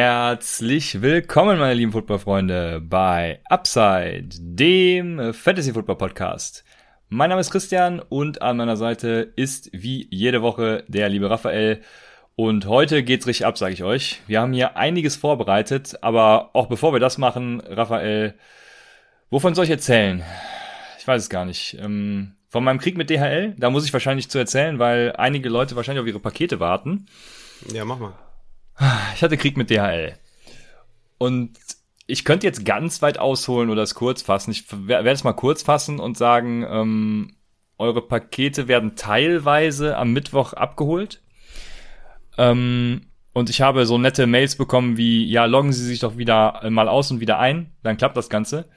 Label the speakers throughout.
Speaker 1: Herzlich willkommen, meine lieben Footballfreunde, bei Upside, dem Fantasy Football Podcast. Mein Name ist Christian und an meiner Seite ist wie jede Woche der liebe Raphael. Und heute geht's richtig ab, sage ich euch. Wir haben hier einiges vorbereitet, aber auch bevor wir das machen, Raphael, wovon soll ich erzählen? Ich weiß es gar nicht. Ähm, von meinem Krieg mit DHL, da muss ich wahrscheinlich zu erzählen, weil einige Leute wahrscheinlich auf ihre Pakete warten.
Speaker 2: Ja, mach mal.
Speaker 1: Ich hatte Krieg mit DHL. Und ich könnte jetzt ganz weit ausholen oder es kurz fassen. Ich werde es mal kurz fassen und sagen, ähm, eure Pakete werden teilweise am Mittwoch abgeholt. Ähm, und ich habe so nette Mails bekommen wie, ja, loggen Sie sich doch wieder mal aus und wieder ein, dann klappt das Ganze.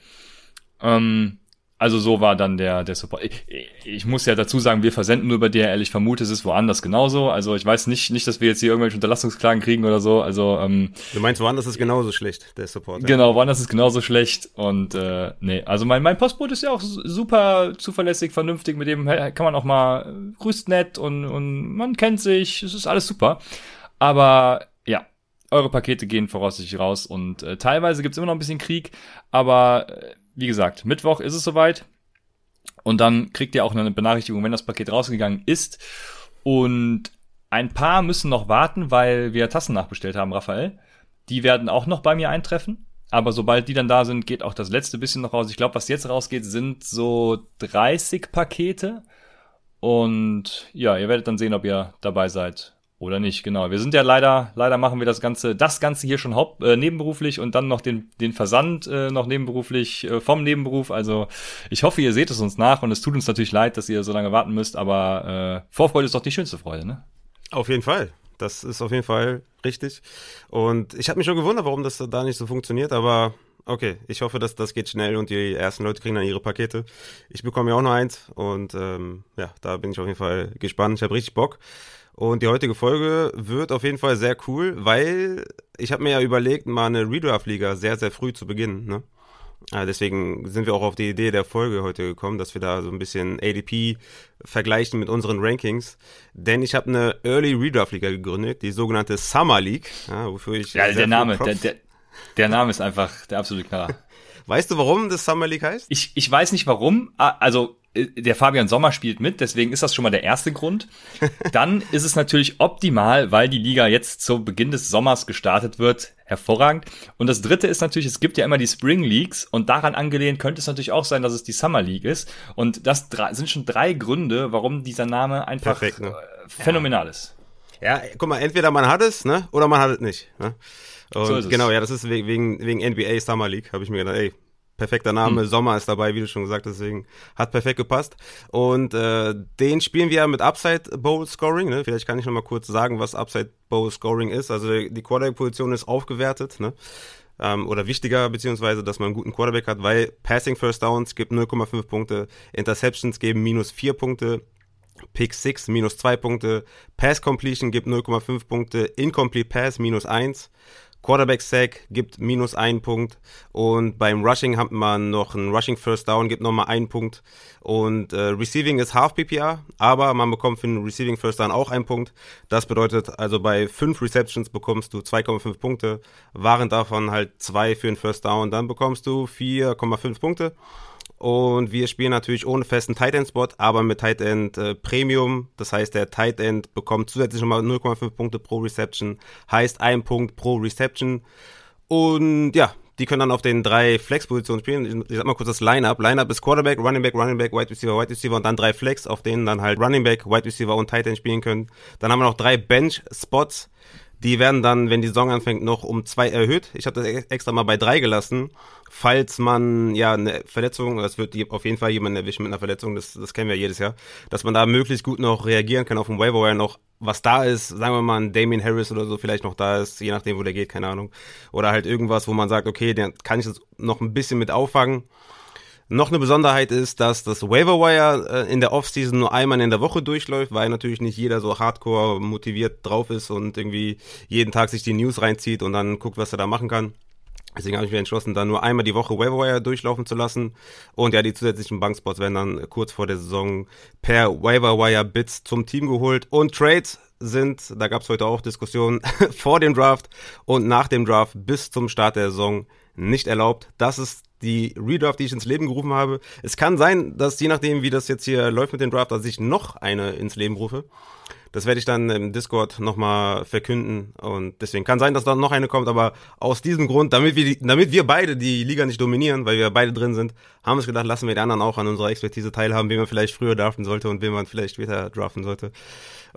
Speaker 1: Ähm, also so war dann der, der Support. Ich, ich, muss ja dazu sagen, wir versenden nur über DHL. Ich vermute, es ist woanders genauso. Also ich weiß nicht, nicht, dass wir jetzt hier irgendwelche Unterlassungsklagen kriegen oder so. Also ähm,
Speaker 2: Du meinst, woanders ist genauso schlecht, der Support. Ja.
Speaker 1: Genau, woanders ist genauso schlecht. Und äh, nee, also mein, mein Postbote ist ja auch super zuverlässig, vernünftig. Mit dem kann man auch mal grüßt nett und, und man kennt sich. Es ist alles super. Aber ja, eure Pakete gehen voraussichtlich raus und äh, teilweise gibt's immer noch ein bisschen Krieg, aber äh, wie gesagt, Mittwoch ist es soweit. Und dann kriegt ihr auch eine Benachrichtigung, wenn das Paket rausgegangen ist. Und ein paar müssen noch warten, weil wir Tassen nachbestellt haben, Raphael. Die werden auch noch bei mir eintreffen. Aber sobald die dann da sind, geht auch das letzte bisschen noch raus. Ich glaube, was jetzt rausgeht, sind so 30 Pakete. Und ja, ihr werdet dann sehen, ob ihr dabei seid oder nicht, genau. Wir sind ja leider, leider machen wir das Ganze, das Ganze hier schon haupt, äh, nebenberuflich und dann noch den, den Versand äh, noch nebenberuflich äh, vom Nebenberuf. Also ich hoffe, ihr seht es uns nach und es tut uns natürlich leid, dass ihr so lange warten müsst, aber äh, Vorfreude ist doch die schönste Freude, ne?
Speaker 2: Auf jeden Fall. Das ist auf jeden Fall richtig. Und ich habe mich schon gewundert, warum das da nicht so funktioniert, aber okay, ich hoffe, dass das geht schnell und die ersten Leute kriegen dann ihre Pakete. Ich bekomme ja auch noch eins und ähm, ja, da bin ich auf jeden Fall gespannt. Ich habe richtig Bock. Und die heutige Folge wird auf jeden Fall sehr cool, weil ich habe mir ja überlegt, mal eine Redraft-Liga sehr, sehr früh zu beginnen. Ne? Ja, deswegen sind wir auch auf die Idee der Folge heute gekommen, dass wir da so ein bisschen ADP vergleichen mit unseren Rankings. Denn ich habe eine Early Redraft-Liga gegründet, die sogenannte Summer League, ja, wofür ich.
Speaker 1: Ja, der Name, der, der, der Name ist einfach der absolute Knaller.
Speaker 2: Weißt du, warum das Summer League heißt?
Speaker 1: Ich, ich weiß nicht warum. Also äh, der Fabian Sommer spielt mit, deswegen ist das schon mal der erste Grund. Dann ist es natürlich optimal, weil die Liga jetzt zu Beginn des Sommers gestartet wird. Hervorragend. Und das dritte ist natürlich, es gibt ja immer die Spring Leagues und daran angelehnt könnte es natürlich auch sein, dass es die Summer League ist. Und das sind schon drei Gründe, warum dieser Name einfach Perfekt, ne? Äh, phänomenal ist.
Speaker 2: Ja, guck mal, entweder man hat es, ne, oder man hat es nicht. Ne? Und so genau, ja, das ist wegen, wegen NBA Summer League, habe ich mir gedacht, ey, perfekter Name, hm. Sommer ist dabei, wie du schon gesagt hast, deswegen hat perfekt gepasst. Und äh, den spielen wir mit Upside Bowl Scoring. Ne? Vielleicht kann ich noch mal kurz sagen, was Upside Bowl Scoring ist. Also die Quarterback-Position ist aufgewertet. Ne? Ähm, oder wichtiger, beziehungsweise, dass man einen guten Quarterback hat, weil Passing First Downs gibt 0,5 Punkte, Interceptions geben minus 4 Punkte, Pick 6 minus 2 Punkte, Pass Completion gibt 0,5 Punkte, Incomplete Pass minus 1, Quarterback Sack gibt minus einen Punkt und beim Rushing hat man noch einen Rushing First Down, gibt nochmal einen Punkt und äh, Receiving ist Half PPR, aber man bekommt für den Receiving First Down auch einen Punkt. Das bedeutet also bei fünf Receptions bekommst du 2,5 Punkte, waren davon halt zwei für den First Down, dann bekommst du 4,5 Punkte. Und wir spielen natürlich ohne festen Tight End Spot, aber mit Tight End äh, Premium. Das heißt, der Tight End bekommt zusätzlich nochmal 0,5 Punkte pro Reception. Heißt ein Punkt pro Reception. Und ja, die können dann auf den drei Flex-Positionen spielen. Ich sag mal kurz das Line-Up. Line-Up ist Quarterback, Running Back, Running Back, Wide Receiver, Wide Receiver und dann drei Flex, auf denen dann halt Running Back, Wide Receiver und Tight End spielen können. Dann haben wir noch drei Bench-Spots. Die werden dann, wenn die Saison anfängt, noch um zwei erhöht. Ich habe das extra mal bei drei gelassen. Falls man ja eine Verletzung, das wird auf jeden Fall jemand erwischen mit einer Verletzung, das, das kennen wir jedes Jahr, dass man da möglichst gut noch reagieren kann auf dem Waiver noch was da ist, sagen wir mal ein Damien Harris oder so vielleicht noch da ist, je nachdem, wo der geht, keine Ahnung. Oder halt irgendwas, wo man sagt, okay, den kann ich jetzt noch ein bisschen mit auffangen. Noch eine Besonderheit ist, dass das Waiver Wire äh, in der Offseason nur einmal in der Woche durchläuft, weil natürlich nicht jeder so hardcore motiviert drauf ist und irgendwie jeden Tag sich die News reinzieht und dann guckt, was er da machen kann. Deswegen habe ich mich entschlossen, da nur einmal die Woche Waiver Wire durchlaufen zu lassen. Und ja, die zusätzlichen Bankspots werden dann kurz vor der Saison per Waiver Wire Bits zum Team geholt. Und Trades sind, da gab es heute auch Diskussionen, vor dem Draft und nach dem Draft bis zum Start der Saison nicht erlaubt. Das ist die Redraft, die ich ins Leben gerufen habe. Es kann sein, dass je nachdem, wie das jetzt hier läuft mit dem Draft, dass ich noch eine ins Leben rufe. Das werde ich dann im Discord nochmal verkünden und deswegen kann sein, dass da noch eine kommt, aber aus diesem Grund, damit wir, damit wir beide die Liga nicht dominieren, weil wir beide drin sind, haben wir uns gedacht, lassen wir die anderen auch an unserer Expertise teilhaben, wen man vielleicht früher draften sollte und wen man vielleicht später draften sollte.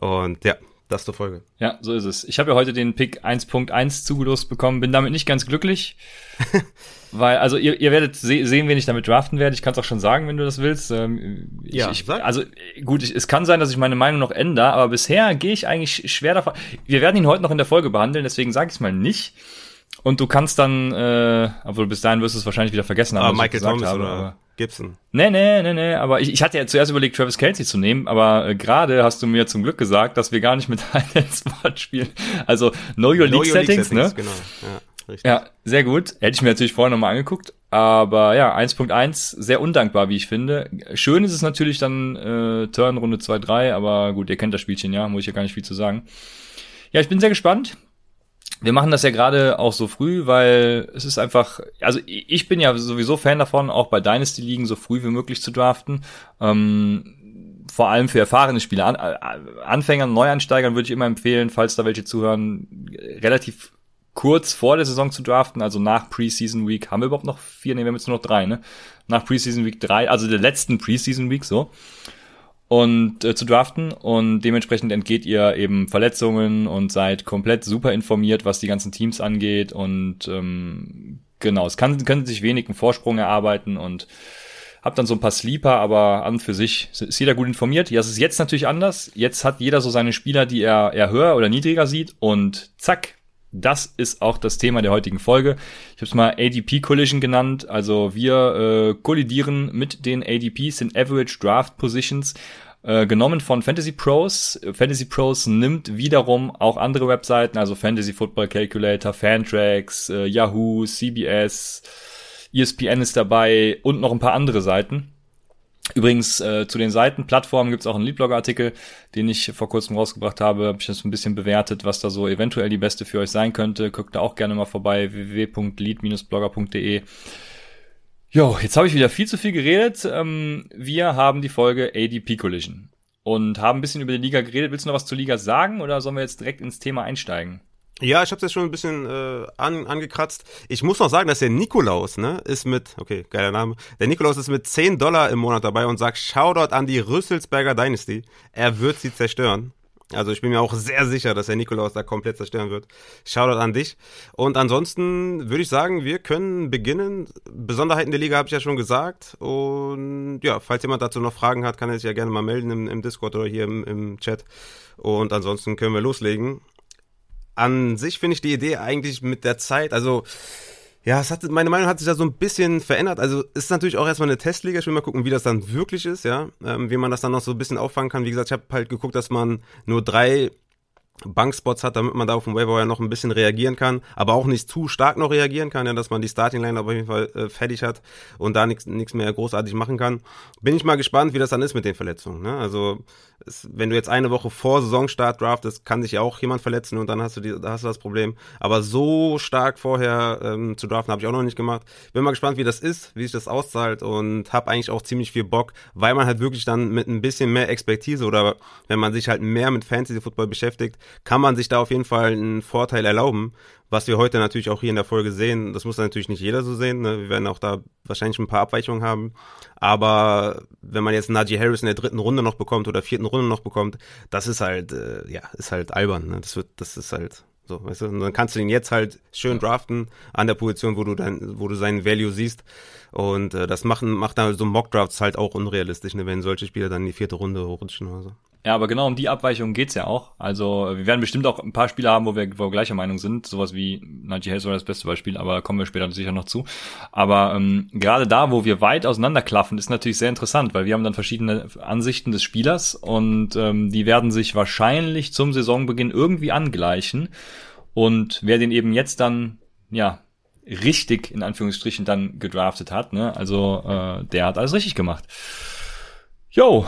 Speaker 2: Und ja, das zur Folge.
Speaker 1: Ja, so ist es. Ich habe ja heute den Pick 1.1 zugelost bekommen, bin damit nicht ganz glücklich. Weil, also ihr, ihr werdet se sehen, wen ich damit draften werde. Ich kann es auch schon sagen, wenn du das willst. Ähm, ich, ja, ich, also gut, ich, es kann sein, dass ich meine Meinung noch ändere, aber bisher gehe ich eigentlich schwer davon. Wir werden ihn heute noch in der Folge behandeln, deswegen sage ich es mal nicht. Und du kannst dann, äh, obwohl bis dahin wirst du es wahrscheinlich wieder vergessen
Speaker 2: haben. Ah, Michael Thomas habe, oder aber, Gibson.
Speaker 1: Nee, nee, nee, nee, aber ich, ich hatte ja zuerst überlegt, Travis Kelsey zu nehmen, aber äh, gerade hast du mir zum Glück gesagt, dass wir gar nicht mit einem Spot spielen. Also Know Your League Settings, League Settings, ne? Genau, ja. Richtig. Ja, sehr gut. Hätte ich mir natürlich vorher nochmal angeguckt. Aber ja, 1.1, sehr undankbar, wie ich finde. Schön ist es natürlich dann äh, Turn Runde 2-3, aber gut, ihr kennt das Spielchen ja, muss ich ja gar nicht viel zu sagen. Ja, ich bin sehr gespannt. Wir machen das ja gerade auch so früh, weil es ist einfach, also ich bin ja sowieso Fan davon, auch bei Dynasty Ligen so früh wie möglich zu draften. Ähm, vor allem für erfahrene Spieler. An, Anfängern, Neuansteigern würde ich immer empfehlen, falls da welche zuhören, relativ kurz vor der Saison zu draften, also nach Preseason Week, haben wir überhaupt noch vier? Ne, wir haben jetzt nur noch drei, ne? Nach Preseason Week drei, also der letzten Preseason Week, so. Und äh, zu draften und dementsprechend entgeht ihr eben Verletzungen und seid komplett super informiert, was die ganzen Teams angeht und ähm, genau, es kann, können sich wenig einen Vorsprung erarbeiten und habt dann so ein paar Sleeper, aber an und für sich ist jeder gut informiert. Ja, es ist jetzt natürlich anders. Jetzt hat jeder so seine Spieler, die er, er höher oder niedriger sieht und zack, das ist auch das Thema der heutigen Folge. Ich habe es mal ADP Collision genannt. Also wir äh, kollidieren mit den ADPs, den Average Draft Positions, äh, genommen von Fantasy Pros. Fantasy Pros nimmt wiederum auch andere Webseiten, also Fantasy Football Calculator, Fantrax, äh, Yahoo, CBS, ESPN ist dabei und noch ein paar andere Seiten. Übrigens äh, zu den Seiten, Plattformen gibt es auch einen Leadblog-Artikel, den ich vor kurzem rausgebracht habe. Habe ich das ein bisschen bewertet, was da so eventuell die beste für euch sein könnte. Guckt da auch gerne mal vorbei, www.lead-blogger.de. Jo, jetzt habe ich wieder viel zu viel geredet. Ähm, wir haben die Folge ADP Collision und haben ein bisschen über die Liga geredet. Willst du noch was zur Liga sagen oder sollen wir jetzt direkt ins Thema einsteigen?
Speaker 2: Ja, ich habe jetzt schon ein bisschen äh, an, angekratzt. Ich muss noch sagen, dass der Nikolaus, ne, ist mit, okay, geiler Name, der Nikolaus ist mit 10 Dollar im Monat dabei und sagt Shoutout an die Rüsselsberger Dynasty. Er wird sie zerstören. Also ich bin mir auch sehr sicher, dass der Nikolaus da komplett zerstören wird. Shoutout an dich. Und ansonsten würde ich sagen, wir können beginnen. Besonderheiten der Liga habe ich ja schon gesagt. Und ja, falls jemand dazu noch Fragen hat, kann er sich ja gerne mal melden im, im Discord oder hier im, im Chat. Und ansonsten können wir loslegen an sich finde ich die Idee eigentlich mit der Zeit, also ja, es hat, meine Meinung hat sich da so ein bisschen verändert. Also ist natürlich auch erstmal eine Testliga. Ich will mal gucken, wie das dann wirklich ist, ja. Ähm, wie man das dann noch so ein bisschen auffangen kann. Wie gesagt, ich habe halt geguckt, dass man nur drei Bankspots hat, damit man da auf dem Waiver ja noch ein bisschen reagieren kann, aber auch nicht zu stark noch reagieren kann, ja, dass man die Starting Line auf jeden Fall äh, fertig hat und da nichts mehr großartig machen kann. Bin ich mal gespannt, wie das dann ist mit den Verletzungen. Ne? Also es, wenn du jetzt eine Woche vor Saisonstart draftest, kann sich ja auch jemand verletzen und dann hast du die, da hast du das Problem. Aber so stark vorher ähm, zu draften habe ich auch noch nicht gemacht. Bin mal gespannt, wie das ist, wie sich das auszahlt und habe eigentlich auch ziemlich viel Bock, weil man halt wirklich dann mit ein bisschen mehr Expertise oder wenn man sich halt mehr mit Fantasy Football beschäftigt, kann man sich da auf jeden Fall einen Vorteil erlauben, was wir heute natürlich auch hier in der Folge sehen. Das muss natürlich nicht jeder so sehen. Ne? Wir werden auch da wahrscheinlich ein paar Abweichungen haben. Aber wenn man jetzt Najee Harris in der dritten Runde noch bekommt oder vierten Runde noch bekommt, das ist halt, äh, ja, ist halt albern. Ne? Das wird, das ist halt so, weißt du, und dann kannst du ihn jetzt halt schön draften an der Position, wo du dein, wo du seinen Value siehst. Und äh, das machen, macht dann so Mock-Drafts halt auch unrealistisch, ne, wenn solche Spieler dann in die vierte Runde rutschen oder so.
Speaker 1: Ja, aber genau um die Abweichung geht's ja auch. Also wir werden bestimmt auch ein paar Spiele haben, wo wir, wo wir gleicher Meinung sind. Sowas wie Najee Harris war das beste Beispiel, aber kommen wir später sicher noch zu. Aber ähm, gerade da, wo wir weit auseinanderklaffen, ist natürlich sehr interessant, weil wir haben dann verschiedene Ansichten des Spielers und ähm, die werden sich wahrscheinlich zum Saisonbeginn irgendwie angleichen. Und wer den eben jetzt dann, ja, richtig in Anführungsstrichen dann gedraftet hat, ne? Also äh, der hat alles richtig gemacht. Jo,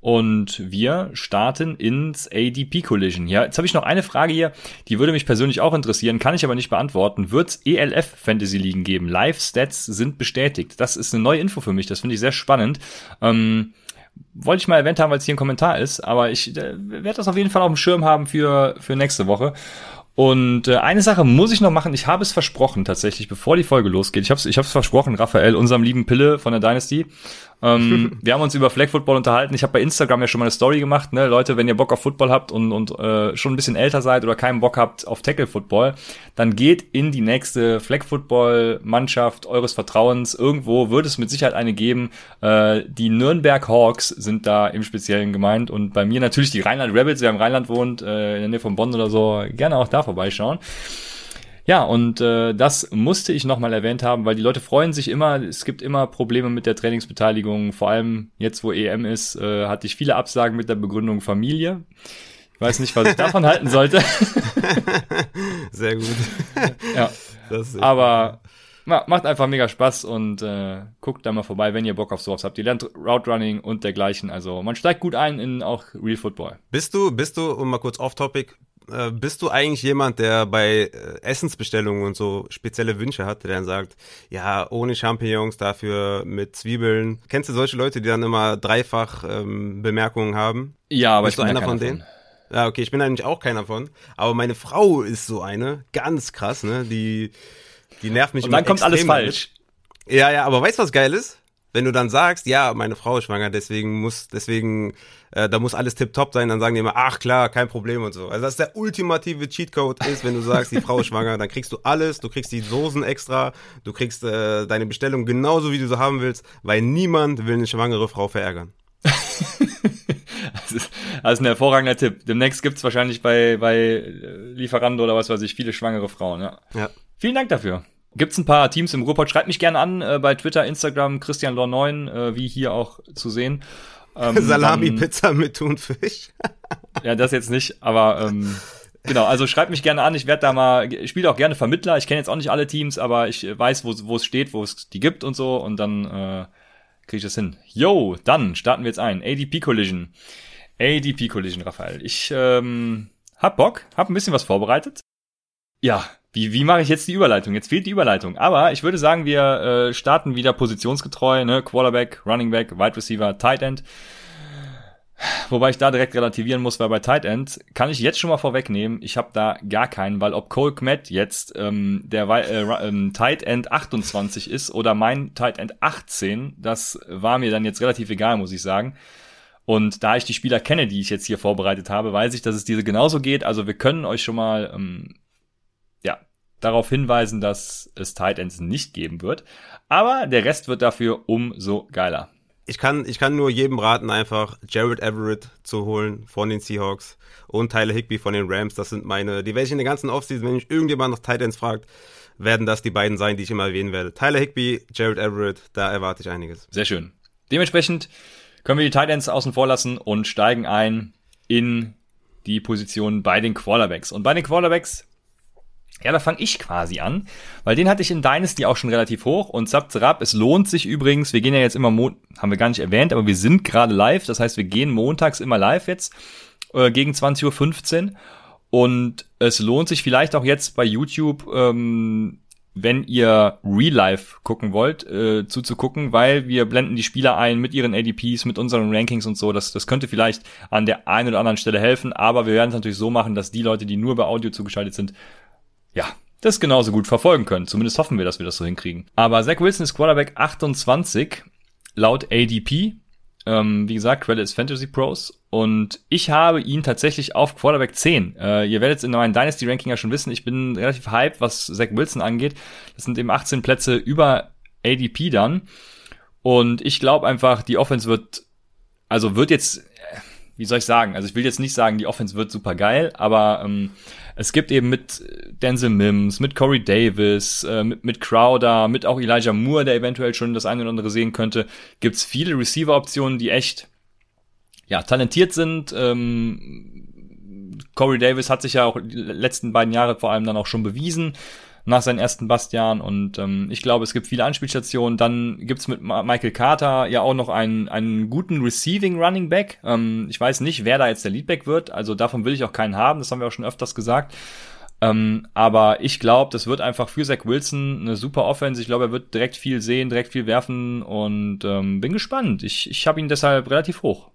Speaker 1: und wir starten ins ADP Collision. Ja, jetzt habe ich noch eine Frage hier, die würde mich persönlich auch interessieren, kann ich aber nicht beantworten. Wird ELF Fantasy Ligen geben? Live Stats sind bestätigt. Das ist eine neue Info für mich, das finde ich sehr spannend. Ähm, wollte ich mal erwähnt haben, weil es hier ein Kommentar ist, aber ich äh, werde das auf jeden Fall auf dem Schirm haben für, für nächste Woche. Und äh, eine Sache muss ich noch machen. Ich habe es versprochen tatsächlich, bevor die Folge losgeht. Ich habe es ich hab's versprochen, Raphael, unserem lieben Pille von der Dynasty. Ähm, wir haben uns über Flag Football unterhalten. Ich habe bei Instagram ja schon mal eine Story gemacht. Ne? Leute, wenn ihr Bock auf Football habt und, und äh, schon ein bisschen älter seid oder keinen Bock habt auf Tackle Football, dann geht in die nächste Flag Football Mannschaft eures Vertrauens. Irgendwo wird es mit Sicherheit eine geben. Äh, die Nürnberg Hawks sind da im Speziellen gemeint und bei mir natürlich die Rheinland Rebels. Wer im Rheinland wohnt, äh, in der Nähe von Bonn oder so, gerne auch da vorbeischauen. Ja, und äh, das musste ich nochmal erwähnt haben, weil die Leute freuen sich immer, es gibt immer Probleme mit der Trainingsbeteiligung, vor allem jetzt, wo EM ist, äh, hatte ich viele Absagen mit der Begründung Familie. Ich weiß nicht, was ich davon halten sollte.
Speaker 2: Sehr gut.
Speaker 1: ja. Aber macht einfach mega Spaß und äh, guckt da mal vorbei, wenn ihr Bock auf sowas habt. Ihr lernt Route Running und dergleichen. Also man steigt gut ein in auch Real Football.
Speaker 2: Bist du, bist du, um mal kurz off-topic, äh, bist du eigentlich jemand, der bei äh, Essensbestellungen und so spezielle Wünsche hat, der dann sagt, ja, ohne Champignons, dafür mit Zwiebeln? Kennst du solche Leute, die dann immer dreifach ähm, Bemerkungen haben?
Speaker 1: Ja, aber bist ich bin du einer von denen?
Speaker 2: Von. Ja, okay, ich bin eigentlich auch keiner von. Aber meine Frau ist so eine, ganz krass, ne? Die, die nervt mich
Speaker 1: und dann kommt alles falsch.
Speaker 2: Ja, ja, aber weißt du, was geil ist? Wenn du dann sagst, ja, meine Frau ist schwanger, deswegen muss, deswegen, äh, da muss alles tipptopp sein, dann sagen die immer, ach klar, kein Problem und so. Also das ist der ultimative Cheatcode ist, wenn du sagst, die Frau ist schwanger, dann kriegst du alles, du kriegst die Soßen extra, du kriegst äh, deine Bestellung genauso, wie du sie haben willst, weil niemand will eine schwangere Frau verärgern.
Speaker 1: das, ist, das ist ein hervorragender Tipp. Demnächst gibt's wahrscheinlich bei, bei Lieferando oder was weiß ich, viele schwangere Frauen, ja. ja. Vielen Dank dafür. Gibt's ein paar Teams im Ruhrpott? Schreibt mich gerne an äh, bei Twitter, Instagram, Christian Lor 9, äh, wie hier auch zu sehen.
Speaker 2: Ähm, Salami-Pizza mit Thunfisch.
Speaker 1: ja, das jetzt nicht, aber ähm, genau, also schreibt mich gerne an. Ich werde da mal, ich spiele auch gerne Vermittler. Ich kenne jetzt auch nicht alle Teams, aber ich weiß, wo wo es steht, wo es die gibt und so und dann äh, kriege ich das hin. Yo, dann starten wir jetzt ein. ADP Collision. ADP Collision, Raphael. Ich ähm, hab Bock, hab ein bisschen was vorbereitet. Ja, wie, wie mache ich jetzt die Überleitung? Jetzt fehlt die Überleitung. Aber ich würde sagen, wir äh, starten wieder positionsgetreu, ne? Quarterback, Running Back, Wide Receiver, Tight End. Wobei ich da direkt relativieren muss, weil bei Tight End kann ich jetzt schon mal vorwegnehmen, ich habe da gar keinen, weil ob Cole Kmet jetzt ähm, der äh, ähm, Tight End 28 ist oder mein Tight End 18, das war mir dann jetzt relativ egal, muss ich sagen. Und da ich die Spieler kenne, die ich jetzt hier vorbereitet habe, weiß ich, dass es diese genauso geht. Also wir können euch schon mal ähm, darauf hinweisen, dass es Tight Ends nicht geben wird. Aber der Rest wird dafür umso geiler.
Speaker 2: Ich kann, ich kann nur jedem raten, einfach Jared Everett zu holen von den Seahawks und Tyler Higby von den Rams. Das sind meine, die werde ich in der ganzen Offseason, wenn mich irgendjemand nach Tight Ends fragt, werden das die beiden sein, die ich immer erwähnen werde. Tyler Higby, Jared Everett, da erwarte ich einiges.
Speaker 1: Sehr schön. Dementsprechend können wir die Tight Ends außen vor lassen und steigen ein in die Position bei den Quarterbacks. Und bei den Quarterbacks ja, da fange ich quasi an, weil den hatte ich in Dynasty auch schon relativ hoch und zap es lohnt sich übrigens, wir gehen ja jetzt immer, Mon haben wir gar nicht erwähnt, aber wir sind gerade live, das heißt, wir gehen montags immer live jetzt äh, gegen 20.15 Uhr und es lohnt sich vielleicht auch jetzt bei YouTube, ähm, wenn ihr Real Life gucken wollt, äh, zuzugucken, weil wir blenden die Spieler ein mit ihren ADPs, mit unseren Rankings und so. Das, das könnte vielleicht an der einen oder anderen Stelle helfen, aber wir werden es natürlich so machen, dass die Leute, die nur bei Audio zugeschaltet sind, ja, das genauso gut verfolgen können. Zumindest hoffen wir, dass wir das so hinkriegen. Aber Zach Wilson ist Quarterback 28 laut ADP. Ähm, wie gesagt, Quelle ist Fantasy Pros. Und ich habe ihn tatsächlich auf Quarterback 10. Äh, ihr werdet es in meinem Dynasty Ranking ja schon wissen. Ich bin relativ hyped, was Zach Wilson angeht. Das sind eben 18 Plätze über ADP dann. Und ich glaube einfach, die Offense wird, also wird jetzt wie soll ich sagen? Also ich will jetzt nicht sagen, die Offense wird super geil, aber ähm, es gibt eben mit Denzel Mims, mit Corey Davis, äh, mit, mit Crowder, mit auch Elijah Moore, der eventuell schon das eine oder andere sehen könnte, gibt's viele Receiver-Optionen, die echt ja talentiert sind. Ähm, Corey Davis hat sich ja auch die letzten beiden Jahre vor allem dann auch schon bewiesen nach seinen ersten Bastian und ähm, ich glaube, es gibt viele Anspielstationen. Dann gibt's mit Ma Michael Carter ja auch noch einen, einen guten Receiving Running Back. Ähm, ich weiß nicht, wer da jetzt der Leadback wird, also davon will ich auch keinen haben, das haben wir auch schon öfters gesagt. Ähm, aber ich glaube, das wird einfach für Zach Wilson eine super Offense. Ich glaube, er wird direkt viel sehen, direkt viel werfen und ähm, bin gespannt. Ich, ich habe ihn deshalb relativ hoch.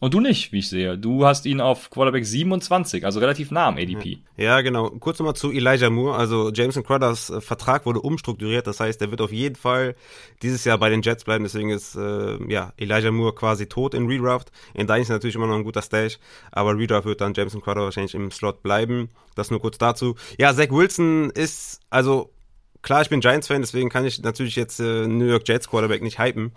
Speaker 1: Und du nicht, wie ich sehe. Du hast ihn auf Quarterback 27, also relativ nah am ADP.
Speaker 2: Ja, genau. Kurz nochmal zu Elijah Moore. Also Jameson Cruthers äh, Vertrag wurde umstrukturiert. Das heißt, er wird auf jeden Fall dieses Jahr bei den Jets bleiben. Deswegen ist äh, ja Elijah Moore quasi tot in Redraft. In Dein ist natürlich immer noch ein guter Stash. Aber Redraft wird dann Jameson Crowder wahrscheinlich im Slot bleiben. Das nur kurz dazu. Ja, Zach Wilson ist, also klar, ich bin Giants-Fan, deswegen kann ich natürlich jetzt äh, New York Jets Quarterback nicht hypen.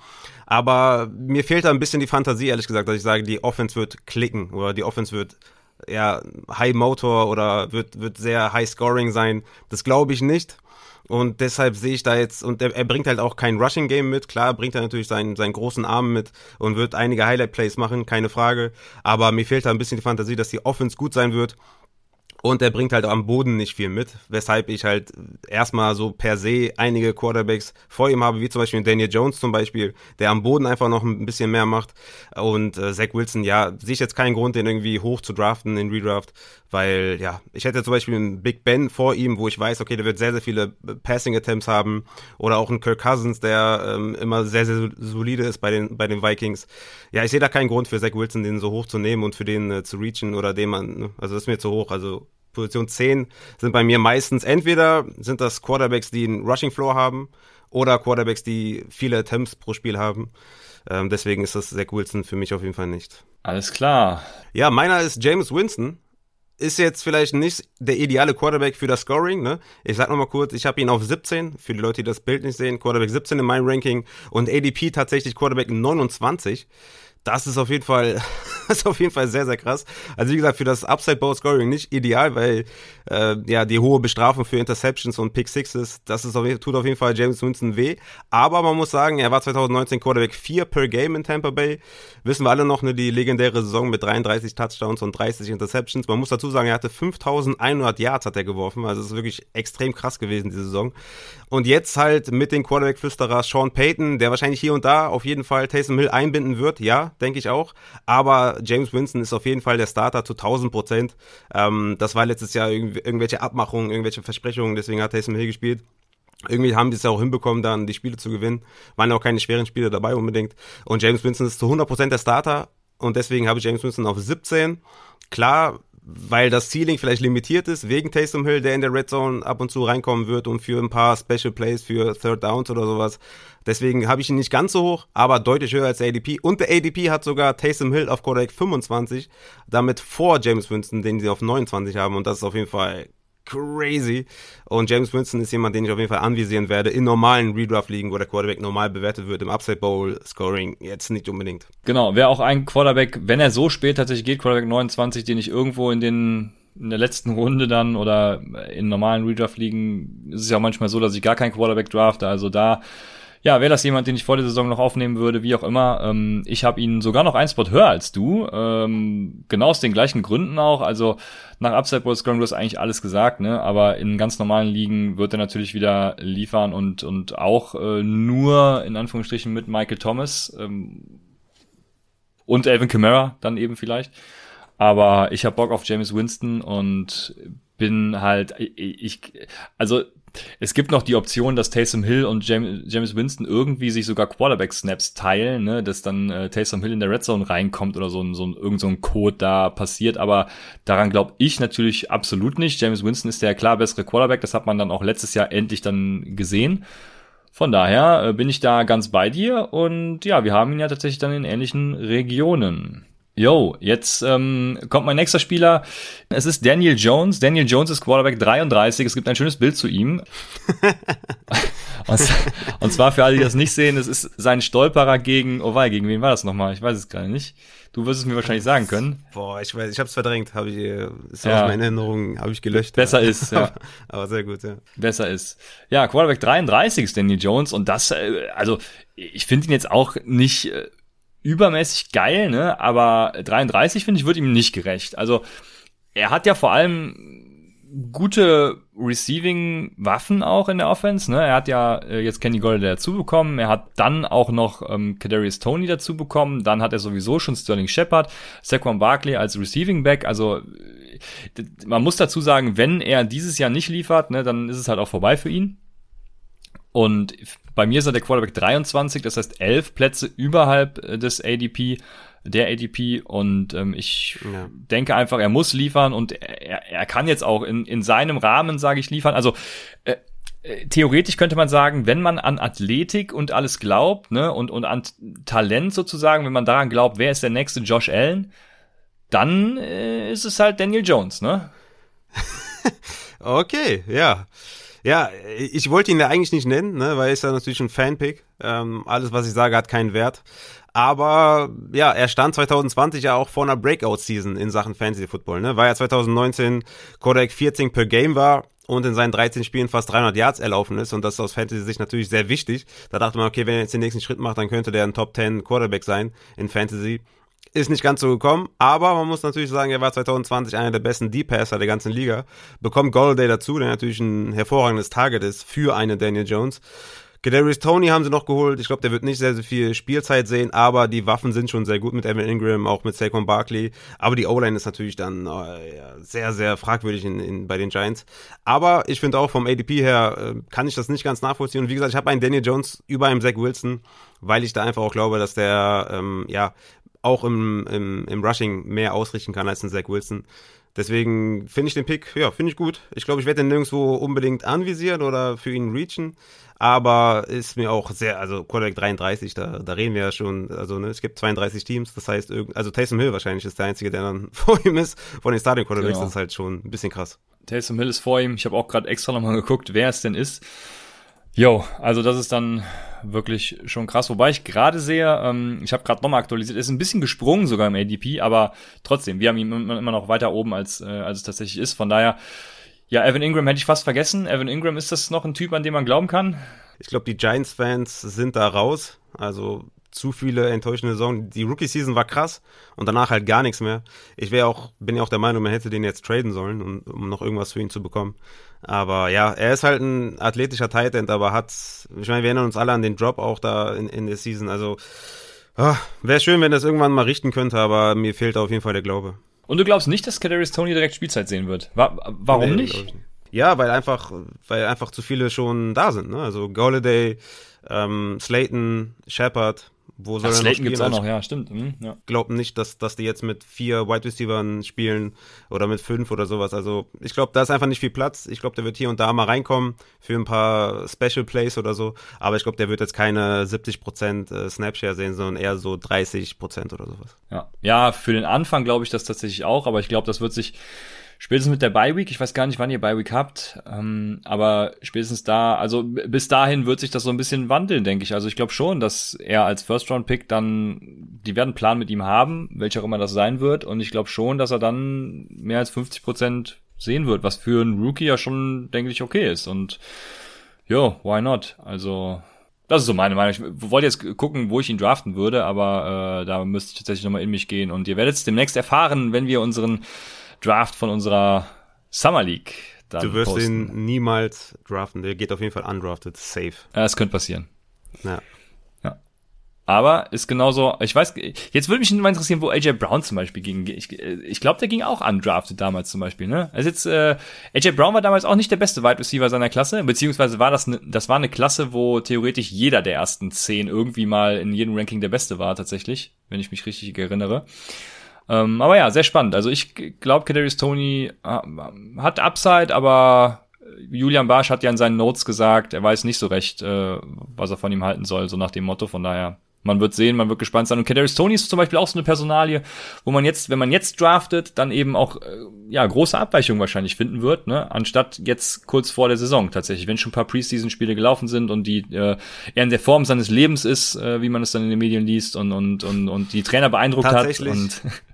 Speaker 2: Aber mir fehlt da ein bisschen die Fantasie, ehrlich gesagt, dass ich sage, die Offense wird klicken oder die Offense wird ja High Motor oder wird, wird sehr High Scoring sein. Das glaube ich nicht. Und deshalb sehe ich da jetzt, und er, er bringt halt auch kein Rushing Game mit. Klar, bringt er natürlich seinen, seinen großen Arm mit und wird einige Highlight Plays machen, keine Frage. Aber mir fehlt da ein bisschen die Fantasie, dass die Offense gut sein wird. Und er bringt halt am Boden nicht viel mit, weshalb ich halt erstmal so per se einige Quarterbacks vor ihm habe, wie zum Beispiel Daniel Jones zum Beispiel, der am Boden einfach noch ein bisschen mehr macht. Und äh, Zach Wilson, ja, sehe ich jetzt keinen Grund, den irgendwie hoch zu draften in Redraft, weil ja, ich hätte zum Beispiel einen Big Ben vor ihm, wo ich weiß, okay, der wird sehr, sehr viele Passing Attempts haben. Oder auch einen Kirk Cousins, der ähm, immer sehr, sehr solide ist bei den, bei den Vikings. Ja, ich sehe da keinen Grund für Zach Wilson, den so hoch zu nehmen und für den äh, zu reachen oder den man, ne, also das ist mir zu hoch. Also Position 10 sind bei mir meistens entweder sind das Quarterbacks, die einen Rushing Floor haben oder Quarterbacks, die viele Attempts pro Spiel haben. Ähm, deswegen ist das Zach Wilson für mich auf jeden Fall nicht.
Speaker 1: Alles klar.
Speaker 2: Ja, meiner ist James Winston. Ist jetzt vielleicht nicht der ideale Quarterback für das Scoring, ne? Ich sag nochmal kurz, ich habe ihn auf 17, für die Leute, die das Bild nicht sehen, Quarterback 17 in meinem Ranking und ADP tatsächlich Quarterback 29 das ist auf jeden Fall, das ist auf jeden Fall sehr, sehr krass. Also wie gesagt, für das Upside Bowl Scoring nicht ideal, weil äh, ja die hohe Bestrafung für Interceptions und Pick Sixes, das ist auf, tut auf jeden Fall James Winston weh. Aber man muss sagen, er war 2019 Quarterback 4 per Game in Tampa Bay. Wissen wir alle noch, ne, die legendäre Saison mit 33 Touchdowns und 30 Interceptions. Man muss dazu sagen, er hatte 5100 Yards hat er geworfen. Also es ist wirklich extrem krass gewesen, diese Saison. Und jetzt halt mit den Quarterback-Flüsterer Sean Payton, der wahrscheinlich hier und da auf jeden Fall Taysom Hill einbinden wird, ja, denke ich auch. Aber James Winston ist auf jeden Fall der Starter zu 1000 Prozent. Ähm, das war letztes Jahr irgendwelche Abmachungen, irgendwelche Versprechungen, deswegen hat Taysom Hill gespielt. Irgendwie haben die es ja auch hinbekommen, dann die Spiele zu gewinnen. Waren auch keine schweren Spiele dabei unbedingt. Und James Winston ist zu 100% der Starter. Und deswegen habe ich James Winston auf 17. Klar, weil das Ceiling vielleicht limitiert ist, wegen Taysom Hill, der in der Red Zone ab und zu reinkommen wird und für ein paar Special Plays für Third Downs oder sowas. Deswegen habe ich ihn nicht ganz so hoch, aber deutlich höher als der ADP. Und der ADP hat sogar Taysom Hill auf Quarterback 25, damit vor James Winston, den sie auf 29 haben. Und das ist auf jeden Fall crazy. Und James Winston ist jemand, den ich auf jeden Fall anvisieren werde in normalen Redraft-Ligen, wo der Quarterback normal bewertet wird, im Upside Bowl Scoring jetzt nicht unbedingt.
Speaker 1: Genau, wäre auch ein Quarterback, wenn er so spät tatsächlich geht, Quarterback 29, den ich irgendwo in den in der letzten Runde dann oder in normalen Redraft-Ligen ist es ja auch manchmal so, dass ich gar keinen Quarterback drafte. Also da ja, wäre das jemand, den ich vor der Saison noch aufnehmen würde, wie auch immer. Ähm, ich habe ihn sogar noch ein Spot höher als du. Ähm, genau aus den gleichen Gründen auch. Also nach Upside Bowl Scrum, du hast eigentlich alles gesagt, ne? Aber in ganz normalen Ligen wird er natürlich wieder liefern und, und auch äh, nur in Anführungsstrichen mit Michael Thomas ähm, und Alvin Kamara dann eben vielleicht. Aber ich habe Bock auf James Winston und bin halt, ich, also es gibt noch die Option, dass Taysom Hill und James Winston irgendwie sich sogar Quarterback-Snaps teilen, ne? dass dann äh, Taysom Hill in der Red Zone reinkommt oder so ein, so ein, irgend so ein Code da passiert. Aber daran glaube ich natürlich absolut nicht. James Winston ist der klar bessere Quarterback. Das hat man dann auch letztes Jahr endlich dann gesehen. Von daher äh, bin ich da ganz bei dir und ja, wir haben ihn ja tatsächlich dann in ähnlichen Regionen. Yo, jetzt ähm, kommt mein nächster Spieler. Es ist Daniel Jones. Daniel Jones ist Quarterback 33. Es gibt ein schönes Bild zu ihm. Und, zwar für alle, die das nicht sehen, es ist sein Stolperer gegen, oh wei, gegen wen war das nochmal? Ich weiß es gerade nicht. Du wirst es mir wahrscheinlich sagen können.
Speaker 2: Boah, ich weiß, ich hab's verdrängt, habe ich, äh, ist ja. aus meiner Erinnerung, habe ich gelöscht.
Speaker 1: Besser ja. ist, ja.
Speaker 2: aber sehr gut, ja.
Speaker 1: Besser ist. Ja, Quarterback 33 ist Danny Jones und das, äh, also ich finde ihn jetzt auch nicht äh, übermäßig geil, ne? Aber 33 finde ich wird ihm nicht gerecht. Also er hat ja vor allem gute Receiving-Waffen auch in der Offense. Ne? Er hat ja äh, jetzt Kenny Golladay dazu bekommen. Er hat dann auch noch ähm, Kadarius Tony dazu bekommen. Dann hat er sowieso schon Sterling Shepard, Saquon Barkley als Receiving-Back. Also äh, man muss dazu sagen, wenn er dieses Jahr nicht liefert, ne, dann ist es halt auch vorbei für ihn. Und bei mir ist er der Quarterback 23, das heißt elf Plätze überhalb äh, des ADP der ADP und ähm, ich ja. denke einfach, er muss liefern und er, er kann jetzt auch in, in seinem Rahmen, sage ich, liefern. Also äh, äh, theoretisch könnte man sagen, wenn man an Athletik und alles glaubt, ne, und, und an Talent sozusagen, wenn man daran glaubt, wer ist der nächste Josh Allen, dann äh, ist es halt Daniel Jones, ne?
Speaker 2: okay, ja. Ja, ich wollte ihn ja eigentlich nicht nennen, ne, weil er ist ja natürlich ein Fanpick. Ähm, alles, was ich sage, hat keinen Wert. Aber ja, er stand 2020 ja auch vor einer Breakout-Season in Sachen Fantasy Football. Ne? War ja 2019 Kodak 14 per Game war und in seinen 13 Spielen fast 300 Yards erlaufen ist. Und das ist aus Fantasy-Sicht natürlich sehr wichtig. Da dachte man, okay, wenn er jetzt den nächsten Schritt macht, dann könnte der ein Top 10 Quarterback sein in Fantasy. Ist nicht ganz so gekommen, aber man muss natürlich sagen, er war 2020 einer der besten Deep-Passer der ganzen Liga. Bekommt Golladay dazu, der natürlich ein hervorragendes Target ist für einen Daniel Jones. Kadarius Tony haben sie noch geholt. Ich glaube, der wird nicht sehr, sehr viel Spielzeit sehen, aber die Waffen sind schon sehr gut mit Evan Ingram, auch mit Saquon Barkley. Aber die O-Line ist natürlich dann äh, sehr, sehr fragwürdig in, in, bei den Giants. Aber ich finde auch vom ADP her äh, kann ich das nicht ganz nachvollziehen. Und wie gesagt, ich habe einen Daniel Jones über einem Zach Wilson, weil ich da einfach auch glaube, dass der ähm, ja auch im, im, im Rushing mehr ausrichten kann als ein Zach Wilson. Deswegen finde ich den Pick, ja, finde ich gut. Ich glaube, ich werde den nirgendwo unbedingt anvisieren oder für ihn reachen aber ist mir auch sehr, also Quarterback 33, da, da reden wir ja schon, also ne, es gibt 32 Teams, das heißt, also Taysom Hill wahrscheinlich ist der Einzige, der dann vor ihm ist, von den Starting Quarterbacks, genau. das ist halt schon ein bisschen krass.
Speaker 1: Taysom Hill ist vor ihm, ich habe auch gerade extra nochmal geguckt, wer es denn ist. Jo, also das ist dann wirklich schon krass. Wobei ich gerade sehe, ähm, ich habe gerade nochmal aktualisiert, ist ein bisschen gesprungen sogar im ADP, aber trotzdem, wir haben ihn immer noch weiter oben, als, äh, als es tatsächlich ist. Von daher, ja, Evan Ingram hätte ich fast vergessen. Evan Ingram, ist das noch ein Typ, an dem man glauben kann?
Speaker 2: Ich glaube, die Giants-Fans sind da raus. Also zu viele enttäuschende Saison. Die Rookie-Season war krass und danach halt gar nichts mehr. Ich wäre auch, bin ja auch der Meinung, man hätte den jetzt traden sollen, um, um noch irgendwas für ihn zu bekommen. Aber ja, er ist halt ein athletischer Tight End, aber hat, ich meine, wir erinnern uns alle an den Drop auch da in, in der Season. Also, oh, wäre schön, wenn das irgendwann mal richten könnte, aber mir fehlt auf jeden Fall der Glaube.
Speaker 1: Und du glaubst nicht, dass Kadarius Tony direkt Spielzeit sehen wird? Wa warum nee, nicht?
Speaker 2: Ja, weil einfach, weil einfach zu viele schon da sind. Ne? Also Galladay, ähm, Slayton, Shepard, wo soll Ach, er spielen?
Speaker 1: gibt's auch noch, ja, stimmt. Mhm, ja.
Speaker 2: Glauben nicht, dass, dass die jetzt mit vier Wide Receivers spielen oder mit fünf oder sowas. Also ich glaube, da ist einfach nicht viel Platz. Ich glaube, der wird hier und da mal reinkommen für ein paar Special Plays oder so. Aber ich glaube, der wird jetzt keine 70% äh, Snapshare sehen, sondern eher so 30% oder sowas.
Speaker 1: Ja, ja für den Anfang glaube ich das tatsächlich auch, aber ich glaube, das wird sich spätestens mit der Bye Week, ich weiß gar nicht, wann ihr Bye Week habt, ähm, aber spätestens da, also bis dahin wird sich das so ein bisschen wandeln, denke ich. Also ich glaube schon, dass er als First Round Pick dann, die werden einen Plan mit ihm haben, welcher auch immer das sein wird, und ich glaube schon, dass er dann mehr als 50 Prozent sehen wird, was für einen Rookie ja schon, denke ich, okay ist. Und ja, why not? Also das ist so meine Meinung. Ich wollte jetzt gucken, wo ich ihn draften würde, aber äh, da müsste ich tatsächlich nochmal in mich gehen. Und ihr werdet es demnächst erfahren, wenn wir unseren Draft von unserer Summer League
Speaker 2: Du wirst posten. ihn niemals draften. Der geht auf jeden Fall undrafted, safe.
Speaker 1: Ja, es könnte passieren. Ja. ja. Aber ist genauso, ich weiß, jetzt würde mich mal interessieren, wo AJ Brown zum Beispiel ging. Ich, ich glaube, der ging auch undrafted damals zum Beispiel, ne? Also jetzt, äh, AJ Brown war damals auch nicht der beste Wide Receiver seiner Klasse, beziehungsweise war das, ne, das war eine Klasse, wo theoretisch jeder der ersten zehn irgendwie mal in jedem Ranking der Beste war, tatsächlich, wenn ich mich richtig erinnere. Ähm, aber ja, sehr spannend. Also ich glaube, Kadarius Tony äh, hat Upside, aber Julian Barsch hat ja in seinen Notes gesagt, er weiß nicht so recht, äh, was er von ihm halten soll, so nach dem Motto. Von daher man wird sehen, man wird gespannt sein. Und Kadarius Tony ist zum Beispiel auch so eine Personalie, wo man jetzt, wenn man jetzt draftet, dann eben auch äh, ja große Abweichungen wahrscheinlich finden wird, ne? Anstatt jetzt kurz vor der Saison tatsächlich, wenn schon ein paar Preseason-Spiele gelaufen sind und die äh, er in der Form seines Lebens ist, äh, wie man es dann in den Medien liest und und und und die Trainer beeindruckt hat und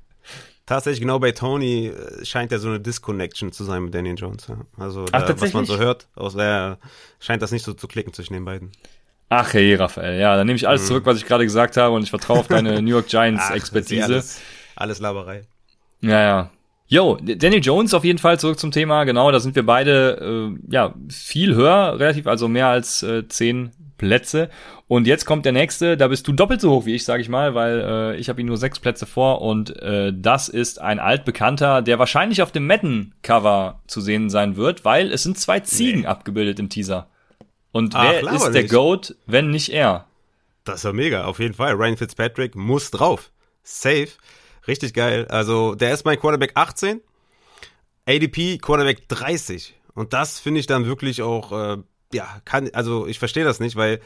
Speaker 2: Tatsächlich, genau bei Tony äh, scheint er so eine Disconnection zu sein mit Daniel Jones. Ja. Also, Ach, da, was man so hört, aus der scheint das nicht so zu klicken zwischen den beiden.
Speaker 1: Ach hey, Raphael, ja, dann nehme ich alles mhm. zurück, was ich gerade gesagt habe und ich vertraue auf deine New York Giants Expertise.
Speaker 2: Alles, alles Laberei.
Speaker 1: Ja, ja. Yo, Daniel Jones auf jeden Fall zurück zum Thema. Genau, da sind wir beide äh, ja viel höher, relativ, also mehr als äh, zehn Plätze. Und jetzt kommt der nächste, da bist du doppelt so hoch wie ich, sage ich mal, weil äh, ich habe ihn nur sechs Plätze vor und äh, das ist ein altbekannter, der wahrscheinlich auf dem Madden-Cover zu sehen sein wird, weil es sind zwei Ziegen nee. abgebildet im Teaser. Und Ach, wer ist der nicht. Goat, wenn nicht er?
Speaker 2: Das ist ja mega, auf jeden Fall. Ryan Fitzpatrick muss drauf. Safe. Richtig geil. Also, der ist mein Quarterback 18. ADP Quarterback 30. Und das finde ich dann wirklich auch, äh, ja, kann, also ich verstehe das nicht, weil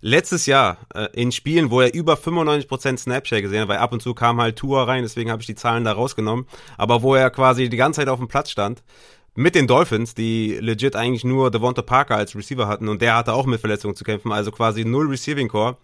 Speaker 2: letztes Jahr äh, in Spielen, wo er über 95% Snapshare gesehen hat, weil ab und zu kam halt Tour rein, deswegen habe ich die Zahlen da rausgenommen, aber wo er quasi die ganze Zeit auf dem Platz stand, mit den Dolphins, die legit eigentlich nur Devonta Parker als Receiver hatten und der hatte auch mit Verletzungen zu kämpfen, also quasi null Receiving Core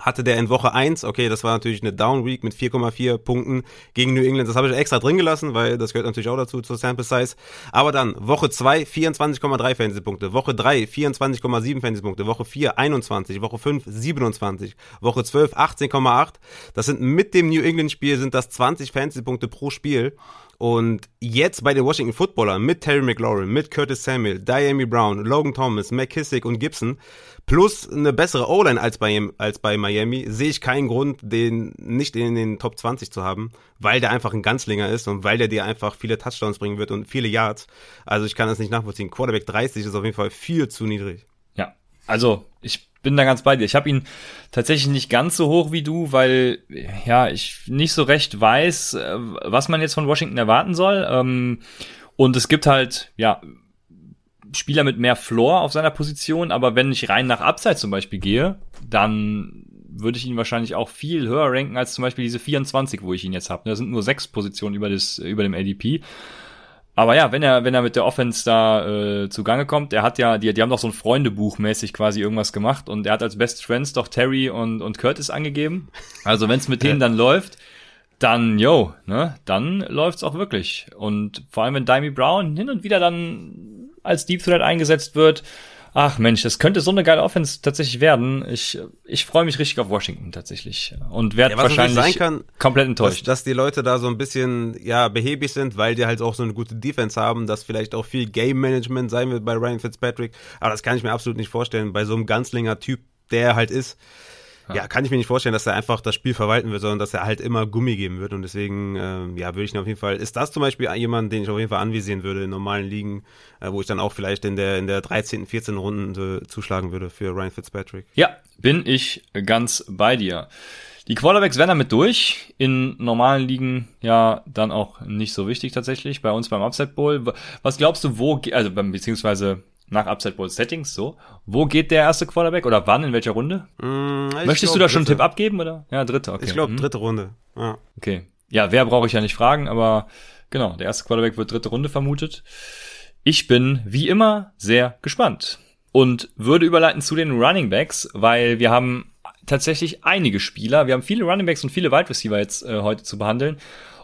Speaker 2: hatte der in Woche 1, okay, das war natürlich eine Down Week mit 4,4 Punkten gegen New England. Das habe ich extra drin gelassen, weil das gehört natürlich auch dazu zur Sample Size. Aber dann Woche 2 24,3 Fantasy Punkte, Woche 3 24,7 Fantasy Punkte, Woche 4 21, Woche 5 27, Woche 12 18,8. Das sind mit dem New England Spiel sind das 20 Fantasy Punkte pro Spiel. Und jetzt bei den Washington Footballern mit Terry McLaurin, mit Curtis Samuel, Diami Brown, Logan Thomas, McKissick und Gibson plus eine bessere O-Line als bei, als bei Miami, sehe ich keinen Grund, den nicht in den Top 20 zu haben, weil der einfach ein Ganzlinger ist und weil der dir einfach viele Touchdowns bringen wird und viele Yards. Also ich kann das nicht nachvollziehen. Quarterback 30 ist auf jeden Fall viel zu niedrig.
Speaker 1: Ja, also ich bin da ganz bei dir. Ich habe ihn tatsächlich nicht ganz so hoch wie du, weil ja ich nicht so recht weiß, äh, was man jetzt von Washington erwarten soll. Ähm, und es gibt halt ja Spieler mit mehr Floor auf seiner Position, aber wenn ich rein nach Upside zum Beispiel gehe, dann würde ich ihn wahrscheinlich auch viel höher ranken als zum Beispiel diese 24, wo ich ihn jetzt habe. Da sind nur sechs Positionen über, das, über dem ADP. Aber ja, wenn er, wenn er mit der Offense da äh, zugange kommt, er hat ja, die, die haben doch so ein Freundebuch mäßig quasi irgendwas gemacht und er hat als Best Friends doch Terry und, und Curtis angegeben. Also wenn es mit denen dann läuft, dann, yo, ne, dann läuft's auch wirklich. Und vor allem, wenn Dimey Brown hin und wieder dann als Deep Threat eingesetzt wird, ach Mensch, das könnte so eine geile Offense tatsächlich werden. Ich, ich freue mich richtig auf Washington tatsächlich und werde ja, wahrscheinlich kann, komplett enttäuscht.
Speaker 2: Dass, dass, die Leute da so ein bisschen ja behäbig sind, weil die halt auch so eine gute Defense haben, dass vielleicht auch viel Game Management sein wird bei Ryan Fitzpatrick. Aber das kann ich mir absolut nicht vorstellen bei so einem Ganzlinger Typ, der er halt ist. Ja. kann ich mir nicht vorstellen, dass er einfach das Spiel verwalten wird, sondern dass er halt immer Gummi geben wird. Und deswegen, ähm, ja, würde ich ihn auf jeden Fall, ist das zum Beispiel jemand, den ich auf jeden Fall anvisieren würde in normalen Ligen, äh, wo ich dann auch vielleicht in der, in der 13., 14. Runde zuschlagen würde für Ryan Fitzpatrick.
Speaker 1: Ja, bin ich ganz bei dir. Die Quarterbacks werden damit durch. In normalen Ligen ja dann auch nicht so wichtig tatsächlich. Bei uns beim Upset Bowl. Was glaubst du, wo, also beziehungsweise nach Upside Bowl Settings so. Wo geht der erste Quarterback oder wann, in welcher Runde? Mm, Möchtest glaub, du da schon einen Tipp abgeben oder? Ja, dritte, okay.
Speaker 2: Ich glaube, hm. dritte Runde. Ja.
Speaker 1: Okay. Ja, wer brauche ich ja nicht fragen, aber genau, der erste Quarterback wird dritte Runde vermutet. Ich bin wie immer sehr gespannt und würde überleiten zu den Running Backs, weil wir haben tatsächlich einige Spieler. Wir haben viele Running Backs und viele Wide Receiver jetzt äh, heute zu behandeln.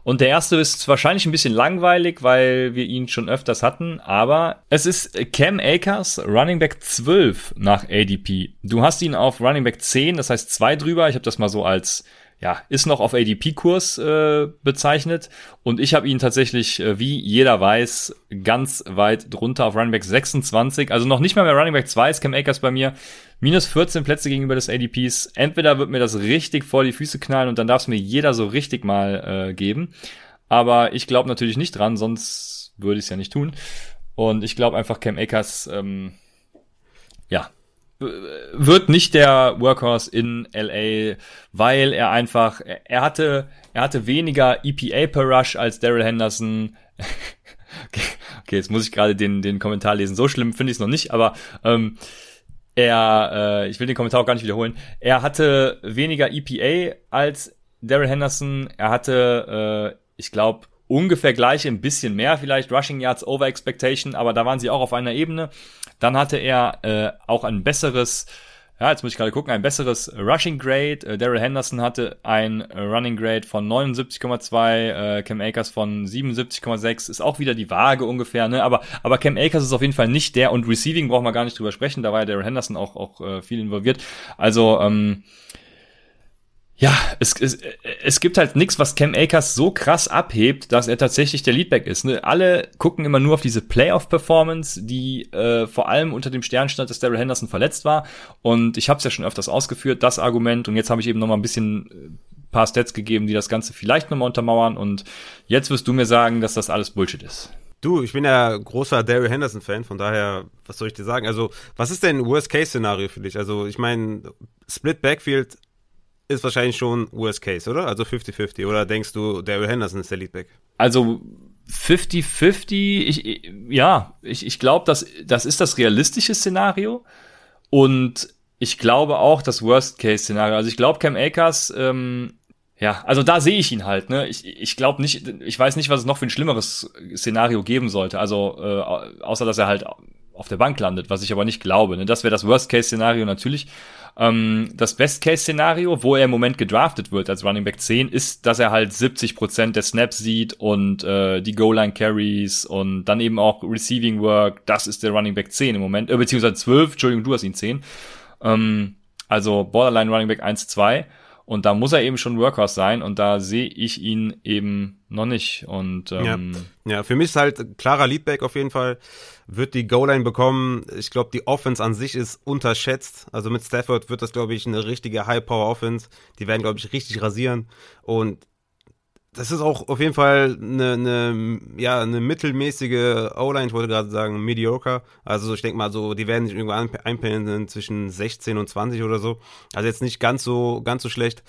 Speaker 1: Und der erste ist wahrscheinlich ein bisschen langweilig, weil wir ihn schon öfters hatten, aber es ist Cam Akers, Running Back 12 nach ADP. Du hast ihn auf Running Back 10, das heißt zwei drüber. Ich habe das mal so als ja, ist noch auf ADP-Kurs äh, bezeichnet. Und ich habe ihn tatsächlich, äh, wie jeder weiß, ganz weit drunter auf Running Back 26, also noch nicht mal mehr Running Back 2 ist Cam Akers bei mir, minus 14 Plätze gegenüber des ADPs. Entweder wird mir das richtig vor die Füße knallen und dann darf es mir jeder so richtig mal äh, geben, aber ich glaube natürlich nicht dran, sonst würde ich es ja nicht tun. Und ich glaube einfach Cam Akers, ähm, ja, wird nicht der Workhorse in LA, weil er einfach, er hatte, er hatte weniger EPA per Rush als Daryl Henderson. okay, jetzt muss ich gerade den, den Kommentar lesen. So schlimm finde ich es noch nicht, aber ähm, er, äh, ich will den Kommentar auch gar nicht wiederholen, er hatte weniger EPA als Daryl Henderson. Er hatte, äh, ich glaube, ungefähr gleich, ein bisschen mehr vielleicht Rushing Yards over Expectation, aber da waren sie auch auf einer Ebene. Dann hatte er äh, auch ein besseres ja, jetzt muss ich gerade gucken, ein besseres Rushing Grade. Äh, Daryl Henderson hatte ein Running Grade von 79,2, äh, Cam Akers von 77,6, ist auch wieder die Waage ungefähr, ne? Aber, aber Cam Akers ist auf jeden Fall nicht der und Receiving brauchen wir gar nicht drüber sprechen, da war ja Daryl Henderson auch, auch äh, viel involviert. Also, ähm, ja, es, es, es gibt halt nichts, was Cam Akers so krass abhebt, dass er tatsächlich der Leadback ist. Ne? Alle gucken immer nur auf diese Playoff-Performance, die äh, vor allem unter dem Stern stand, dass Daryl Henderson verletzt war. Und ich habe es ja schon öfters ausgeführt, das Argument. Und jetzt habe ich eben noch mal ein bisschen äh, paar Stats gegeben, die das Ganze vielleicht noch mal untermauern. Und jetzt wirst du mir sagen, dass das alles Bullshit ist.
Speaker 2: Du, ich bin ja großer Daryl Henderson-Fan, von daher, was soll ich dir sagen? Also, was ist denn Worst-Case-Szenario für dich? Also, ich meine, Split Backfield ist wahrscheinlich schon Worst Case, oder? Also 50-50. Oder denkst du, Daryl Henderson ist der Leadback?
Speaker 1: Also 50-50, ich, ja, ich, ich glaube, das, das ist das realistische Szenario. Und ich glaube auch das Worst-Case-Szenario. Also ich glaube, Cam Akers, ähm, ja, also da sehe ich ihn halt. Ne? Ich, ich glaube nicht, ich weiß nicht, was es noch für ein schlimmeres Szenario geben sollte. Also äh, außer dass er halt auf der Bank landet, was ich aber nicht glaube. Ne? Das wäre das Worst-Case-Szenario natürlich. Ähm, das Best-Case-Szenario, wo er im Moment gedraftet wird als Running Back 10, ist, dass er halt 70% der Snaps sieht und äh, die Goal-Line-Carries und dann eben auch Receiving Work. Das ist der Running Back 10 im Moment, äh, beziehungsweise 12, Entschuldigung, du hast ihn 10. Ähm, also Borderline Running Back 1, 2. Und da muss er eben schon Workhorse sein und da sehe ich ihn eben noch nicht. Und ähm,
Speaker 2: ja. ja, für mich ist halt klarer Leadback auf jeden Fall. Wird die Goal-Line bekommen. Ich glaube, die Offense an sich ist unterschätzt. Also mit Stafford wird das, glaube ich, eine richtige High-Power-Offense. Die werden, glaube ich, richtig rasieren. Und das ist auch auf jeden Fall eine, eine, ja, eine mittelmäßige O-Line, ich wollte gerade sagen, mediocre. Also ich denke mal so, die werden sich irgendwo einpendeln zwischen 16 und 20 oder so. Also jetzt nicht ganz so, ganz so schlecht.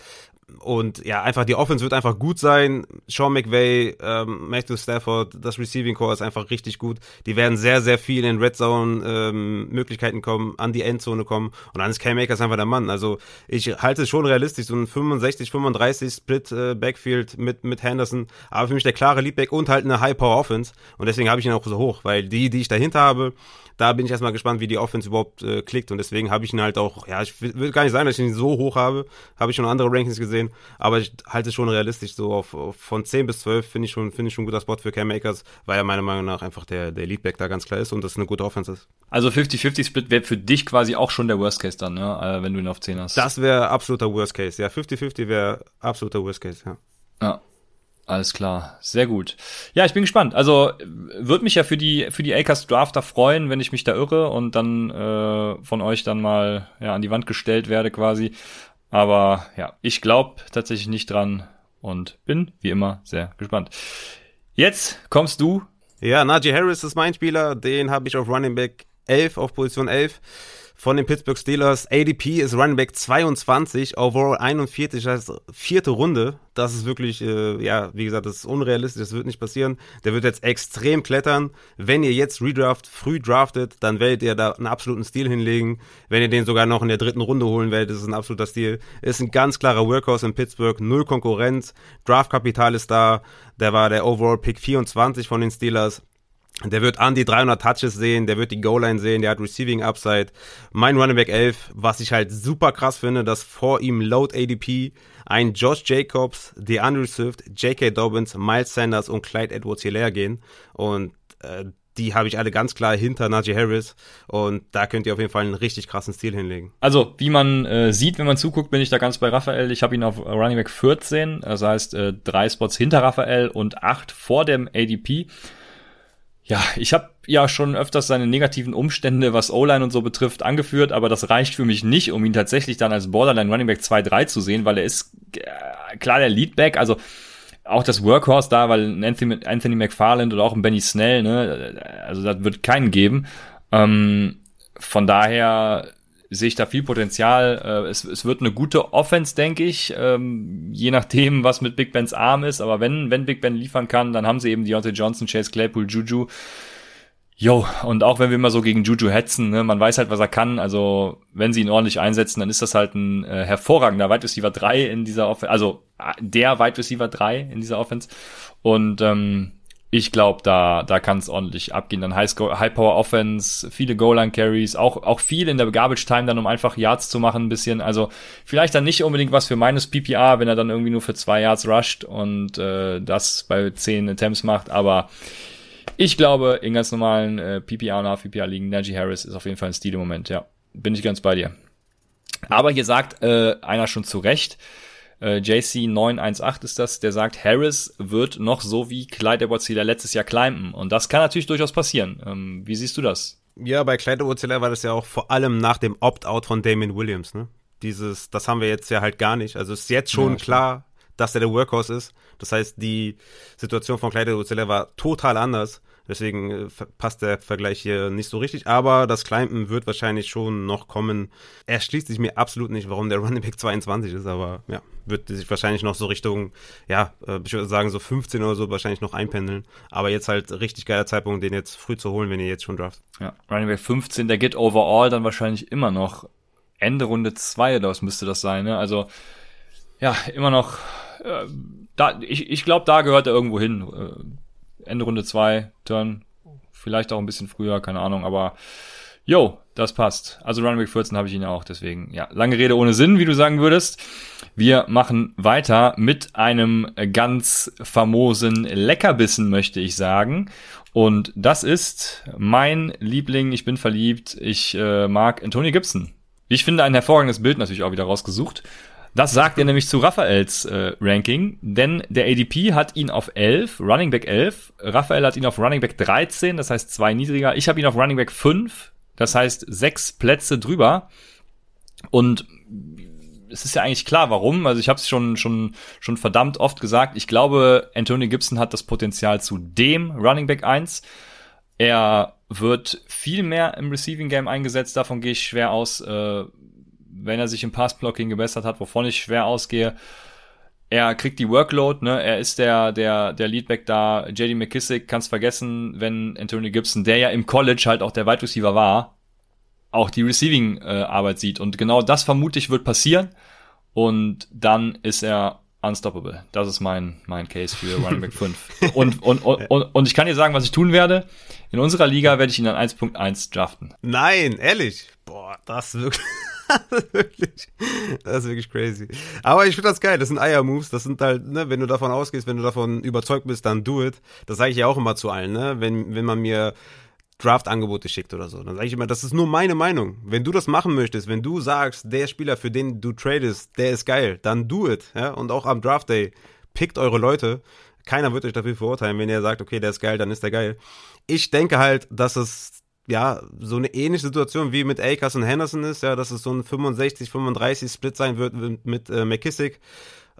Speaker 2: Und ja, einfach die Offense wird einfach gut sein. Sean McVay, ähm, Matthew Stafford, das Receiving Core ist einfach richtig gut. Die werden sehr, sehr viel in Red Zone ähm, Möglichkeiten kommen, an die Endzone kommen. Und dann ist Cam Akers einfach der Mann. Also ich halte es schon realistisch, so ein 65, 35 Split äh, Backfield mit, mit Henderson. Aber für mich der klare Leadback und halt eine High Power Offense. Und deswegen habe ich ihn auch so hoch, weil die, die ich dahinter habe, da bin ich erstmal gespannt, wie die Offense überhaupt äh, klickt und deswegen habe ich ihn halt auch, ja, ich will gar nicht sagen, dass ich ihn so hoch habe, habe ich schon andere Rankings gesehen, aber ich halte es schon realistisch so auf, auf von 10 bis 12 finde ich schon finde ich schon ein guter Spot für Cam Makers, weil er meiner Meinung nach einfach der der Leadback da ganz klar ist und das eine gute Offense ist.
Speaker 1: Also 50-50 Split wäre für dich quasi auch schon der Worst Case dann, ne, wenn du ihn auf 10 hast.
Speaker 2: Das wäre absoluter Worst Case. Ja, 50-50 wäre absoluter Worst Case, ja.
Speaker 1: Ja. Alles klar, sehr gut. Ja, ich bin gespannt. Also würde mich ja für die für die Acres Drafter freuen, wenn ich mich da irre und dann äh, von euch dann mal ja an die Wand gestellt werde quasi. Aber ja, ich glaube tatsächlich nicht dran und bin wie immer sehr gespannt. Jetzt kommst du.
Speaker 2: Ja, Najee Harris ist mein Spieler. Den habe ich auf Running Back 11 auf Position 11 von den Pittsburgh Steelers. ADP ist Running Back 22, Overall 41, das heißt vierte Runde. Das ist wirklich, äh, ja, wie gesagt, das ist unrealistisch, das wird nicht passieren. Der wird jetzt extrem klettern. Wenn ihr jetzt Redraft früh draftet, dann werdet ihr da einen absoluten Stil hinlegen. Wenn ihr den sogar noch in der dritten Runde holen werdet, ist es ein absoluter Stil. Ist ein ganz klarer Workhorse in Pittsburgh, null Konkurrenz, Draftkapital ist da. Der war der Overall Pick 24 von den Steelers. Der wird an die 300 Touches sehen, der wird die Goal-Line sehen, der hat Receiving Upside. Mein Running Back 11, was ich halt super krass finde, dass vor ihm Load ADP ein Josh Jacobs, DeAndre Swift, J.K. Dobbins, Miles Sanders und Clyde Edwards-Hilaire gehen. Und äh, die habe ich alle ganz klar hinter Najee Harris und da könnt ihr auf jeden Fall einen richtig krassen Stil hinlegen.
Speaker 1: Also, wie man äh, sieht, wenn man zuguckt, bin ich da ganz bei Raphael. Ich habe ihn auf Running Back 14, das heißt äh, drei Spots hinter Raphael und acht vor dem ADP. Ja, ich habe ja schon öfters seine negativen Umstände, was O-Line und so betrifft, angeführt, aber das reicht für mich nicht, um ihn tatsächlich dann als Borderline Running Back 2-3 zu sehen, weil er ist äh, klar der Leadback, also auch das Workhorse da, weil Anthony, Anthony McFarland oder auch ein Benny Snell, ne, also das wird keinen geben. Ähm, von daher sehe ich da viel Potenzial. Äh, es, es wird eine gute Offense, denke ich, ähm, je nachdem, was mit Big Bens Arm ist. Aber wenn, wenn Big Ben liefern kann, dann haben sie eben Deontay Johnson, Chase Claypool, Juju. Jo, und auch wenn wir immer so gegen Juju hetzen, ne, man weiß halt, was er kann. Also, wenn sie ihn ordentlich einsetzen, dann ist das halt ein äh, hervorragender Wide Receiver 3 in dieser Offense, also äh, der Wide Receiver 3 in dieser Offense. Und ähm, ich glaube, da, da kann es ordentlich abgehen. Dann High, High Power Offense, viele Goal-Line Carries, auch, auch viel in der Garbage Time dann, um einfach Yards zu machen, ein bisschen. Also vielleicht dann nicht unbedingt was für meines PPR, wenn er dann irgendwie nur für zwei Yards rusht und äh, das bei zehn Attempts macht, aber ich glaube, in ganz normalen äh, PPR und HPPR liegen Najee Harris ist auf jeden Fall ein Stil im Moment, ja. Bin ich ganz bei dir. Aber hier sagt äh, einer schon zu Recht, äh, JC918 ist das, der sagt, Harris wird noch so wie Clyde edwards letztes Jahr climben. Und das kann natürlich durchaus passieren. Ähm, wie siehst du das?
Speaker 2: Ja, bei Clyde edwards war das ja auch vor allem nach dem Opt-out von Damien Williams, ne? Dieses, das haben wir jetzt ja halt gar nicht. Also ist jetzt schon ja, klar, dass er der Workhorse ist. Das heißt, die Situation von Clyde edwards war total anders. Deswegen äh, passt der Vergleich hier nicht so richtig. Aber das Climben wird wahrscheinlich schon noch kommen. Er schließt sich mir absolut nicht, warum der Running Back 22 ist. Aber ja, wird sich wahrscheinlich noch so Richtung, ja, äh, ich würde sagen so 15 oder so wahrscheinlich noch einpendeln. Aber jetzt halt richtig geiler Zeitpunkt, den jetzt früh zu holen, wenn ihr jetzt schon draft.
Speaker 1: Ja, Running Back 15, der geht overall dann wahrscheinlich immer noch Ende Runde 2 oder was müsste das sein, ne? Also, ja, immer noch, äh, da, ich, ich glaube, da gehört er irgendwo hin. Äh, Ende Runde 2, Turn, vielleicht auch ein bisschen früher, keine Ahnung, aber yo, das passt. Also Back 14 habe ich ihn auch, deswegen, ja, lange Rede ohne Sinn, wie du sagen würdest. Wir machen weiter mit einem ganz famosen Leckerbissen, möchte ich sagen. Und das ist mein Liebling, ich bin verliebt, ich äh, mag Antonio Gibson. Ich finde ein hervorragendes Bild natürlich auch wieder rausgesucht. Das sagt er nämlich zu Raphaels äh, Ranking, denn der ADP hat ihn auf 11, Running Back 11. Raphael hat ihn auf Running Back 13, das heißt zwei niedriger. Ich habe ihn auf Running Back 5, das heißt sechs Plätze drüber. Und es ist ja eigentlich klar, warum. Also ich habe es schon schon schon verdammt oft gesagt. Ich glaube, Anthony Gibson hat das Potenzial zu dem Running Back 1. Er wird viel mehr im Receiving Game eingesetzt, davon gehe ich schwer aus. Äh, wenn er sich im Passblocking gebessert hat, wovon ich schwer ausgehe. Er kriegt die Workload, ne? Er ist der, der, der Leadback da. JD McKissick kann's vergessen, wenn Anthony Gibson, der ja im College halt auch der Wide Receiver war, auch die Receiving-Arbeit äh, sieht. Und genau das vermute ich wird passieren. Und dann ist er unstoppable. Das ist mein, mein Case für Running Back 5. Und, und, und, und, und ich kann dir sagen, was ich tun werde. In unserer Liga werde ich ihn an 1.1 draften.
Speaker 2: Nein, ehrlich. Boah, das wirklich. wirklich, das ist wirklich crazy. Aber ich finde das geil. Das sind Eier-Moves. Das sind halt, ne, wenn du davon ausgehst, wenn du davon überzeugt bist, dann do it. Das sage ich ja auch immer zu allen, ne? Wenn, wenn man mir Draft-Angebote schickt oder so. Dann sage ich immer, das ist nur meine Meinung. Wenn du das machen möchtest, wenn du sagst, der Spieler, für den du tradest, der ist geil, dann do it. Ja? Und auch am Draft Day, pickt eure Leute. Keiner wird euch dafür verurteilen, wenn ihr sagt, okay, der ist geil, dann ist der geil. Ich denke halt, dass es ja, so eine ähnliche Situation wie mit Akers und Henderson ist, ja, dass es so ein 65, 35 Split sein wird mit, mit äh, McKissick.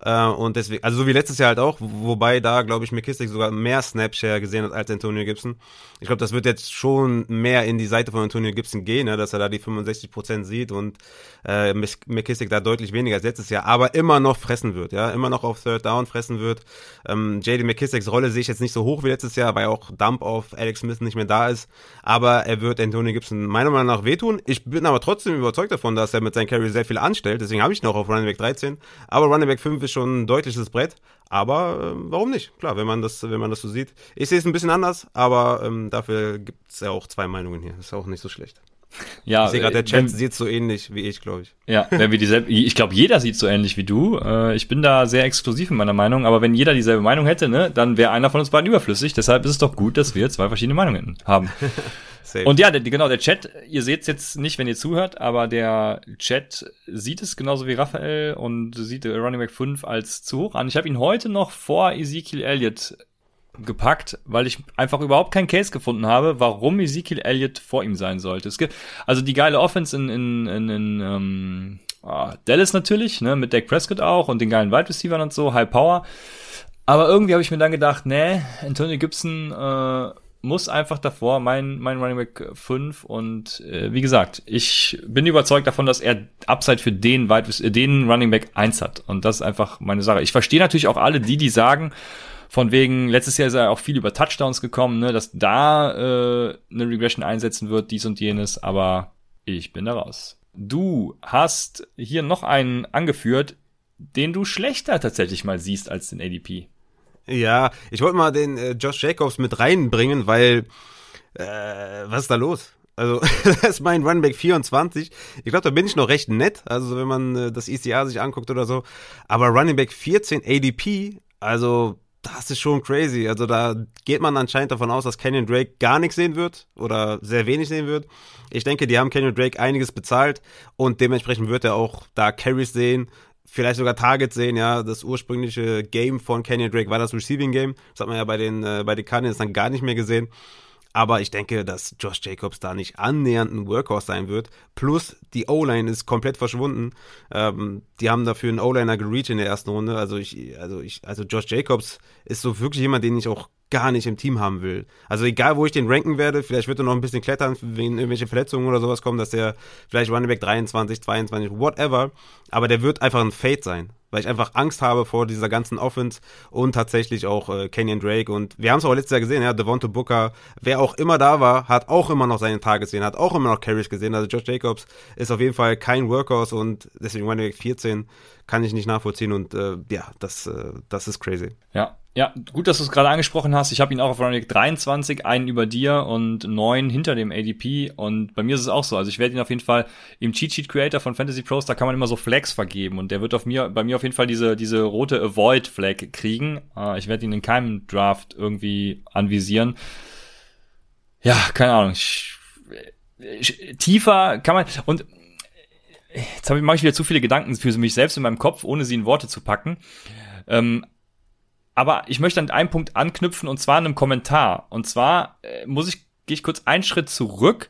Speaker 2: Äh, und deswegen, also so wie letztes Jahr halt auch, wobei da, glaube ich, McKissick sogar mehr Snapshare gesehen hat als Antonio Gibson. Ich glaube, das wird jetzt schon mehr in die Seite von Antonio Gibson gehen, ne, dass er da die 65% sieht und äh, McKissick da deutlich weniger als letztes Jahr, aber immer noch fressen wird, ja, immer noch auf Third Down fressen wird. Ähm, JD McKissicks Rolle sehe ich jetzt nicht so hoch wie letztes Jahr, weil auch Dump auf Alex Smith nicht mehr da ist, aber er wird Antonio Gibson meiner Meinung nach wehtun. Ich bin aber trotzdem überzeugt davon, dass er mit seinem Carry sehr viel anstellt, deswegen habe ich auch auf Running Back 13, aber Running Back 5 ist schon ein deutliches Brett. Aber äh, warum nicht? Klar, wenn man das, wenn man das so sieht. Ich sehe es ein bisschen anders, aber ähm, dafür gibt es ja auch zwei Meinungen hier. Ist auch nicht so schlecht. Ja, ich sehe gerade, der Chat wenn, sieht so ähnlich wie ich, glaube ich.
Speaker 1: Ja, wenn wir dieselbe, ich glaube, jeder sieht so ähnlich wie du. Äh, ich bin da sehr exklusiv in meiner Meinung, aber wenn jeder dieselbe Meinung hätte, ne, dann wäre einer von uns beiden überflüssig. Deshalb ist es doch gut, dass wir zwei verschiedene Meinungen haben. Safe. Und ja, der, genau, der Chat, ihr seht es jetzt nicht, wenn ihr zuhört, aber der Chat sieht es genauso wie Raphael und sieht Running Back 5 als zu hoch an. Ich habe ihn heute noch vor Ezekiel Elliott gepackt, weil ich einfach überhaupt keinen Case gefunden habe, warum Ezekiel Elliott vor ihm sein sollte. Es gibt also die geile Offense in, in, in, in ähm, oh, Dallas natürlich, ne, mit Dak Prescott auch und den geilen Wide Receivers und so, High Power. Aber irgendwie habe ich mir dann gedacht, nee, Antonio Gibson äh, muss einfach davor mein, mein Running Back 5 und äh, wie gesagt, ich bin überzeugt davon, dass er Upside für den, Wide, den Running Back 1 hat und das ist einfach meine Sache. Ich verstehe natürlich auch alle die, die sagen, Von wegen, letztes Jahr ist er auch viel über Touchdowns gekommen, ne, dass da äh, eine Regression einsetzen wird, dies und jenes, aber ich bin da raus. Du hast hier noch einen angeführt, den du schlechter tatsächlich mal siehst als den ADP.
Speaker 2: Ja, ich wollte mal den äh, Josh Jacobs mit reinbringen, weil äh, was ist da los? Also, das ist mein Runback 24. Ich glaube, da bin ich noch recht nett, also wenn man äh, das ECA sich anguckt oder so. Aber Running Back 14 ADP, also das ist schon crazy. Also da geht man anscheinend davon aus, dass Kenyon Drake gar nichts sehen wird oder sehr wenig sehen wird. Ich denke, die haben Kenyon Drake einiges bezahlt und dementsprechend wird er auch da Carries sehen, vielleicht sogar Targets sehen. Ja, das ursprüngliche Game von Kenyon Drake war das Receiving Game. Das hat man ja bei den äh, bei den Cardinals dann gar nicht mehr gesehen. Aber ich denke, dass Josh Jacobs da nicht annähernd ein Workhorse sein wird. Plus, die O-Line ist komplett verschwunden. Ähm, die haben dafür einen O-Liner gereached in der ersten Runde. Also ich, also ich, also Josh Jacobs ist so wirklich jemand, den ich auch gar nicht im Team haben will. Also egal, wo ich den ranken werde, vielleicht wird er noch ein bisschen klettern, wenn irgendwelche Verletzungen oder sowas kommen, dass der vielleicht Running Back 23, 22, whatever. Aber der wird einfach ein Fade sein weil ich einfach Angst habe vor dieser ganzen Offense und tatsächlich auch äh, Kenyon Drake. Und wir haben es auch letztes Jahr gesehen, ja, Devonta Booker, wer auch immer da war, hat auch immer noch seine Tage gesehen, hat auch immer noch Carries gesehen. Also Josh Jacobs ist auf jeden Fall kein Workhorse und deswegen Running Back 14 kann ich nicht nachvollziehen und äh, ja, das, äh, das ist crazy.
Speaker 1: Ja, ja, gut, dass du es gerade angesprochen hast. Ich habe ihn auch auf Running 23, einen über dir und neun hinter dem ADP. Und bei mir ist es auch so. Also ich werde ihn auf jeden Fall im Cheat Sheet Creator von Fantasy Pros, da kann man immer so Flags vergeben. Und der wird auf mir, bei mir auf jeden Fall diese, diese rote Avoid Flag kriegen. Äh, ich werde ihn in keinem Draft irgendwie anvisieren. Ja, keine Ahnung. Ich, ich, tiefer kann man, und jetzt habe ich, mache ich wieder zu viele Gedanken für mich selbst in meinem Kopf, ohne sie in Worte zu packen. Ähm, aber ich möchte an einen Punkt anknüpfen und zwar in einem Kommentar. Und zwar äh, muss ich, gehe ich kurz einen Schritt zurück,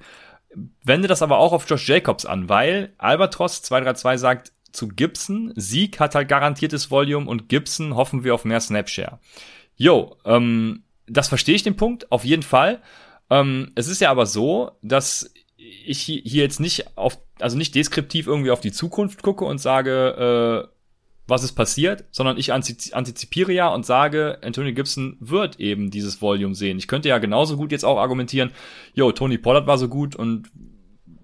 Speaker 1: wende das aber auch auf Josh Jacobs an, weil Albatros 232 sagt zu Gibson, Sieg hat halt garantiertes Volume und Gibson hoffen wir auf mehr Snapshare. Jo, ähm, das verstehe ich den Punkt, auf jeden Fall. Ähm, es ist ja aber so, dass ich hier jetzt nicht auf, also nicht deskriptiv irgendwie auf die Zukunft gucke und sage, äh, was ist passiert, sondern ich antizipiere ja und sage, Anthony Gibson wird eben dieses Volume sehen. Ich könnte ja genauso gut jetzt auch argumentieren, yo, Tony Pollard war so gut und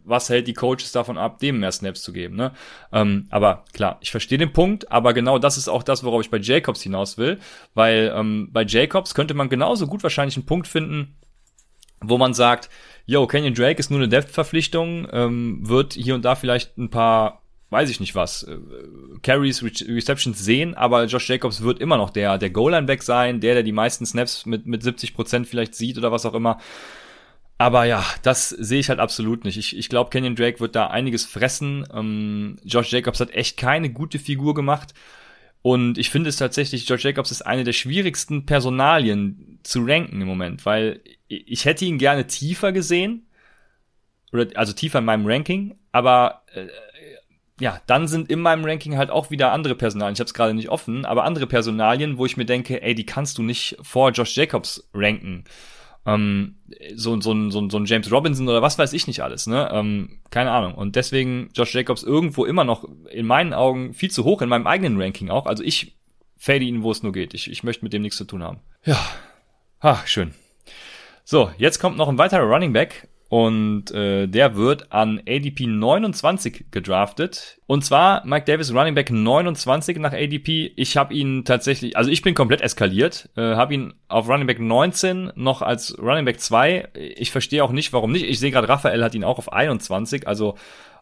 Speaker 1: was hält die Coaches davon ab, dem mehr Snaps zu geben, ne? Ähm, aber klar, ich verstehe den Punkt, aber genau das ist auch das, worauf ich bei Jacobs hinaus will, weil ähm, bei Jacobs könnte man genauso gut wahrscheinlich einen Punkt finden, wo man sagt, yo, Kenyon Drake ist nur eine Depth-Verpflichtung, ähm, wird hier und da vielleicht ein paar weiß ich nicht was, äh, Carries, Re Receptions sehen, aber Josh Jacobs wird immer noch der, der Goal-Line-Back sein, der, der die meisten Snaps mit, mit 70 Prozent vielleicht sieht oder was auch immer. Aber ja, das sehe ich halt absolut nicht. Ich, ich glaube, Kenyon Drake wird da einiges fressen. Ähm, Josh Jacobs hat echt keine gute Figur gemacht. Und ich finde es tatsächlich, George Jacobs ist eine der schwierigsten Personalien zu ranken im Moment, weil ich hätte ihn gerne tiefer gesehen, oder also tiefer in meinem Ranking, aber äh, ja, dann sind in meinem Ranking halt auch wieder andere Personalien. Ich habe es gerade nicht offen, aber andere Personalien, wo ich mir denke, ey, die kannst du nicht vor Josh Jacobs ranken. Ähm, so, so, so, so ein James Robinson oder was weiß ich nicht alles, ne? Ähm, keine Ahnung. Und deswegen Josh Jacobs irgendwo immer noch in meinen Augen viel zu hoch, in meinem eigenen Ranking auch. Also ich fade ihn, wo es nur geht. Ich, ich möchte mit dem nichts zu tun haben. Ja. Ach, schön. So, jetzt kommt noch ein weiterer Running Back und äh, der wird an ADP 29 gedraftet. Und zwar Mike Davis Running Back 29 nach ADP. Ich habe ihn tatsächlich, also ich bin komplett eskaliert, äh, habe ihn auf Running Back 19 noch als Running Back 2. Ich verstehe auch nicht, warum nicht. Ich sehe gerade, Raphael hat ihn auch auf 21, also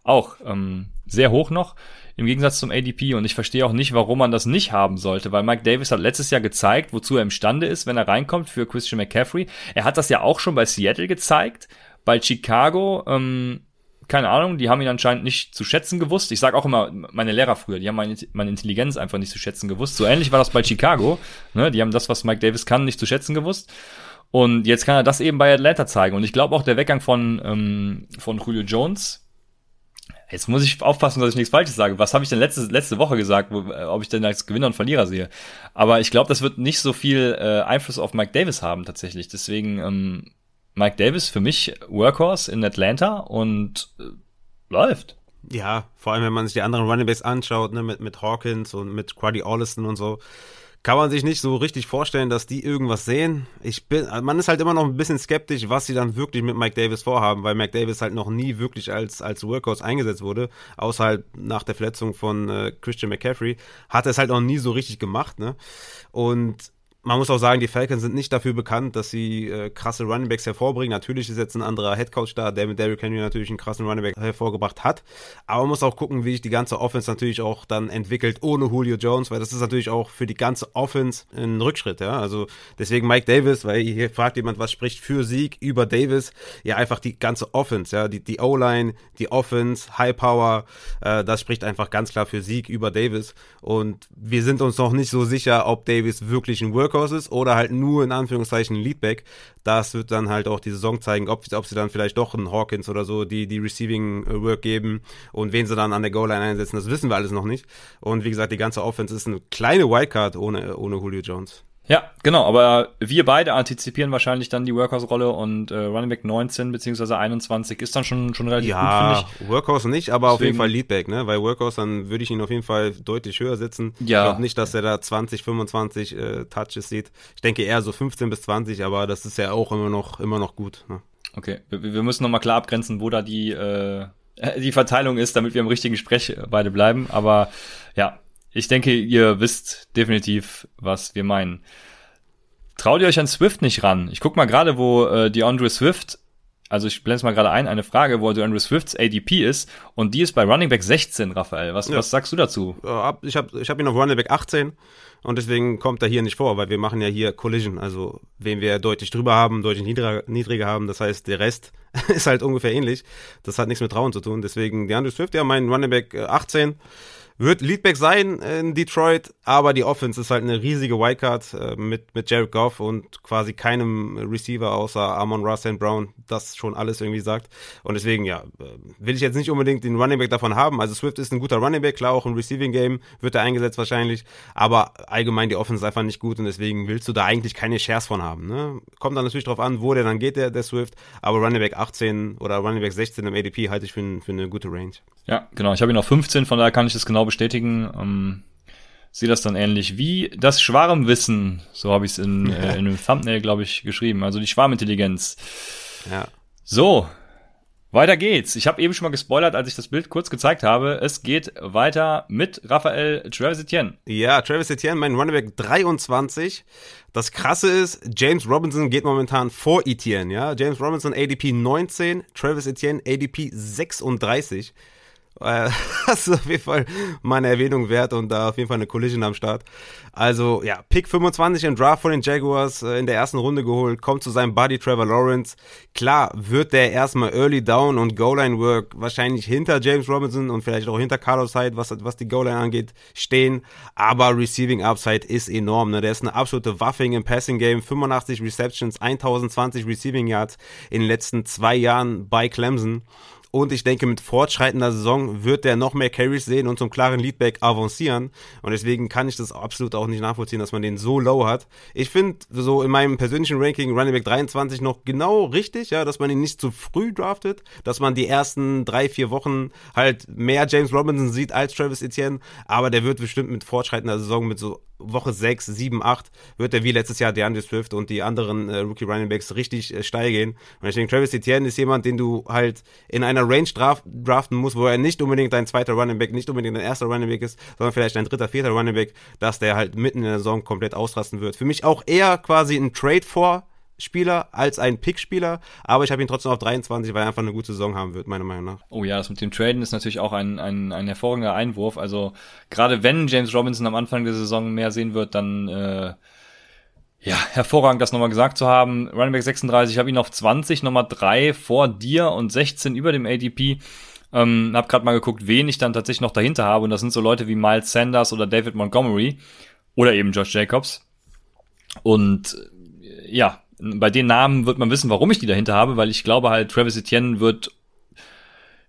Speaker 1: auch ähm, sehr hoch noch im Gegensatz zum ADP und ich verstehe auch nicht, warum man das nicht haben sollte, weil Mike Davis hat letztes Jahr gezeigt, wozu er imstande ist, wenn er reinkommt für Christian McCaffrey. Er hat das ja auch schon bei Seattle gezeigt bei Chicago, ähm, keine Ahnung, die haben ihn anscheinend nicht zu schätzen gewusst. Ich sage auch immer, meine Lehrer früher, die haben meine, meine, Intelligenz einfach nicht zu schätzen gewusst. So ähnlich war das bei Chicago. Ne? Die haben das, was Mike Davis kann, nicht zu schätzen gewusst. Und jetzt kann er das eben bei Atlanta zeigen. Und ich glaube auch der Weggang von, ähm, von Julio Jones. Jetzt muss ich aufpassen, dass ich nichts Falsches sage. Was habe ich denn letzte, letzte Woche gesagt, wo, äh, ob ich denn als Gewinner und Verlierer sehe? Aber ich glaube, das wird nicht so viel äh, Einfluss auf Mike Davis haben tatsächlich. Deswegen ähm, Mike Davis für mich Workhorse in Atlanta und äh, läuft.
Speaker 2: Ja, vor allem wenn man sich die anderen Running Backs anschaut, ne, mit, mit Hawkins und mit Quaddy Allison und so. kann man sich nicht so richtig vorstellen, dass die irgendwas sehen. Ich bin, man ist halt immer noch ein bisschen skeptisch, was sie dann wirklich mit Mike Davis vorhaben, weil Mike Davis halt noch nie wirklich als, als Workhorse eingesetzt wurde, außer halt nach der Verletzung von äh, Christian McCaffrey, hat er es halt noch nie so richtig gemacht, ne? Und man muss auch sagen, die Falcons sind nicht dafür bekannt, dass sie äh, krasse Runningbacks hervorbringen. Natürlich ist jetzt ein anderer Headcoach da, der mit Derrick Henry natürlich einen krassen Runningback hervorgebracht hat. Aber man muss auch gucken, wie sich die ganze Offense natürlich auch dann entwickelt ohne Julio Jones, weil das ist natürlich auch für die ganze Offense ein Rückschritt. Ja? Also deswegen Mike Davis, weil hier fragt jemand, was spricht für Sieg über Davis? Ja, einfach die ganze Offense, ja, die, die O-Line, die Offense, High Power, äh, das spricht einfach ganz klar für Sieg über Davis. Und wir sind uns noch nicht so sicher, ob Davis wirklich ein Work Workhorse oder halt nur in Anführungszeichen ein Leadback. Das wird dann halt auch die Saison zeigen, ob, ob sie dann vielleicht doch einen Hawkins oder so die, die Receiving äh, Work geben und wen sie dann an der Goal-Line einsetzen. Das wissen wir alles noch nicht. Und wie gesagt, die ganze Offense ist eine kleine Wildcard ohne, ohne Julio Jones.
Speaker 1: Ja, genau, aber wir beide antizipieren wahrscheinlich dann die Workhorse-Rolle und äh, Running Back 19 bzw. 21 ist dann schon, schon relativ
Speaker 2: ja, gut, finde ich. Workhorse nicht, aber Deswegen, auf jeden Fall Leadback, ne? Weil Workhorse, dann würde ich ihn auf jeden Fall deutlich höher setzen. Ja. Ich glaube nicht, dass er da 20, 25 äh, Touches sieht. Ich denke eher so 15 bis 20, aber das ist ja auch immer noch, immer noch gut. Ne?
Speaker 1: Okay, wir, wir müssen nochmal klar abgrenzen, wo da die, äh, die Verteilung ist, damit wir im richtigen Sprech beide bleiben. Aber ja, ich denke, ihr wisst definitiv, was wir meinen. Traut ihr euch an Swift nicht ran? Ich guck mal gerade, wo äh, die Andre Swift, also ich blende es mal gerade ein, eine Frage, wo die Andre Swifts ADP ist und die ist bei Running Back 16, Raphael. Was, ja. was sagst du dazu?
Speaker 2: Ich habe ich hab ihn auf Running Back 18 und deswegen kommt er hier nicht vor, weil wir machen ja hier Collision, also wen wir deutlich drüber haben, deutlich niedriger, niedriger haben, das heißt, der Rest ist halt ungefähr ähnlich. Das hat nichts mit Trauen zu tun, deswegen die Andre Swift, ja, mein Running Back 18 wird Leadback sein in Detroit, aber die Offense ist halt eine riesige Wildcard äh, mit, mit Jared Goff und quasi keinem Receiver außer Amon Ross and Brown, das schon alles irgendwie sagt. Und deswegen, ja, äh, will ich jetzt nicht unbedingt den Running Back davon haben. Also Swift ist ein guter Running Back, klar auch im Receiving Game wird er eingesetzt wahrscheinlich, aber allgemein die Offense ist einfach nicht gut und deswegen willst du da eigentlich keine Shares von haben. Ne? Kommt dann natürlich drauf an, wo der dann geht, der, der Swift, aber Running Back 18 oder Running Back 16 im ADP halte ich für, für eine gute Range.
Speaker 1: Ja, genau. Ich habe ihn auf 15, von daher kann ich das genau bestätigen. Ähm, sehe das dann ähnlich wie das Schwarmwissen, so habe ich es in, äh, in einem Thumbnail, glaube ich, geschrieben. Also die Schwarmintelligenz. Ja. So, weiter geht's. Ich habe eben schon mal gespoilert, als ich das Bild kurz gezeigt habe. Es geht weiter mit Raphael Travis Etienne.
Speaker 2: Ja, Travis Etienne, mein Runnerback 23. Das krasse ist, James Robinson geht momentan vor Etienne, ja. James Robinson ADP 19, Travis Etienne ADP 36. Äh, das ist auf jeden Fall meine Erwähnung wert und da auf jeden Fall eine Collision am Start. Also ja, Pick 25 im Draft von den Jaguars äh, in der ersten Runde geholt, kommt zu seinem Buddy Trevor Lawrence. Klar wird der erstmal Early Down und Goal-Line Work wahrscheinlich hinter James Robinson und vielleicht auch hinter Carlos Hyde, was, was die Goal-Line angeht, stehen. Aber Receiving Upside ist enorm. Ne? Der ist eine absolute Waffing im Passing Game. 85 Receptions, 1020 Receiving Yards in den letzten zwei Jahren bei Clemson. Und ich denke, mit fortschreitender Saison wird der noch mehr Carries sehen und zum klaren Leadback avancieren. Und deswegen kann ich das absolut auch nicht nachvollziehen, dass man den so low hat. Ich finde so in meinem persönlichen Ranking Running Back 23 noch genau richtig, ja, dass man ihn nicht zu früh draftet, dass man die ersten drei, vier Wochen halt mehr James Robinson sieht als Travis Etienne. Aber der wird bestimmt mit fortschreitender Saison mit so Woche 6, 7, 8 wird er wie letztes Jahr DeAndre Swift und die anderen äh, Rookie Running Backs richtig äh, steil gehen. Und ich denke, Travis Etienne ist jemand, den du halt in einer Range draft, draften musst, wo er nicht unbedingt dein zweiter Running Back, nicht unbedingt dein erster Running Back ist, sondern vielleicht dein dritter, vierter Running Back, dass der halt mitten in der Saison komplett ausrasten wird. Für mich auch eher quasi ein Trade vor Spieler als ein Pick-Spieler, aber ich habe ihn trotzdem auf 23, weil er einfach eine gute Saison haben wird, meiner Meinung nach.
Speaker 1: Oh ja, das mit dem Traden ist natürlich auch ein, ein, ein hervorragender Einwurf. Also gerade wenn James Robinson am Anfang der Saison mehr sehen wird, dann äh, ja, hervorragend, das nochmal gesagt zu haben. Running Back 36, ich habe ihn auf 20, Nummer 3 vor dir und 16 über dem ADP. Ähm, hab gerade mal geguckt, wen ich dann tatsächlich noch dahinter habe. Und das sind so Leute wie Miles Sanders oder David Montgomery oder eben Josh Jacobs. Und äh, ja, bei den Namen wird man wissen, warum ich die dahinter habe, weil ich glaube halt, Travis Etienne wird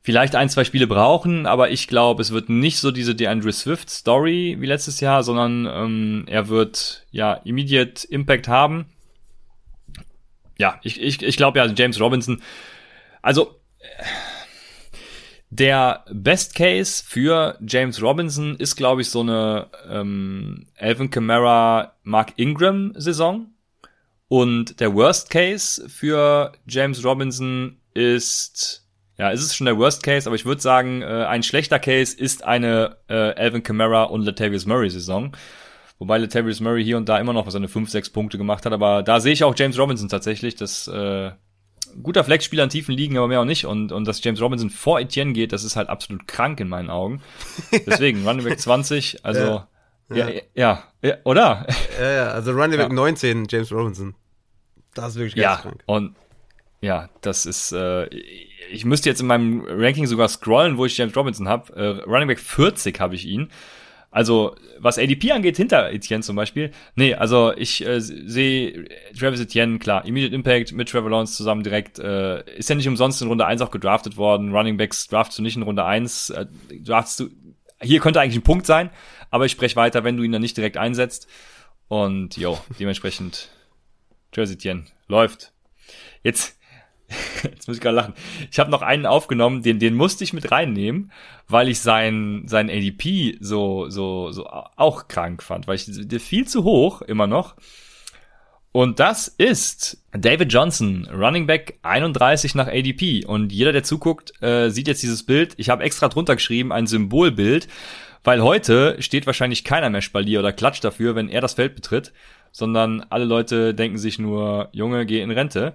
Speaker 1: vielleicht ein, zwei Spiele brauchen, aber ich glaube, es wird nicht so diese DeAndre Swift Story wie letztes Jahr, sondern ähm, er wird ja immediate Impact haben. Ja, ich, ich, ich glaube ja, James Robinson, also Der Best Case für James Robinson ist, glaube ich, so eine ähm, Alvin Kamara, Mark Ingram Saison. Und der Worst Case für James Robinson ist, ja, ist es schon der Worst Case, aber ich würde sagen, äh, ein schlechter Case ist eine äh, Alvin Kamara und Latavius Murray Saison. Wobei Latavius Murray hier und da immer noch seine 5, 6 Punkte gemacht hat. Aber da sehe ich auch James Robinson tatsächlich. Das äh, guter Flexspieler an tiefen liegen, aber mehr auch nicht. Und, und dass James Robinson vor Etienne geht, das ist halt absolut krank in meinen Augen. Deswegen, Running Back 20, also ja, ja, ja, ja oder?
Speaker 2: Ja, ja, also Running Back ja. 19, James Robinson. Das ist wirklich ganz
Speaker 1: ja,
Speaker 2: krank.
Speaker 1: Und ja, das ist, äh, ich müsste jetzt in meinem Ranking sogar scrollen, wo ich James Robinson habe. Äh, Running Back 40 habe ich ihn. Also, was ADP angeht, hinter Etienne zum Beispiel. Nee, also ich äh, sehe Travis Etienne, klar, Immediate Impact mit Trevor Lawrence zusammen direkt, äh, ist ja nicht umsonst in Runde 1 auch gedraftet worden. Running Backs draftest du nicht in Runde 1, äh, draftest du, hier könnte eigentlich ein Punkt sein, aber ich spreche weiter, wenn du ihn dann nicht direkt einsetzt. Und jo, dementsprechend Travis Etienne läuft. Jetzt Jetzt muss ich gerade lachen. Ich habe noch einen aufgenommen, den, den musste ich mit reinnehmen, weil ich sein, sein ADP so, so, so auch krank fand, weil ich viel zu hoch immer noch. Und das ist David Johnson, Running Back 31 nach ADP. Und jeder, der zuguckt, äh, sieht jetzt dieses Bild. Ich habe extra drunter geschrieben, ein Symbolbild, weil heute steht wahrscheinlich keiner mehr Spalier oder klatscht dafür, wenn er das Feld betritt, sondern alle Leute denken sich nur, Junge, geh in Rente.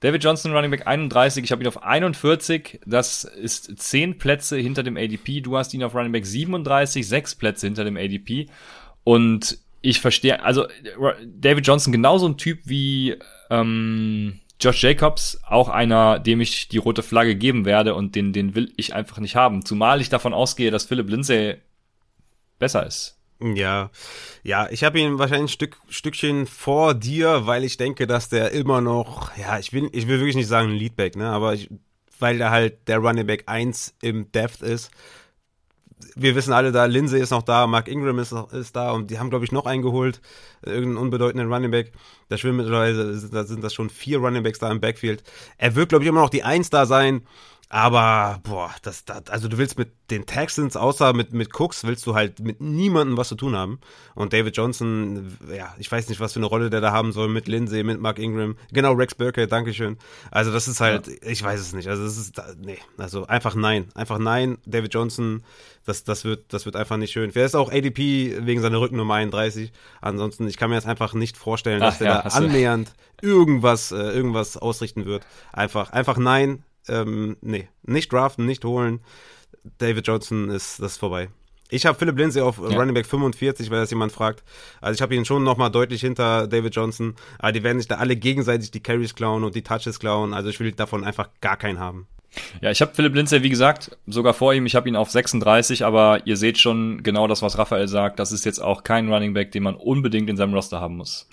Speaker 1: David Johnson, Running Back 31, ich habe ihn auf 41, das ist 10 Plätze hinter dem ADP. Du hast ihn auf Running Back 37, 6 Plätze hinter dem ADP. Und ich verstehe, also David Johnson genauso ein Typ wie ähm, Josh Jacobs, auch einer, dem ich die rote Flagge geben werde und den, den will ich einfach nicht haben. Zumal ich davon ausgehe, dass Philip Lindsay besser ist.
Speaker 2: Ja, ja, ich habe ihn wahrscheinlich ein Stück, Stückchen vor dir, weil ich denke, dass der immer noch, ja, ich will, ich will wirklich nicht sagen Leadback, ne, aber ich, weil der halt der Running Back 1 im Depth ist. Wir wissen alle da, Lindsay ist noch da, Mark Ingram ist, ist da und die haben, glaube ich, noch eingeholt, irgendeinen unbedeutenden Running Back. Da schwimmen mittlerweile, da sind das schon vier Running Backs da im Backfield. Er wird, glaube ich, immer noch die Eins da sein. Aber, boah, das, das, also du willst mit den Texans, außer mit, mit Cooks, willst du halt mit niemandem was zu tun haben. Und David Johnson, ja, ich weiß nicht, was für eine Rolle der da haben soll mit Lindsay, mit Mark Ingram. Genau, Rex Burkhead, Dankeschön. Also das ist halt, ja. ich weiß es nicht. Also das ist, nee, also einfach nein. Einfach nein. David Johnson, das, das wird, das wird einfach nicht schön. Wer ist auch ADP wegen seiner Rückennummer 31. Ansonsten, ich kann mir jetzt einfach nicht vorstellen, dass Ach, der ja, da annähernd irgendwas, äh, irgendwas ausrichten wird. Einfach, einfach nein ähm, nee, nicht draften, nicht holen. David Johnson ist das ist vorbei. Ich habe Philip Lindsay auf ja. Running Back 45, weil das jemand fragt. Also ich habe ihn schon nochmal deutlich hinter David Johnson. Aber die werden sich da alle gegenseitig die Carries klauen und die Touches klauen. Also ich will davon einfach gar keinen haben.
Speaker 1: Ja, ich habe Philipp Lindsay, wie gesagt, sogar vor ihm. Ich habe ihn auf 36, aber ihr seht schon genau das, was Raphael sagt. Das ist jetzt auch kein Running Back, den man unbedingt in seinem Roster haben muss.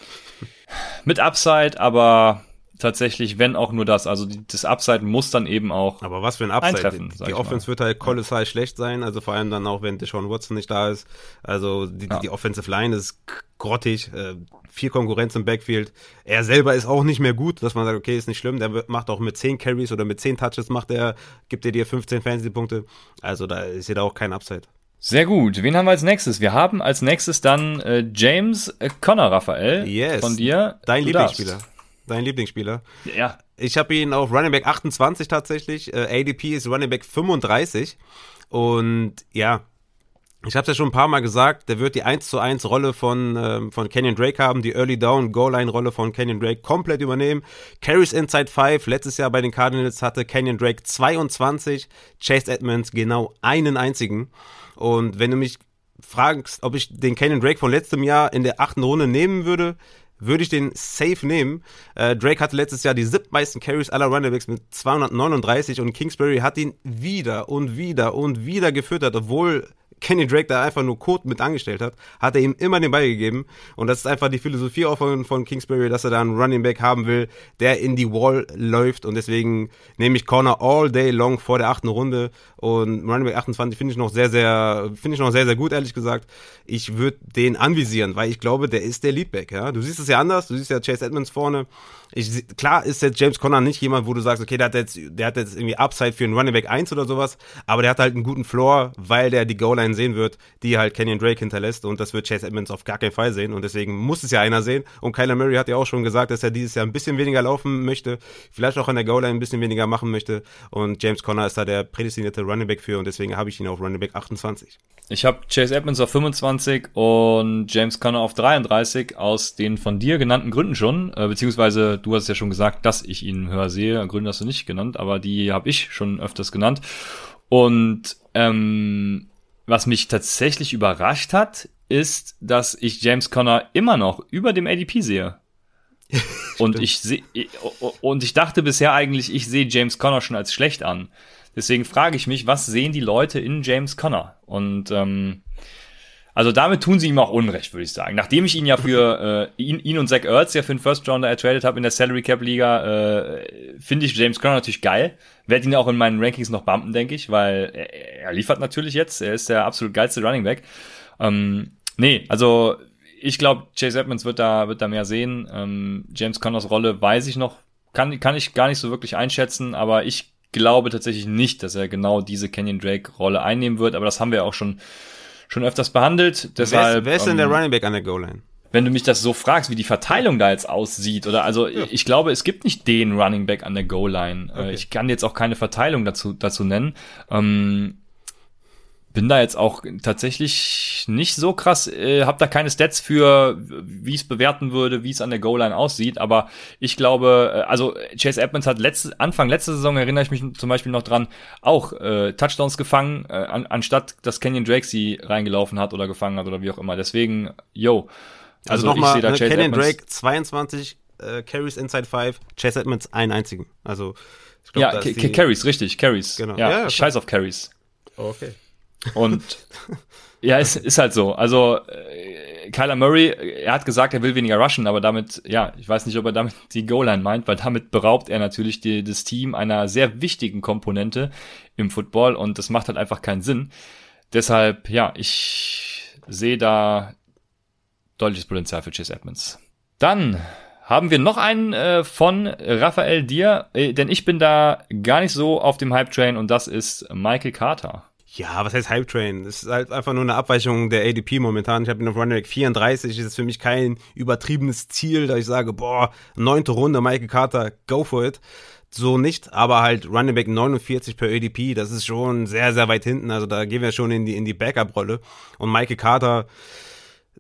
Speaker 1: Mit Upside, aber tatsächlich, wenn auch nur das. Also die, das Upside muss dann eben auch.
Speaker 2: Aber was für ein Upside? Die, die Offense mal. wird halt kolossal ja. schlecht sein, also vor allem dann auch, wenn Deshaun Watson nicht da ist. Also die, ja. die Offensive Line ist grottig, äh, viel Konkurrenz im Backfield. Er selber ist auch nicht mehr gut, dass man sagt, okay, ist nicht schlimm, der macht auch mit 10 Carries oder mit 10 Touches macht er, gibt er dir 15 Fantasy-Punkte. Also da ist ja da auch kein Upside.
Speaker 1: Sehr gut. Wen haben wir als nächstes? Wir haben als nächstes dann äh, James äh, Connor Raphael
Speaker 2: yes.
Speaker 1: von dir.
Speaker 2: Dein du Lieblingsspieler. Darfst dein Lieblingsspieler.
Speaker 1: Ja.
Speaker 2: Ich habe ihn auf Running Back 28 tatsächlich. Äh, ADP ist Running Back 35. Und ja, ich habe es ja schon ein paar Mal gesagt, der wird die 1 zu 1 Rolle von, ähm, von Kenyon Drake haben, die Early Down Goal Line Rolle von Kenyon Drake komplett übernehmen. Carries Inside 5, letztes Jahr bei den Cardinals hatte Kenyon Drake 22, Chase Edmonds genau einen einzigen. Und wenn du mich fragst, ob ich den Kenyon Drake von letztem Jahr in der achten Runde nehmen würde, würde ich den safe nehmen. Äh, Drake hatte letztes Jahr die siebtmeisten Carries aller Runningbacks mit 239 und Kingsbury hat ihn wieder und wieder und wieder gefüttert, obwohl Kenny Drake da einfach nur Code mit angestellt hat, hat er ihm immer den Ball gegeben. Und das ist einfach die Philosophie auch von, von Kingsbury, dass er da einen Running Back haben will, der in die Wall läuft. Und deswegen nehme ich Corner all day long vor der achten Runde. Und Running Back 28 finde ich noch sehr, sehr, finde ich noch sehr, sehr gut, ehrlich gesagt. Ich würde den anvisieren, weil ich glaube, der ist der Leadback, ja. Du siehst es ja anders. Du siehst ja Chase Edmonds vorne. Ich, klar ist jetzt James Conner nicht jemand, wo du sagst, okay, der hat jetzt, der hat jetzt irgendwie Upside für einen Running Back 1 oder sowas, aber der hat halt einen guten Floor, weil der die Goal-Line sehen wird, die halt Kenyon Drake hinterlässt und das wird Chase Edmonds auf gar keinen Fall sehen und deswegen muss es ja einer sehen und Kyler Murray hat ja auch schon gesagt, dass er dieses Jahr ein bisschen weniger laufen möchte, vielleicht auch an der Goal-Line ein bisschen weniger machen möchte und James Conner ist da der prädestinierte Running Back für und deswegen habe ich ihn auf Running Back 28.
Speaker 1: Ich habe Chase Edmonds auf 25 und James Conner auf 33 aus den von dir genannten Gründen schon, äh, beziehungsweise du hast ja schon gesagt, dass ich ihn höher sehe. Gründe hast du nicht genannt, aber die habe ich schon öfters genannt. Und ähm, was mich tatsächlich überrascht hat, ist, dass ich James Conner immer noch über dem ADP sehe. und ich sehe und ich dachte bisher eigentlich, ich sehe James Conner schon als schlecht an. Deswegen frage ich mich, was sehen die Leute in James Conner? Und ähm, also damit tun sie ihm auch Unrecht, würde ich sagen. Nachdem ich ihn ja für äh, ihn, ihn und Zach Ertz ja für den First Rounder ertradet habe in der Salary Cap Liga, äh, finde ich James Conner natürlich geil. Werde ihn auch in meinen Rankings noch bumpen, denke ich, weil er, er, liefert natürlich jetzt. Er ist der absolut geilste Running Back. Ähm, nee, also ich glaube, Chase Edmonds wird da wird da mehr sehen. Ähm, James Connors Rolle weiß ich noch, kann kann ich gar nicht so wirklich einschätzen, aber ich glaube tatsächlich nicht, dass er genau diese Kenyon Drake Rolle einnehmen wird, aber das haben wir auch schon schon öfters behandelt. Deshalb,
Speaker 2: wer ist, denn der ähm, Running Back an der Goal Line?
Speaker 1: Wenn du mich das so fragst, wie die Verteilung da jetzt aussieht, oder also ja. ich glaube, es gibt nicht den Running Back an der Goal Line. Äh, okay. Ich kann jetzt auch keine Verteilung dazu dazu nennen. Ähm, bin da jetzt auch tatsächlich nicht so krass, äh, habe da keine Stats für, wie es bewerten würde, wie es an der Goal-Line aussieht, aber ich glaube, äh, also Chase Edmonds hat letzte, Anfang letzte Saison, erinnere ich mich zum Beispiel noch dran, auch äh, Touchdowns gefangen, äh, an, anstatt dass Kenyon Drake sie reingelaufen hat oder gefangen hat oder wie auch immer. Deswegen, yo.
Speaker 2: Also, also nochmal, ne, Kenyon Edmonds, Drake 22 äh, Carries inside 5, Chase Edmonds einen einzigen. Also
Speaker 1: ich glaub, Ja, Carries, richtig, Carries. Genau. Ja, ja scheiß auf Carries.
Speaker 2: Okay.
Speaker 1: Und ja, es ist halt so. Also äh, Kyler Murray, er hat gesagt, er will weniger rushen, aber damit, ja, ich weiß nicht, ob er damit die Goal-Line meint, weil damit beraubt er natürlich die, das Team einer sehr wichtigen Komponente im Football und das macht halt einfach keinen Sinn. Deshalb, ja, ich sehe da deutliches Potenzial für Chase Edmonds. Dann haben wir noch einen äh, von Raphael Dier, äh, denn ich bin da gar nicht so auf dem Hype-Train und das ist Michael Carter.
Speaker 2: Ja, was heißt Hype Train? Das ist halt einfach nur eine Abweichung der ADP momentan. Ich habe ihn auf Running Back 34. Das ist für mich kein übertriebenes Ziel, da ich sage, boah, neunte Runde, Michael Carter, go for it. So nicht, aber halt Running Back 49 per ADP, das ist schon sehr, sehr weit hinten. Also da gehen wir schon in die, in die Backup-Rolle. Und Michael Carter,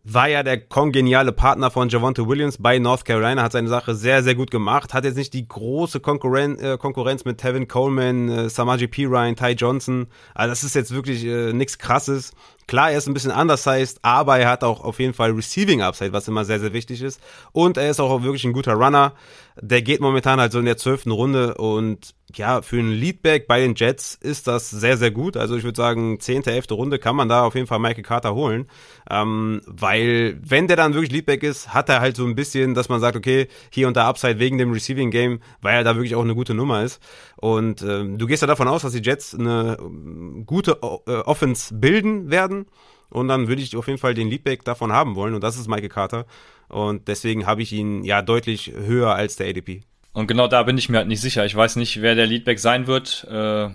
Speaker 2: war ja der kongeniale Partner von Javonte Williams bei North Carolina, hat seine Sache sehr, sehr gut gemacht, hat jetzt nicht die große Konkurren äh, Konkurrenz mit Tevin Coleman, äh, Samaji P. Ryan, Ty Johnson. Also das ist jetzt wirklich äh, nichts krasses. Klar, er ist ein bisschen undersized, aber er hat auch auf jeden Fall Receiving Upside, was immer sehr, sehr wichtig ist. Und er ist auch wirklich ein guter Runner. Der geht momentan halt so in der zwölften Runde und ja, für einen Leadback bei den Jets ist das sehr, sehr gut. Also ich würde sagen, zehnte, elfte Runde kann man da auf jeden Fall Michael Carter holen. Ähm, weil, wenn der dann wirklich Leadback ist, hat er halt so ein bisschen, dass man sagt, okay, hier und da Upside wegen dem Receiving Game, weil er da wirklich auch eine gute Nummer ist. Und ähm, du gehst ja davon aus, dass die Jets eine ähm, gute äh, Offense bilden werden. Und dann würde ich auf jeden Fall den Leadback davon haben wollen. Und das ist Michael Carter. Und deswegen habe ich ihn ja deutlich höher als der ADP.
Speaker 1: Und genau da bin ich mir halt nicht sicher. Ich weiß nicht, wer der Leadback sein wird. Äh,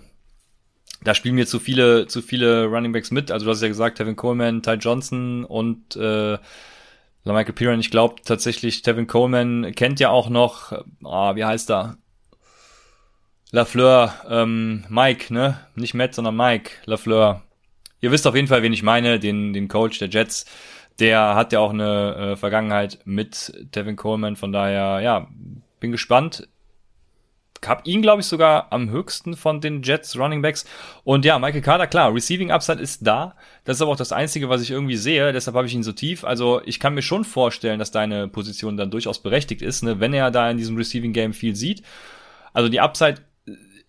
Speaker 1: da spielen mir zu viele, zu viele Runningbacks mit. Also du hast ja gesagt, Tevin Coleman, Ty Johnson und äh, Michael Piran. Ich glaube tatsächlich, Tevin Coleman kennt ja auch noch, ah, wie heißt er? Lafleur, ähm, Mike, ne? Nicht Matt, sondern Mike Lafleur. Ihr wisst auf jeden Fall, wen ich meine, den, den Coach der Jets. Der hat ja auch eine äh, Vergangenheit mit Tevin Coleman, von daher, ja, bin gespannt. Hab ihn, glaube ich, sogar am höchsten von den Jets Running Backs. Und ja, Michael Carter, klar, Receiving Upside ist da. Das ist aber auch das Einzige, was ich irgendwie sehe. Deshalb habe ich ihn so tief. Also ich kann mir schon vorstellen, dass deine Position dann durchaus berechtigt ist, ne? wenn er da in diesem Receiving Game viel sieht. Also die Upside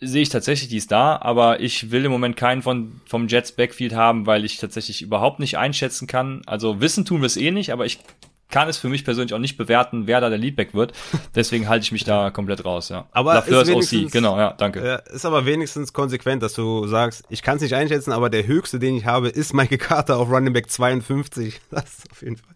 Speaker 1: sehe ich tatsächlich, die ist da, aber ich will im Moment keinen von, vom Jets Backfield haben, weil ich tatsächlich überhaupt nicht einschätzen kann. Also wissen tun wir es eh nicht, aber ich kann es für mich persönlich auch nicht bewerten, wer da der Leadback wird. Deswegen halte ich mich da komplett raus, ja.
Speaker 2: Aber Lafleur ist OC, genau, ja, danke. Ist aber wenigstens konsequent, dass du sagst, ich kann es nicht einschätzen, aber der höchste, den ich habe, ist Michael Carter auf Running Back 52. Das ist auf jeden Fall.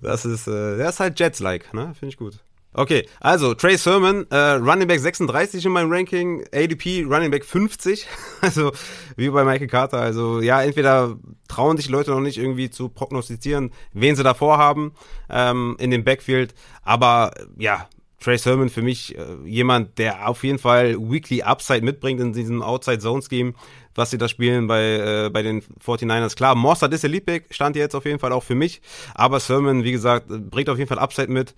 Speaker 2: Das ist, äh, der ist halt Jets-like, ne? Finde ich gut. Okay, also Trey Sermon, äh, Running Back 36 in meinem Ranking, ADP Running Back 50, also wie bei Michael Carter. Also ja, entweder trauen sich Leute noch nicht irgendwie zu prognostizieren, wen sie davor haben ähm, in dem Backfield, aber ja, Trey Sermon für mich äh, jemand, der auf jeden Fall Weekly Upside mitbringt in diesem Outside Zone Scheme was sie da spielen bei, äh, bei den 49ers. Klar, Mossad ist der Leadback, stand jetzt auf jeden Fall auch für mich. Aber Sermon, wie gesagt, bringt auf jeden Fall Upside mit.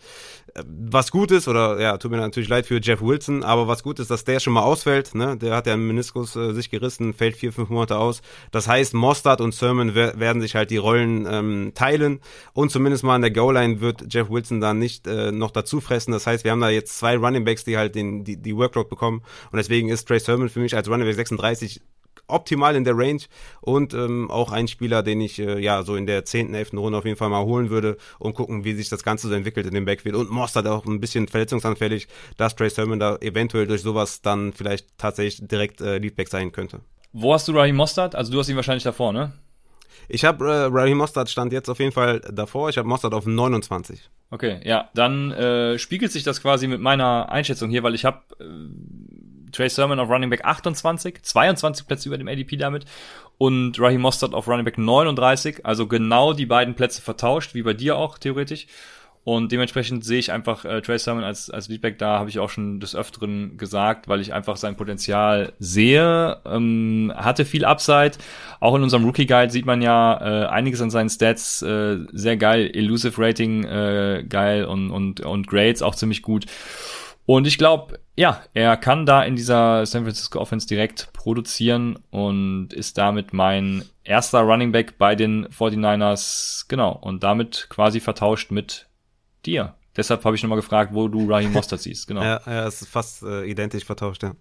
Speaker 2: Äh, was gut ist, oder ja, tut mir natürlich leid für Jeff Wilson, aber was gut ist, dass der schon mal ausfällt. Ne? Der hat ja einen Meniskus äh, sich gerissen, fällt vier, fünf Monate aus. Das heißt, Mostard und Sermon werden sich halt die Rollen ähm, teilen und zumindest mal an der Goal-Line wird Jeff Wilson dann nicht äh, noch dazu fressen. Das heißt, wir haben da jetzt zwei Running Backs, die halt den, die, die Workload bekommen und deswegen ist Trey Sermon für mich als Running Back 36 optimal in der Range und ähm, auch ein Spieler, den ich äh, ja so in der 10., 11. Runde auf jeden Fall mal holen würde und gucken, wie sich das Ganze so entwickelt in dem Backfield. Und Moss hat auch ein bisschen verletzungsanfällig, dass Trey Sermon da eventuell durch sowas dann vielleicht tatsächlich direkt äh, Leadback sein könnte.
Speaker 1: Wo hast du Raheem Mostert? Also du hast ihn wahrscheinlich davor, ne?
Speaker 2: Ich habe äh, Raheem Mostert stand jetzt auf jeden Fall davor. Ich habe Mostert auf 29.
Speaker 1: Okay, ja, dann äh, spiegelt sich das quasi mit meiner Einschätzung hier, weil ich habe äh, Trey Sermon auf Running Back 28, 22 Plätze über dem ADP damit und Raheem Mostert auf Running Back 39, also genau die beiden Plätze vertauscht, wie bei dir auch theoretisch. Und dementsprechend sehe ich einfach äh, Trey Sermon als, als Leadback da, habe ich auch schon des Öfteren gesagt, weil ich einfach sein Potenzial sehe. Ähm, hatte viel Upside. Auch in unserem Rookie Guide sieht man ja äh, einiges an seinen Stats. Äh, sehr geil, Elusive Rating äh, geil und, und, und Grades auch ziemlich gut. Und ich glaube, ja, er kann da in dieser San Francisco Offense direkt produzieren und ist damit mein erster Running Back bei den 49ers. Genau. Und damit quasi vertauscht mit dir. Deshalb habe ich nochmal gefragt, wo du Raheem Mostert siehst. Genau.
Speaker 2: Ja, ja, es ist fast äh, identisch vertauscht, ja.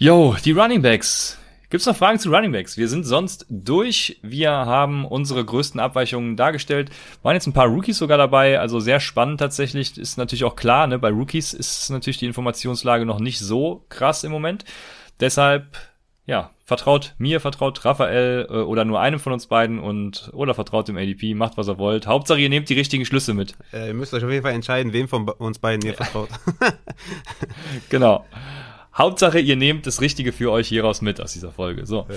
Speaker 1: Yo, die Running Backs. Gibt's noch Fragen zu Running Backs? Wir sind sonst durch. Wir haben unsere größten Abweichungen dargestellt. Waren jetzt ein paar Rookies sogar dabei, also sehr spannend tatsächlich. Ist natürlich auch klar, ne? bei Rookies ist natürlich die Informationslage noch nicht so krass im Moment. Deshalb, ja, vertraut mir, vertraut Raphael äh, oder nur einem von uns beiden und oder vertraut dem ADP, macht was ihr wollt. Hauptsache ihr nehmt die richtigen Schlüsse mit.
Speaker 2: Äh, ihr müsst euch auf jeden Fall entscheiden, wem von uns beiden ihr vertraut.
Speaker 1: genau. Hauptsache, ihr nehmt das Richtige für euch hieraus mit aus dieser Folge. So. Ja.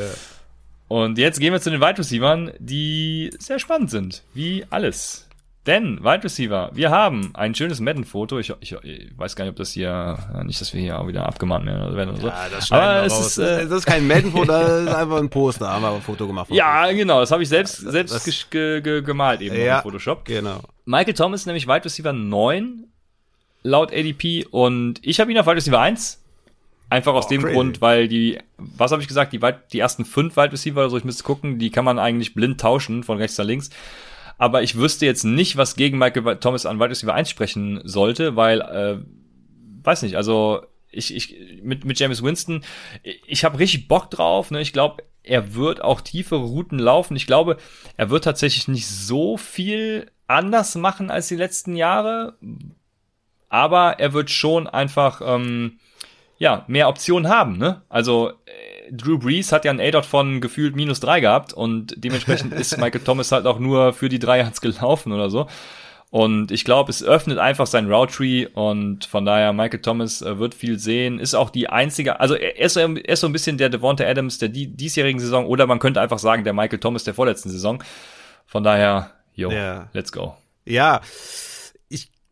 Speaker 1: Und jetzt gehen wir zu den Wide Receivers, die sehr spannend sind, wie alles. Denn, Wide Receiver, wir haben ein schönes Madden-Foto. Ich, ich, ich, weiß gar nicht, ob das hier, nicht, dass wir hier auch wieder abgemahnt werden oder so. Ja,
Speaker 2: das aber es ist, äh, das ist kein Madden-Foto, das ist einfach ein Poster. Haben wir ein Foto gemacht.
Speaker 1: Ja, genau. Das habe ich selbst, selbst das, ge, ge, gemalt eben
Speaker 2: ja,
Speaker 1: im Photoshop.
Speaker 2: Genau.
Speaker 1: Michael Thomas nämlich Wide Receiver 9 laut ADP und ich habe ihn auf Wide Receiver 1 Einfach aus oh, dem crazy. Grund, weil die, was habe ich gesagt, die, die ersten fünf Wide Receiver, so ich müsste gucken, die kann man eigentlich blind tauschen von rechts nach links. Aber ich wüsste jetzt nicht, was gegen Michael Thomas an Wide Receiver 1 sprechen sollte, weil, äh, weiß nicht, also ich, ich mit, mit James Winston, ich habe richtig Bock drauf. Ne? Ich glaube, er wird auch tiefe Routen laufen. Ich glaube, er wird tatsächlich nicht so viel anders machen als die letzten Jahre. Aber er wird schon einfach ähm, ja, mehr Optionen haben, ne? Also äh, Drew Brees hat ja ein A-Dot von gefühlt minus drei gehabt und dementsprechend ist Michael Thomas halt auch nur für die drei Yards gelaufen oder so. Und ich glaube, es öffnet einfach sein Route Tree und von daher Michael Thomas äh, wird viel sehen, ist auch die einzige, also er ist, er ist so ein bisschen der Devonta Adams der die, diesjährigen Saison oder man könnte einfach sagen der Michael Thomas der vorletzten Saison. Von daher, yo, ja. let's go.
Speaker 2: Ja,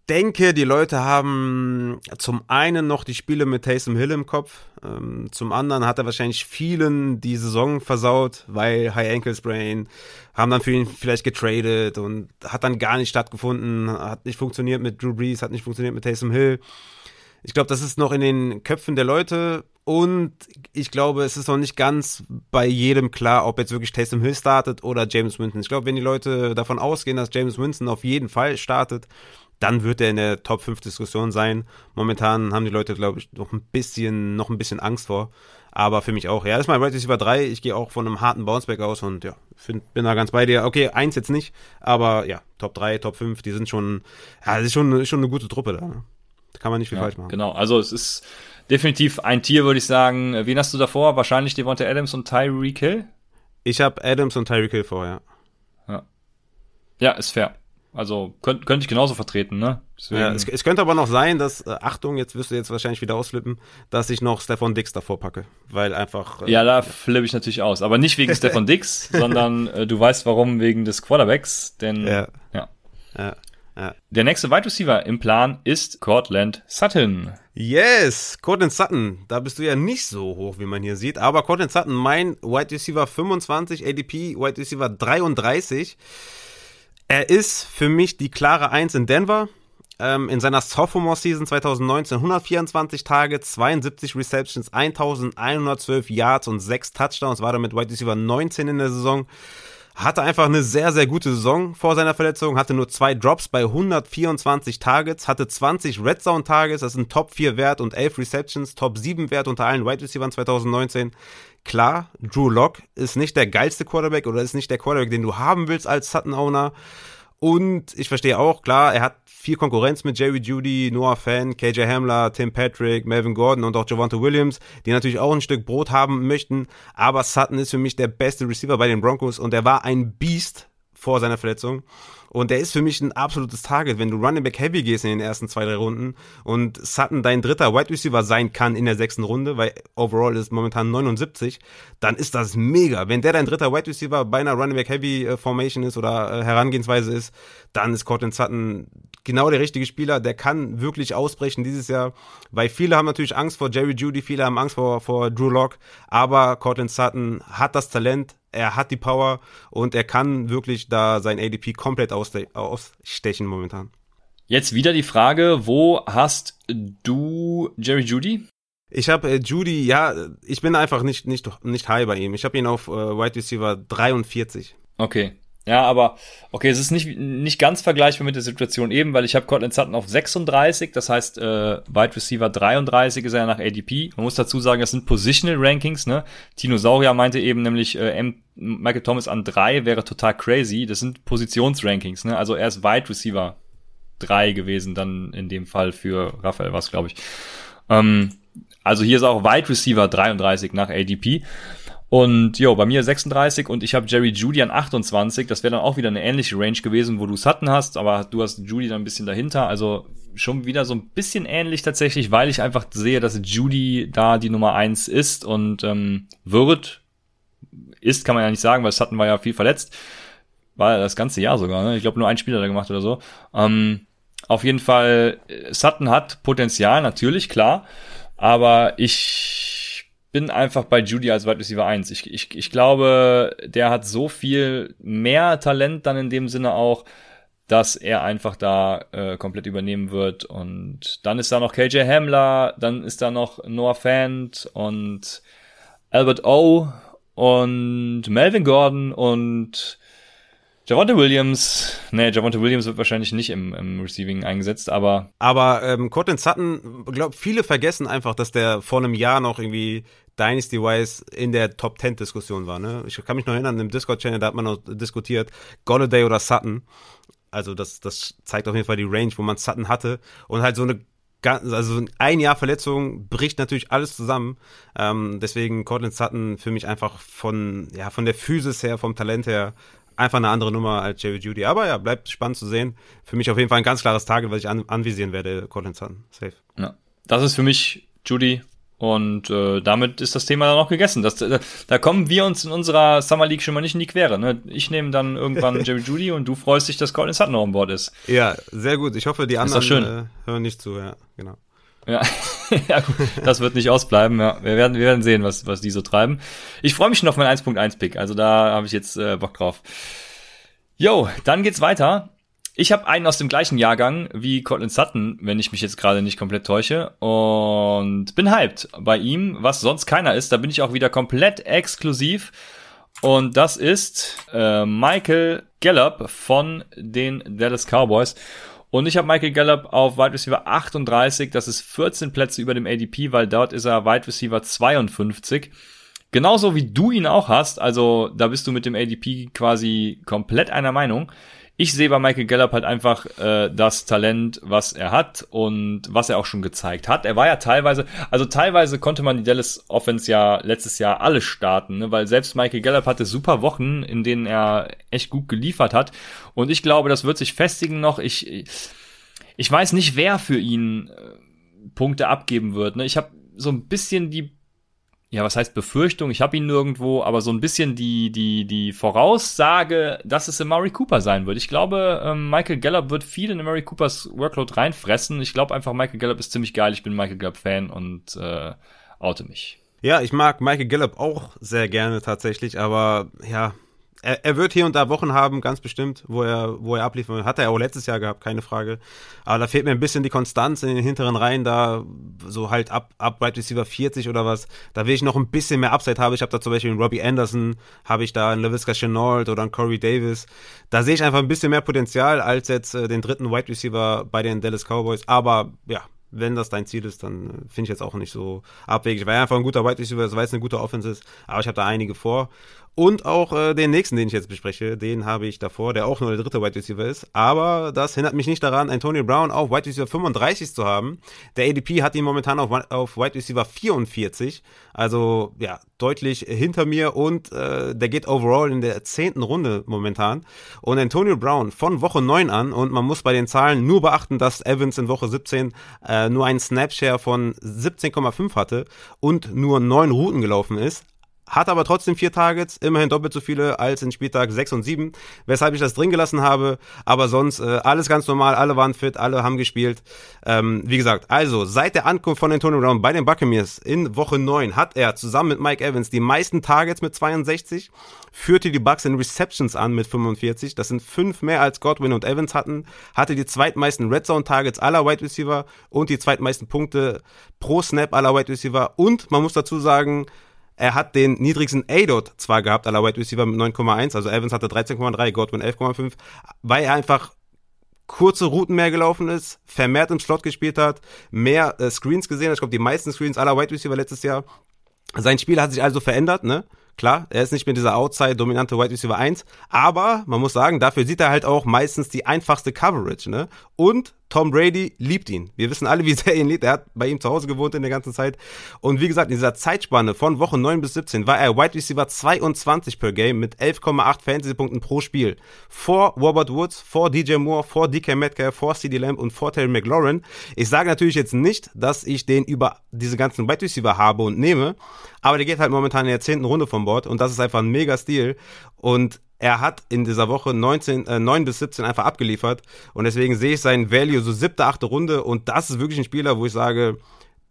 Speaker 2: denke, die Leute haben zum einen noch die Spiele mit Taysom Hill im Kopf, ähm, zum anderen hat er wahrscheinlich vielen die Saison versaut, weil High Ankle Sprain, haben dann für ihn vielleicht getradet und hat dann gar nicht stattgefunden, hat nicht funktioniert mit Drew Brees, hat nicht funktioniert mit Taysom Hill. Ich glaube, das ist noch in den Köpfen der Leute und ich glaube, es ist noch nicht ganz bei jedem klar, ob jetzt wirklich Taysom Hill startet oder James Winston. Ich glaube, wenn die Leute davon ausgehen, dass James Winston auf jeden Fall startet, dann wird er in der Top 5 Diskussion sein. Momentan haben die Leute, glaube ich, noch ein bisschen, noch ein bisschen Angst vor. Aber für mich auch. Ja, das ist mein Right Receiver 3. Ich gehe auch von einem harten Bounceback aus und ja, find, bin da ganz bei dir. Okay, eins jetzt nicht, aber ja, Top 3, Top 5, die sind schon, ja, das ist schon, schon eine gute Truppe da. Ne? Da kann man nicht viel
Speaker 1: ja,
Speaker 2: falsch machen.
Speaker 1: Genau, also es ist definitiv ein Tier, würde ich sagen. Wen hast du davor? Wahrscheinlich Devonta Adams und Tyreek Hill?
Speaker 2: Ich habe Adams und Tyreek Hill vorher.
Speaker 1: Ja. ja, ist fair. Also könnte könnt ich genauso vertreten, ne?
Speaker 2: Ja, es, es, könnte aber noch sein, dass, äh, Achtung, jetzt wirst du jetzt wahrscheinlich wieder ausflippen, dass ich noch Stefan Dix davor packe. Weil einfach.
Speaker 1: Äh, ja, da ja. flippe ich natürlich aus. Aber nicht wegen Stefan Dix, sondern äh, du weißt warum, wegen des Quarterbacks. Denn ja. ja. ja. Ja. Der nächste Wide Receiver im Plan ist Cortland Sutton.
Speaker 2: Yes, Cortland Sutton. Da bist du ja nicht so hoch, wie man hier sieht. Aber Cortland Sutton, mein Wide Receiver 25, ADP Wide Receiver 33. Er ist für mich die klare Eins in Denver. Ähm, in seiner Sophomore-Season 2019 124 Tage, 72 Receptions, 1112 Yards und 6 Touchdowns. War damit Wide Receiver 19 in der Saison hatte einfach eine sehr, sehr gute Saison vor seiner Verletzung, hatte nur zwei Drops bei 124 Targets, hatte 20 Red Zone Targets, das ist ein Top 4 Wert und 11 Receptions, Top 7 Wert unter allen Wide Receivers 2019. Klar, Drew Lock ist nicht der geilste Quarterback oder ist nicht der Quarterback, den du haben willst als Sutton-Owner. Und ich verstehe auch, klar, er hat viel Konkurrenz mit Jerry Judy, Noah Fan, KJ Hamler, Tim Patrick, Melvin Gordon und auch Javante Williams, die natürlich auch ein Stück Brot haben möchten. Aber Sutton ist für mich der beste Receiver bei den Broncos und er war ein Beast vor seiner Verletzung. Und der ist für mich ein absolutes Target, wenn du Running Back Heavy gehst in den ersten zwei, drei Runden und Sutton dein dritter Wide Receiver sein kann in der sechsten Runde, weil overall ist momentan 79, dann ist das mega. Wenn der dein dritter Wide Receiver bei einer Running Back Heavy äh, Formation ist oder äh, Herangehensweise ist, dann ist Cortland Sutton genau der richtige Spieler. Der kann wirklich ausbrechen dieses Jahr, weil viele haben natürlich Angst vor Jerry Judy, viele haben Angst vor, vor Drew Lock, aber Cortland Sutton hat das Talent, er hat die Power und er kann wirklich da sein ADP komplett ausstechen momentan.
Speaker 1: Jetzt wieder die Frage, wo hast du Jerry Judy?
Speaker 2: Ich habe äh, Judy, ja, ich bin einfach nicht nicht nicht high bei ihm. Ich habe ihn auf äh, Wide Receiver 43.
Speaker 1: Okay. Ja, aber okay, es ist nicht, nicht ganz vergleichbar mit der Situation eben, weil ich habe Cortland Sutton auf 36, das heißt äh, Wide Receiver 33 ist er nach ADP. Man muss dazu sagen, das sind Positional Rankings, ne? Tinosaurier meinte eben nämlich äh, M Michael Thomas an 3 wäre total crazy. Das sind Positionsrankings, ne? Also er ist Wide Receiver 3 gewesen, dann in dem Fall für Raphael was, glaube ich. Ähm, also hier ist auch Wide Receiver 33 nach ADP. Und jo, bei mir 36 und ich habe Jerry Judy an 28. Das wäre dann auch wieder eine ähnliche Range gewesen, wo du Sutton hast, aber du hast Judy dann ein bisschen dahinter. Also schon wieder so ein bisschen ähnlich tatsächlich, weil ich einfach sehe, dass Judy da die Nummer eins ist und ähm, wird. Ist, kann man ja nicht sagen, weil Sutton war ja viel verletzt. War das ganze Jahr sogar, ne? Ich glaube, nur ein Spieler da gemacht oder so. Ähm, auf jeden Fall, Sutton hat Potenzial, natürlich, klar. Aber ich bin einfach bei Judy als Wide Receiver 1. Ich, ich, ich glaube, der hat so viel mehr Talent dann in dem Sinne auch, dass er einfach da äh, komplett übernehmen wird. Und dann ist da noch KJ Hamler, dann ist da noch Noah Fant und Albert O und Melvin Gordon und Javante Williams, nee, Javante Williams wird wahrscheinlich nicht im, im Receiving eingesetzt, aber.
Speaker 2: Aber ähm, Cortland Sutton, glaub, viele vergessen einfach, dass der vor einem Jahr noch irgendwie Dynasty-wise in der Top 10 Diskussion war. Ne? Ich kann mich noch erinnern, im Discord-Channel, da hat man noch diskutiert, Golladay oder Sutton. Also das, das zeigt auf jeden Fall die Range, wo man Sutton hatte. Und halt so eine also ein Jahr Verletzung bricht natürlich alles zusammen. Ähm, deswegen Cortland Sutton für mich einfach von, ja, von der Physis her, vom Talent her einfach eine andere Nummer als Jerry Judy. Aber ja, bleibt spannend zu sehen. Für mich auf jeden Fall ein ganz klares Target, was ich an, anvisieren werde, Colin Sutton. Safe.
Speaker 1: Ja. Das ist für mich Judy. Und äh, damit ist das Thema dann auch gegessen. Das, da, da kommen wir uns in unserer Summer League schon mal nicht in die Quere. Ne? Ich nehme dann irgendwann Jerry Judy und du freust dich, dass Colin Sutton noch an Bord ist.
Speaker 2: Ja, sehr gut. Ich hoffe, die anderen äh, hören nicht zu. Ja, genau.
Speaker 1: Ja, ja gut, das wird nicht ausbleiben. Ja. Wir, werden, wir werden sehen, was, was die so treiben. Ich freue mich schon auf meinen 1.1-Pick. Also da habe ich jetzt äh, Bock drauf. Jo, dann geht's weiter. Ich habe einen aus dem gleichen Jahrgang wie Cortland Sutton, wenn ich mich jetzt gerade nicht komplett täusche. Und bin hyped bei ihm, was sonst keiner ist. Da bin ich auch wieder komplett exklusiv. Und das ist äh, Michael Gallup von den Dallas Cowboys. Und ich habe Michael Gallup auf Wide Receiver 38, das ist 14 Plätze über dem ADP, weil dort ist er Wide Receiver 52. Genauso wie du ihn auch hast, also da bist du mit dem ADP quasi komplett einer Meinung. Ich sehe bei Michael Gallup halt einfach äh, das Talent, was er hat und was er auch schon gezeigt hat. Er war ja teilweise, also teilweise konnte man die Dallas Offense ja letztes Jahr alle starten, ne? weil selbst Michael Gallup hatte super Wochen, in denen er echt gut geliefert hat. Und ich glaube, das wird sich festigen noch. Ich, ich weiß nicht, wer für ihn äh, Punkte abgeben wird. Ne? Ich habe so ein bisschen die ja, was heißt Befürchtung? Ich habe ihn nirgendwo, aber so ein bisschen die, die, die Voraussage, dass es Murray Cooper sein wird. Ich glaube, ähm, Michael Gallup wird viel in Murray Coopers Workload reinfressen. Ich glaube einfach, Michael Gallup ist ziemlich geil. Ich bin Michael Gallup-Fan und äh, oute mich.
Speaker 2: Ja, ich mag Michael Gallup auch sehr gerne tatsächlich, aber ja, er, er wird hier und da Wochen haben, ganz bestimmt, wo er, wo er abliefern Hat er auch letztes Jahr gehabt, keine Frage. Aber da fehlt mir ein bisschen die Konstanz in den hinteren Reihen, da so halt ab, ab Wide Receiver 40 oder was. Da will ich noch ein bisschen mehr Upside haben. Ich habe da zum Beispiel einen Robbie Anderson, habe ich da einen LaVisca Chenault oder einen Corey Davis. Da sehe ich einfach ein bisschen mehr Potenzial als jetzt äh, den dritten Wide Receiver bei den Dallas Cowboys. Aber ja, wenn das dein Ziel ist, dann äh, finde ich jetzt auch nicht so abwegig. Weil er einfach ein guter Wide Receiver weil es eine gute Offense ist. Aber ich habe da einige vor. Und auch äh, den nächsten, den ich jetzt bespreche, den habe ich davor, der auch nur der dritte Wide Receiver ist. Aber das hindert mich nicht daran, Antonio Brown auf Wide Receiver 35 zu haben. Der ADP hat ihn momentan auf, auf Wide Receiver 44. Also ja, deutlich hinter mir und äh, der geht overall in der zehnten Runde momentan. Und Antonio Brown von Woche 9 an und man muss bei den Zahlen nur beachten, dass Evans in Woche 17 äh, nur einen Snapshare von 17,5 hatte und nur neun Routen gelaufen ist hat aber trotzdem vier Targets, immerhin doppelt so viele als in Spieltag 6 und 7, weshalb ich das drin gelassen habe. Aber sonst äh, alles ganz normal, alle waren fit, alle haben gespielt. Ähm, wie gesagt, also seit der Ankunft von Antonio Brown bei den Buccaneers in Woche 9 hat er zusammen mit Mike Evans die meisten Targets mit 62, führte die Bucks in Receptions an mit 45. Das sind fünf mehr als Godwin und Evans hatten, hatte die zweitmeisten Red Zone Targets aller Wide Receiver und die zweitmeisten Punkte pro Snap aller Wide Receiver. Und man muss dazu sagen, er hat den niedrigsten A-Dot zwar gehabt, aller Wide Receiver mit 9,1, also Evans hatte 13,3, Godwin 11,5, weil er einfach kurze Routen mehr gelaufen ist, vermehrt im Slot gespielt hat, mehr äh, Screens gesehen hat. Ich glaube, die meisten Screens aller Wide Receiver letztes Jahr. Sein Spiel hat sich also verändert, ne? Klar, er ist nicht mehr dieser Outside-dominante Wide Receiver 1, aber man muss sagen, dafür sieht er halt auch meistens die einfachste Coverage, ne? Und Tom Brady liebt ihn. Wir wissen alle, wie sehr er ihn liebt. Er hat bei ihm zu Hause gewohnt in der ganzen Zeit. Und wie gesagt, in dieser Zeitspanne von Woche 9 bis 17 war er Wide Receiver 22 per Game mit 11,8 Fantasy-Punkten pro Spiel. Vor Robert Woods, vor DJ Moore, vor DK Metcalf, vor CD Lamb und vor Terry McLaurin. Ich sage natürlich jetzt nicht, dass ich den über diese ganzen Wide Receiver habe und nehme, aber der geht halt momentan in der zehnten Runde vom Board und das ist einfach ein mega Stil. Und er hat in dieser Woche 19, äh, 9 bis 17 einfach abgeliefert. Und deswegen sehe ich seinen Value so siebte, achte Runde. Und das ist wirklich ein Spieler, wo ich sage,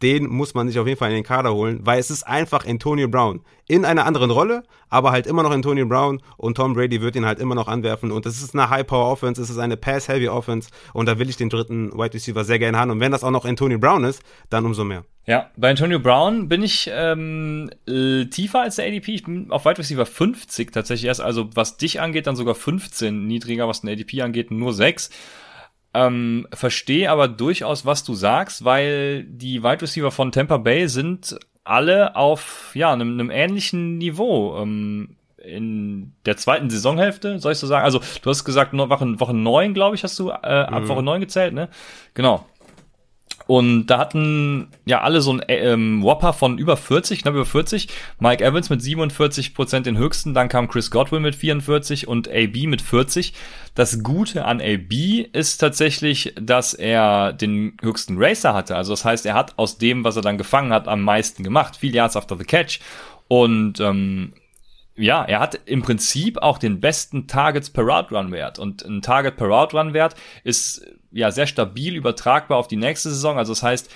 Speaker 2: den muss man sich auf jeden Fall in den Kader holen, weil es ist einfach Antonio Brown. In einer anderen Rolle, aber halt immer noch Antonio Brown und Tom Brady wird ihn halt immer noch anwerfen und es ist eine High-Power-Offense, es ist eine Pass-Heavy-Offense und da will ich den dritten Wide Receiver sehr gerne haben und wenn das auch noch Antonio Brown ist, dann umso mehr.
Speaker 1: Ja, bei Antonio Brown bin ich ähm, tiefer als der ADP. Ich bin auf Wide Receiver 50 tatsächlich erst, also was dich angeht, dann sogar 15 niedriger, was den ADP angeht, nur 6. Ähm, verstehe aber durchaus, was du sagst, weil die Wide Receiver von Tampa Bay sind alle auf ja einem, einem ähnlichen Niveau. Ähm, in der zweiten Saisonhälfte, soll ich so sagen? Also, du hast gesagt, Woche, Woche 9, glaube ich, hast du äh, ab mhm. Woche 9 gezählt, ne? Genau. Und da hatten ja alle so ein ähm, Whopper von über 40, knapp über 40. Mike Evans mit 47 Prozent den höchsten, dann kam Chris Godwin mit 44 und AB mit 40. Das Gute an AB ist tatsächlich, dass er den höchsten Racer hatte. Also das heißt, er hat aus dem, was er dann gefangen hat, am meisten gemacht. Viel Yards after the catch. Und ähm, ja, er hat im Prinzip auch den besten Targets per Route Run Wert. Und ein Target per Route Run Wert ist ja sehr stabil übertragbar auf die nächste Saison. Also das heißt,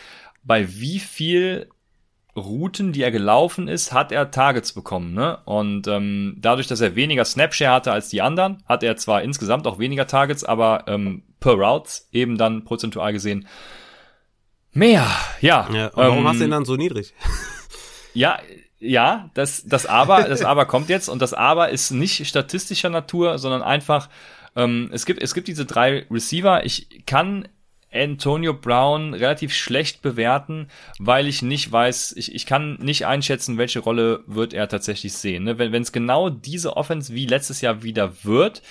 Speaker 1: bei wie viel Routen, die er gelaufen ist, hat er Targets bekommen. Ne? Und ähm, dadurch, dass er weniger Snapshare hatte als die anderen, hat er zwar insgesamt auch weniger Targets, aber ähm, per Routes eben dann prozentual gesehen mehr. Ja. ja
Speaker 2: warum ähm, hast du ihn dann so niedrig?
Speaker 1: ja, ja, das, das Aber, das Aber kommt jetzt und das Aber ist nicht statistischer Natur, sondern einfach Ähm, es, gibt, es gibt diese drei Receiver. Ich kann Antonio Brown relativ schlecht bewerten, weil ich nicht weiß, ich, ich kann nicht einschätzen, welche Rolle wird er tatsächlich sehen. Ne? Wenn es genau diese Offense wie letztes Jahr wieder wird,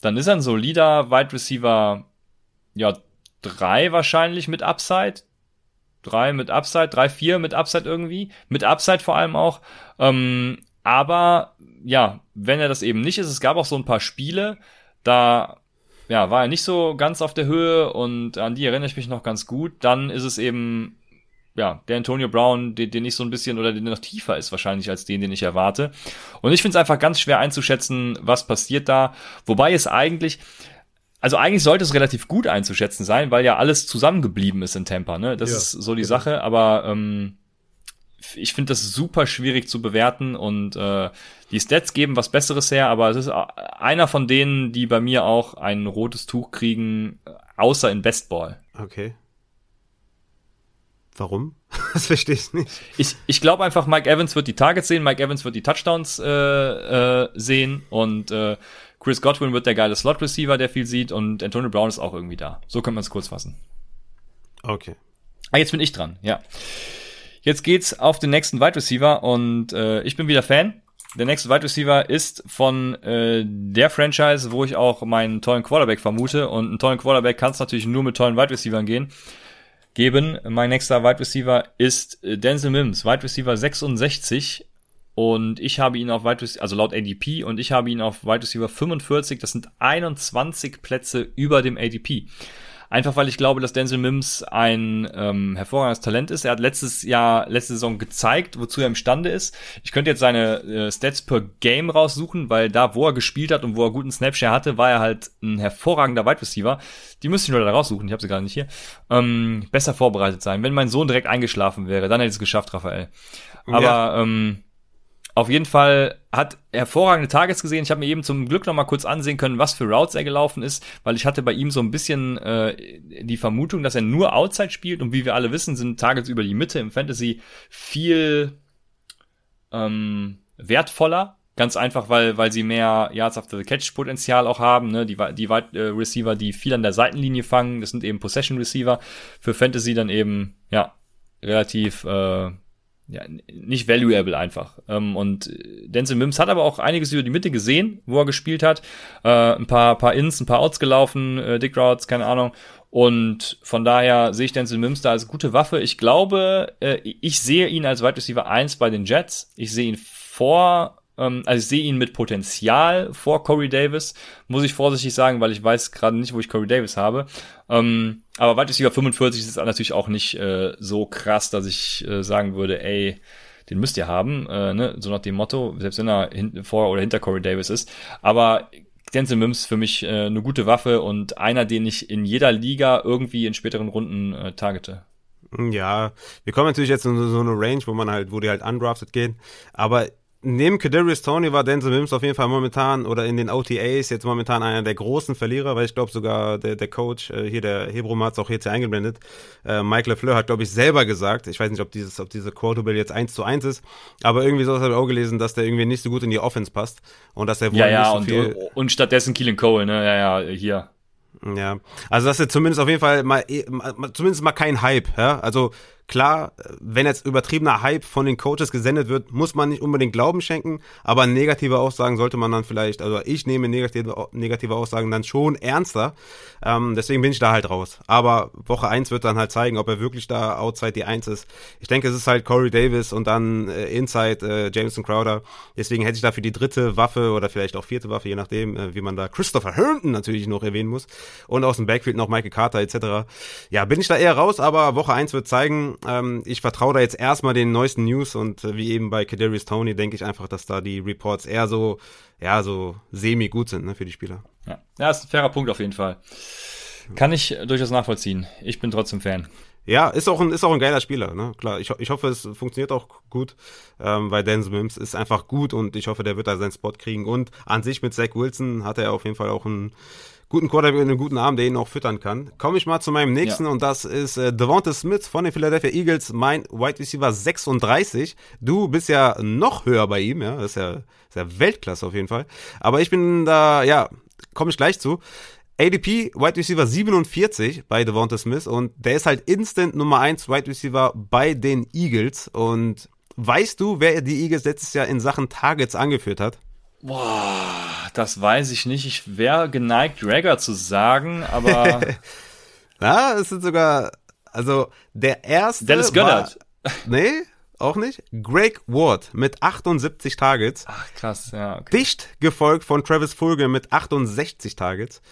Speaker 1: dann ist er ein solider Wide Receiver, ja, drei wahrscheinlich mit Upside. Drei mit Upside, drei, vier mit Upside irgendwie. Mit Upside vor allem auch. Ähm, aber ja, wenn er das eben nicht ist, es gab auch so ein paar Spiele, da ja, war er nicht so ganz auf der Höhe und an die erinnere ich mich noch ganz gut. Dann ist es eben, ja, der Antonio Brown, den, den ich so ein bisschen oder den noch tiefer ist wahrscheinlich als den, den ich erwarte. Und ich finde es einfach ganz schwer einzuschätzen, was passiert da. Wobei es eigentlich, also eigentlich sollte es relativ gut einzuschätzen sein, weil ja alles zusammengeblieben ist in Tampa, ne? Das ja, ist so die genau. Sache, aber ähm, ich finde das super schwierig zu bewerten und äh, die Stats geben was Besseres her, aber es ist einer von denen, die bei mir auch ein rotes Tuch kriegen, außer in Bestball.
Speaker 2: Okay. Warum? Das verstehe ich nicht.
Speaker 1: Ich, ich glaube einfach, Mike Evans wird die Targets sehen, Mike Evans wird die Touchdowns äh, äh, sehen und äh, Chris Godwin wird der geile Slot-Receiver, der viel sieht und Antonio Brown ist auch irgendwie da. So kann man es kurz fassen.
Speaker 2: Okay.
Speaker 1: Ah, jetzt bin ich dran, ja. Jetzt geht's auf den nächsten Wide Receiver und äh, ich bin wieder Fan. Der nächste Wide Receiver ist von äh, der Franchise, wo ich auch meinen tollen Quarterback vermute. Und einen tollen Quarterback kann es natürlich nur mit tollen Wide Receivers gehen. Geben. Mein nächster Wide Receiver ist äh, Denzel Mims, Wide Receiver 66. Und ich habe ihn auf Wide Receiver, also laut ADP, und ich habe ihn auf Wide Receiver 45. Das sind 21 Plätze über dem ADP. Einfach weil ich glaube, dass Denzel Mims ein ähm, hervorragendes Talent ist. Er hat letztes Jahr, letzte Saison gezeigt, wozu er imstande ist. Ich könnte jetzt seine äh, Stats per Game raussuchen, weil da, wo er gespielt hat und wo er guten Snapshare hatte, war er halt ein hervorragender Wide Receiver. Die müsste ich nur da raussuchen, ich habe sie gerade nicht hier. Ähm, besser vorbereitet sein. Wenn mein Sohn direkt eingeschlafen wäre, dann hätte es geschafft, Raphael. Aber ja. ähm, auf jeden Fall hat hervorragende Targets gesehen. Ich habe mir eben zum Glück noch mal kurz ansehen können, was für Routes er gelaufen ist, weil ich hatte bei ihm so ein bisschen äh, die Vermutung, dass er nur Outside spielt und wie wir alle wissen, sind Targets über die Mitte im Fantasy viel ähm, wertvoller. Ganz einfach, weil, weil sie mehr Yards after the Catch Potenzial auch haben. Ne? Die, die Wide äh, Receiver, die viel an der Seitenlinie fangen, das sind eben Possession Receiver. Für Fantasy dann eben, ja, relativ äh, ja, nicht valuable einfach. Ähm, und Denzel Mims hat aber auch einiges über die Mitte gesehen, wo er gespielt hat. Äh, ein paar, paar Ins, ein paar Outs gelaufen, äh, Dick Routes, keine Ahnung. Und von daher sehe ich Denzel Mims da als gute Waffe. Ich glaube, äh, ich sehe ihn als Wide Receiver 1 bei den Jets. Ich sehe ihn vor ähm, also ich sehe ihn mit Potenzial vor Corey Davis, muss ich vorsichtig sagen, weil ich weiß gerade nicht, wo ich Corey Davis habe. Ähm, aber Wide Receiver 45 ist natürlich auch nicht äh, so krass, dass ich äh, sagen würde, ey, den müsst ihr haben, äh, ne? so nach dem Motto, selbst wenn er vor oder hinter Corey Davis ist. Aber Denzel Mims für mich eine gute Waffe und einer, den ich in jeder Liga irgendwie in späteren Runden targete.
Speaker 2: Ja, wir kommen natürlich jetzt in so eine Range, wo man halt, wo die halt undrafted gehen. Aber neben Kadarius Tony war Denzel Mims auf jeden Fall momentan oder in den OTAs jetzt momentan einer der großen Verlierer, weil ich glaube sogar der, der Coach, äh, hier der Hebron hat es auch jetzt hier eingeblendet, äh, Mike LeFleur hat glaube ich selber gesagt, ich weiß nicht, ob dieses, ob diese Quotable jetzt eins zu eins ist, aber irgendwie so habe ich auch gelesen, dass der irgendwie nicht so gut in die Offense passt und dass er
Speaker 1: wohl ja, ja,
Speaker 2: nicht so
Speaker 1: und,
Speaker 2: viel...
Speaker 1: Und stattdessen Keelan Cole, ne, ja, ja, hier.
Speaker 2: Ja, also dass er zumindest auf jeden Fall mal, zumindest mal kein Hype, ja, also Klar, wenn jetzt übertriebener Hype von den Coaches gesendet wird, muss man nicht unbedingt Glauben schenken, aber negative Aussagen sollte man dann vielleicht, also ich nehme negative, negative Aussagen dann schon ernster. Ähm, deswegen bin ich da halt raus. Aber Woche 1 wird dann halt zeigen, ob er wirklich da outside die 1 ist. Ich denke, es ist halt Corey Davis und dann äh, inside äh, Jameson Crowder. Deswegen hätte ich da für die dritte Waffe oder vielleicht auch vierte Waffe, je nachdem, äh, wie man da Christopher Herndon natürlich noch erwähnen muss. Und aus dem Backfield noch Michael Carter etc. Ja, bin ich da eher raus, aber Woche 1 wird zeigen, ähm, ich vertraue da jetzt erstmal den neuesten News und äh, wie eben bei Kadarius Tony denke ich einfach, dass da die Reports eher so, ja, so semi gut sind ne, für die Spieler.
Speaker 1: Ja. ja, ist ein fairer Punkt auf jeden Fall. Kann ich durchaus nachvollziehen. Ich bin trotzdem Fan.
Speaker 2: Ja, ist auch ein, ist auch ein geiler Spieler, ne? Klar, ich, ich hoffe, es funktioniert auch gut, ähm, weil Dan Mims ist einfach gut und ich hoffe, der wird da seinen Spot kriegen. Und an sich mit Zach Wilson hat er auf jeden Fall auch einen guten Quarterback und einen guten Arm, der ihn auch füttern kann. Komme ich mal zu meinem nächsten ja. und das ist äh, Devonta Smith von den Philadelphia Eagles, mein Wide Receiver 36. Du bist ja noch höher bei ihm, ja, das ist ja, das ist ja Weltklasse auf jeden Fall. Aber ich bin da, ja, komme ich gleich zu. ADP, Wide Receiver 47 bei Devonta Smith und der ist halt instant Nummer 1 Wide Receiver bei den Eagles. Und weißt du, wer die Eagles letztes Jahr in Sachen Targets angeführt hat?
Speaker 1: Boah, das weiß ich nicht. Ich wäre geneigt, Rager zu sagen, aber.
Speaker 2: Na, es sind sogar, also der erste.
Speaker 1: Dennis Gönnert.
Speaker 2: nee, auch nicht. Greg Ward mit 78 Targets.
Speaker 1: Ach, krass, ja. Okay.
Speaker 2: Dicht gefolgt von Travis Fulgham mit 68 Targets.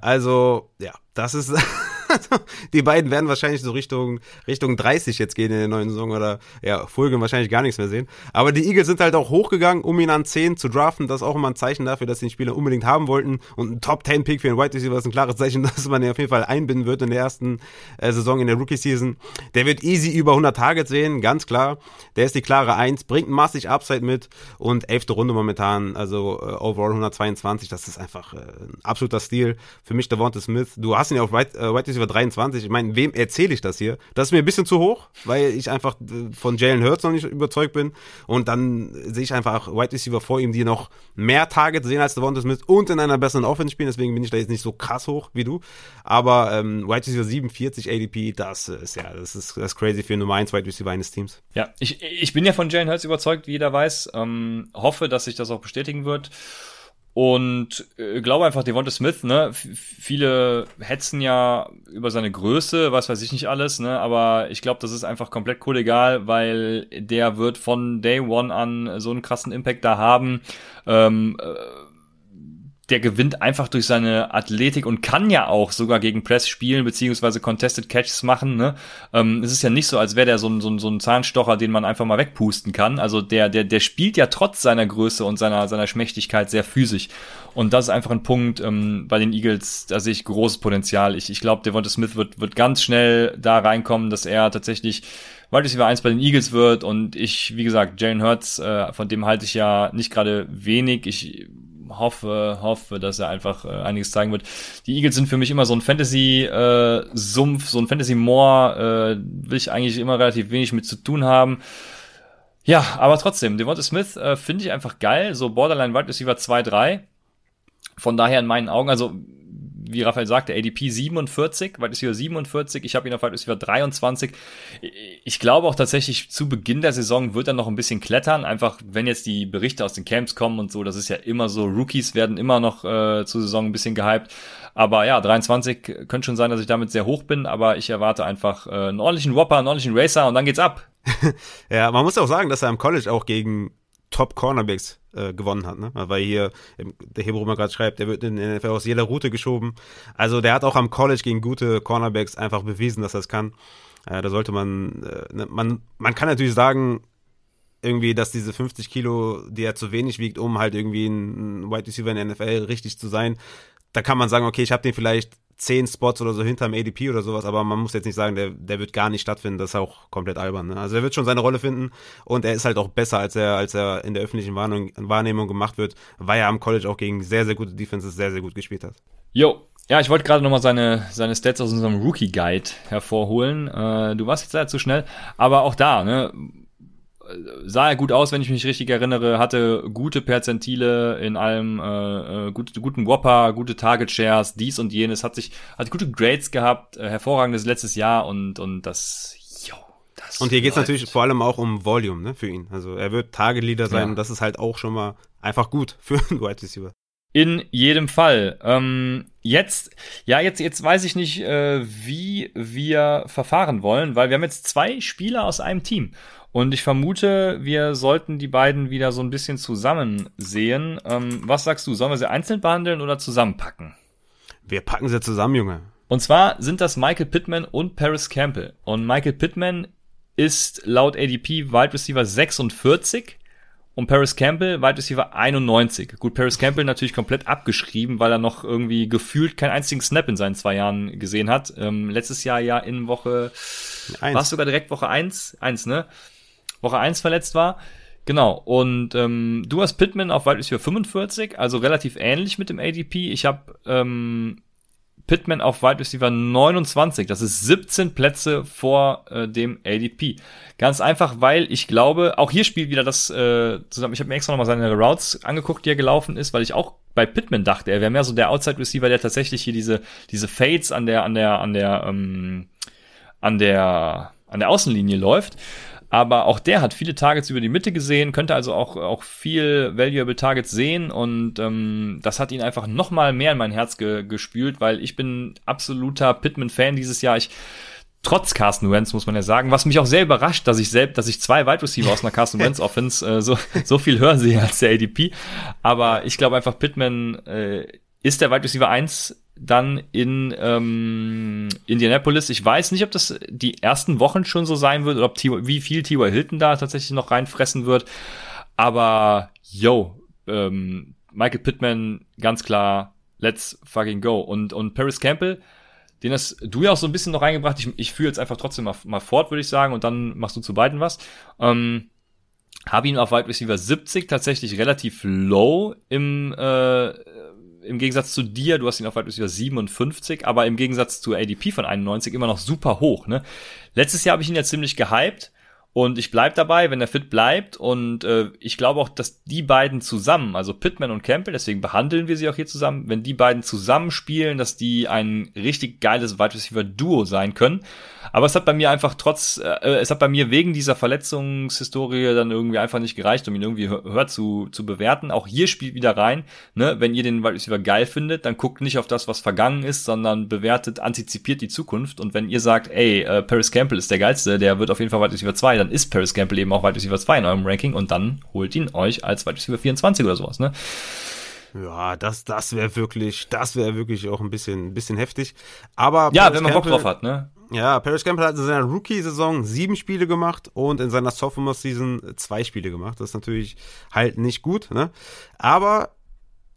Speaker 2: Also, ja, das ist, die beiden werden wahrscheinlich so Richtung, Richtung 30 jetzt gehen in der neuen Saison oder, ja, Fulgham wahrscheinlich gar nichts mehr sehen. Aber die Eagles sind halt auch hochgegangen, um ihn an 10 zu draften. Das ist auch immer ein Zeichen dafür, dass sie den Spieler unbedingt haben wollten. Und ein Top 10 Pick für einen White Receiver ist ein klares Zeichen, dass man ihn auf jeden Fall einbinden wird in der ersten äh, Saison in der Rookie Season. Der wird easy über 100 Targets sehen, ganz klar. Der ist die klare 1, bringt massig Upside mit und elfte Runde momentan, also äh, overall 122. Das ist einfach äh, ein absoluter Stil. Für mich Devonta Smith. Du hast ihn ja auf White, äh, White Receiver 23. Ich meine, wem erzähle ich das hier? Das ist mir ein bisschen zu hoch, weil ich einfach äh, von Jalen Hurts noch nicht überzeugt bin. Und dann sehe ich einfach White Receiver vor ihm, die noch mehr Targets sehen als Devonta Smith und in einer besseren Offense spielen. Deswegen bin ich da jetzt nicht so krass hoch wie du. Aber ähm, White Receiver 47 ADP, das ist ja, das ist, das ist crazy für Nummer 1 White Receiver eines Teams.
Speaker 1: Ja, ich, ich bin ja von Jalen Hurts überzeugt, wie jeder weiß. Ähm, hoffe, dass sich das auch bestätigen wird. Und äh, glaube einfach, Devonta Smith, ne, viele hetzen ja über seine Größe, was weiß ich nicht alles, ne, aber ich glaube, das ist einfach komplett cool egal, weil der wird von Day One an so einen krassen Impact da haben. Ähm, äh, der gewinnt einfach durch seine Athletik und kann ja auch sogar gegen Press spielen, beziehungsweise Contested Catches machen. Ne? Ähm, es ist ja nicht so, als wäre der so ein, so, ein, so ein Zahnstocher, den man einfach mal wegpusten kann. Also der, der, der spielt ja trotz seiner Größe und seiner, seiner Schmächtigkeit sehr physisch. Und das ist einfach ein Punkt ähm, bei den Eagles, da sehe ich großes Potenzial. Ich, ich glaube, Devonta Smith wird, wird ganz schnell da reinkommen, dass er tatsächlich Wide Receiver 1 bei den Eagles wird und ich, wie gesagt, Jalen Hurts, äh, von dem halte ich ja nicht gerade wenig. Ich hoffe, hoffe, dass er einfach äh, einiges zeigen wird. Die Eagles sind für mich immer so ein Fantasy-Sumpf, äh, so ein Fantasy-Moor, äh, will ich eigentlich immer relativ wenig mit zu tun haben. Ja, aber trotzdem, Devonta Smith äh, finde ich einfach geil, so Borderline Wide Receiver 2-3. Von daher in meinen Augen, also wie Raphael sagte, ADP 47, Wide Receiver 47, ich habe ihn auf Wide Receiver 23. Ich glaube auch tatsächlich, zu Beginn der Saison wird er noch ein bisschen klettern, einfach wenn jetzt die Berichte aus den Camps kommen und so, das ist ja immer so, Rookies werden immer noch äh, zur Saison ein bisschen gehypt. Aber ja, 23 könnte schon sein, dass ich damit sehr hoch bin, aber ich erwarte einfach äh, einen ordentlichen Whopper, einen ordentlichen Racer und dann geht's ab.
Speaker 2: ja, man muss auch sagen, dass er im College auch gegen Top-Cornerbacks äh, gewonnen hat, ne? Weil hier der Hebrew mal gerade schreibt, der wird in den NFL aus jeder Route geschoben. Also der hat auch am College gegen gute Cornerbacks einfach bewiesen, dass er es kann. Äh, da sollte man, äh, ne, man, man kann natürlich sagen, irgendwie, dass diese 50 Kilo, die er zu wenig wiegt, um halt irgendwie ein Wide Receiver in der NFL richtig zu sein. Da kann man sagen, okay, ich habe den vielleicht zehn Spots oder so hinterm ADP oder sowas, aber man muss jetzt nicht sagen, der, der wird gar nicht stattfinden, das ist auch komplett albern. Ne? Also er wird schon seine Rolle finden und er ist halt auch besser, als er, als er in der öffentlichen Wahrnehmung, Wahrnehmung gemacht wird, weil er am College auch gegen sehr, sehr gute Defenses sehr, sehr gut gespielt hat.
Speaker 1: Jo, ja, ich wollte gerade nochmal seine, seine Stats aus unserem Rookie-Guide hervorholen. Äh, du warst jetzt leider zu schnell, aber auch da, ne, sah er gut aus, wenn ich mich richtig erinnere, hatte gute Perzentile in allem, äh, äh gute, guten Whopper, gute Target Shares, dies und jenes, hat sich, hat gute Grades gehabt, äh, hervorragendes letztes Jahr und, und das, yo,
Speaker 2: das Und hier geht es natürlich vor allem auch um Volume, ne, für ihn. Also er wird Target Leader sein ja. und das ist halt auch schon mal einfach gut für einen Wide Receiver.
Speaker 1: In jedem Fall. Ähm, jetzt, ja, jetzt, jetzt weiß ich nicht, äh, wie wir verfahren wollen, weil wir haben jetzt zwei Spieler aus einem Team. Und ich vermute, wir sollten die beiden wieder so ein bisschen zusammen sehen. Ähm, was sagst du? Sollen wir sie einzeln behandeln oder zusammenpacken?
Speaker 2: Wir packen sie zusammen, Junge.
Speaker 1: Und zwar sind das Michael Pittman und Paris Campbell. Und Michael Pittman ist laut ADP Wide Receiver 46 und Paris Campbell Wide Receiver 91. Gut, Paris Campbell natürlich komplett abgeschrieben, weil er noch irgendwie gefühlt keinen einzigen Snap in seinen zwei Jahren gesehen hat. Ähm, letztes Jahr ja in Woche, war es sogar direkt Woche 1, 1, ne? Woche 1 verletzt war. Genau, und ähm, du hast Pittman auf Wide Receiver 45, also relativ ähnlich mit dem ADP. Ich habe ähm, Pittman auf Wide Receiver 29. Das ist 17 Plätze vor äh, dem ADP. Ganz einfach, weil ich glaube, auch hier spielt wieder das äh, zusammen. Ich habe mir extra nochmal seine Routes angeguckt, die er gelaufen ist, weil ich auch bei Pittman dachte, er wäre mehr so der Outside Receiver, der tatsächlich hier diese diese Fades an der an der an der ähm, an der an der Außenlinie läuft. Aber auch der hat viele Targets über die Mitte gesehen, könnte also auch, auch viel Valuable Targets sehen und ähm, das hat ihn einfach nochmal mehr in mein Herz ge gespült, weil ich bin absoluter Pittman-Fan dieses Jahr. Ich trotz Carsten Wentz, muss man ja sagen, was mich auch sehr überrascht, dass ich selbst, dass ich zwei Wide Receiver aus einer Carsten Wentz Offense äh, so, so viel höher sehe als der ADP. Aber ich glaube einfach, Pittman äh, ist der Wide Receiver 1 dann in ähm, Indianapolis. Ich weiß nicht, ob das die ersten Wochen schon so sein wird oder ob T wie viel T.Y. Hilton da tatsächlich noch reinfressen wird. Aber yo, ähm, Michael Pittman ganz klar, let's fucking go. Und, und Paris Campbell, den hast du ja auch so ein bisschen noch reingebracht. Ich, ich führe jetzt einfach trotzdem mal, mal fort, würde ich sagen, und dann machst du zu beiden was. Ähm, habe ihn auf Wide Receiver 70 tatsächlich relativ low im äh, im Gegensatz zu dir, du hast ihn auf Wide Receiver 57, aber im Gegensatz zu ADP von 91 immer noch super hoch. Ne? Letztes Jahr habe ich ihn ja ziemlich gehypt und ich bleib dabei, wenn er fit bleibt. Und äh, ich glaube auch, dass die beiden zusammen, also Pittman und Campbell, deswegen behandeln wir sie auch hier zusammen, wenn die beiden zusammen spielen, dass die ein richtig geiles Wide Receiver Duo sein können. Aber es hat bei mir einfach trotz, äh, es hat bei mir wegen dieser Verletzungshistorie dann irgendwie einfach nicht gereicht, um ihn irgendwie höher zu, zu bewerten. Auch hier spielt wieder rein, ne, wenn ihr den Wide Receiver geil findet, dann guckt nicht auf das, was vergangen ist, sondern bewertet, antizipiert die Zukunft. Und wenn ihr sagt, ey, äh, Paris Campbell ist der geilste, der wird auf jeden Fall Wide Receiver 2, dann ist Paris Campbell eben auch Wide Receiver 2 in eurem Ranking und dann holt ihn euch als Wide Receiver 24 oder sowas, ne?
Speaker 2: Ja, das, das wäre wirklich, das wäre wirklich auch ein bisschen, ein bisschen heftig. Aber
Speaker 1: ja, Paris wenn man Campbell, Bock drauf hat, ne?
Speaker 2: Ja, Paris Campbell hat in seiner Rookie-Saison sieben Spiele gemacht und in seiner Sophomore-Season zwei Spiele gemacht. Das ist natürlich halt nicht gut, ne? Aber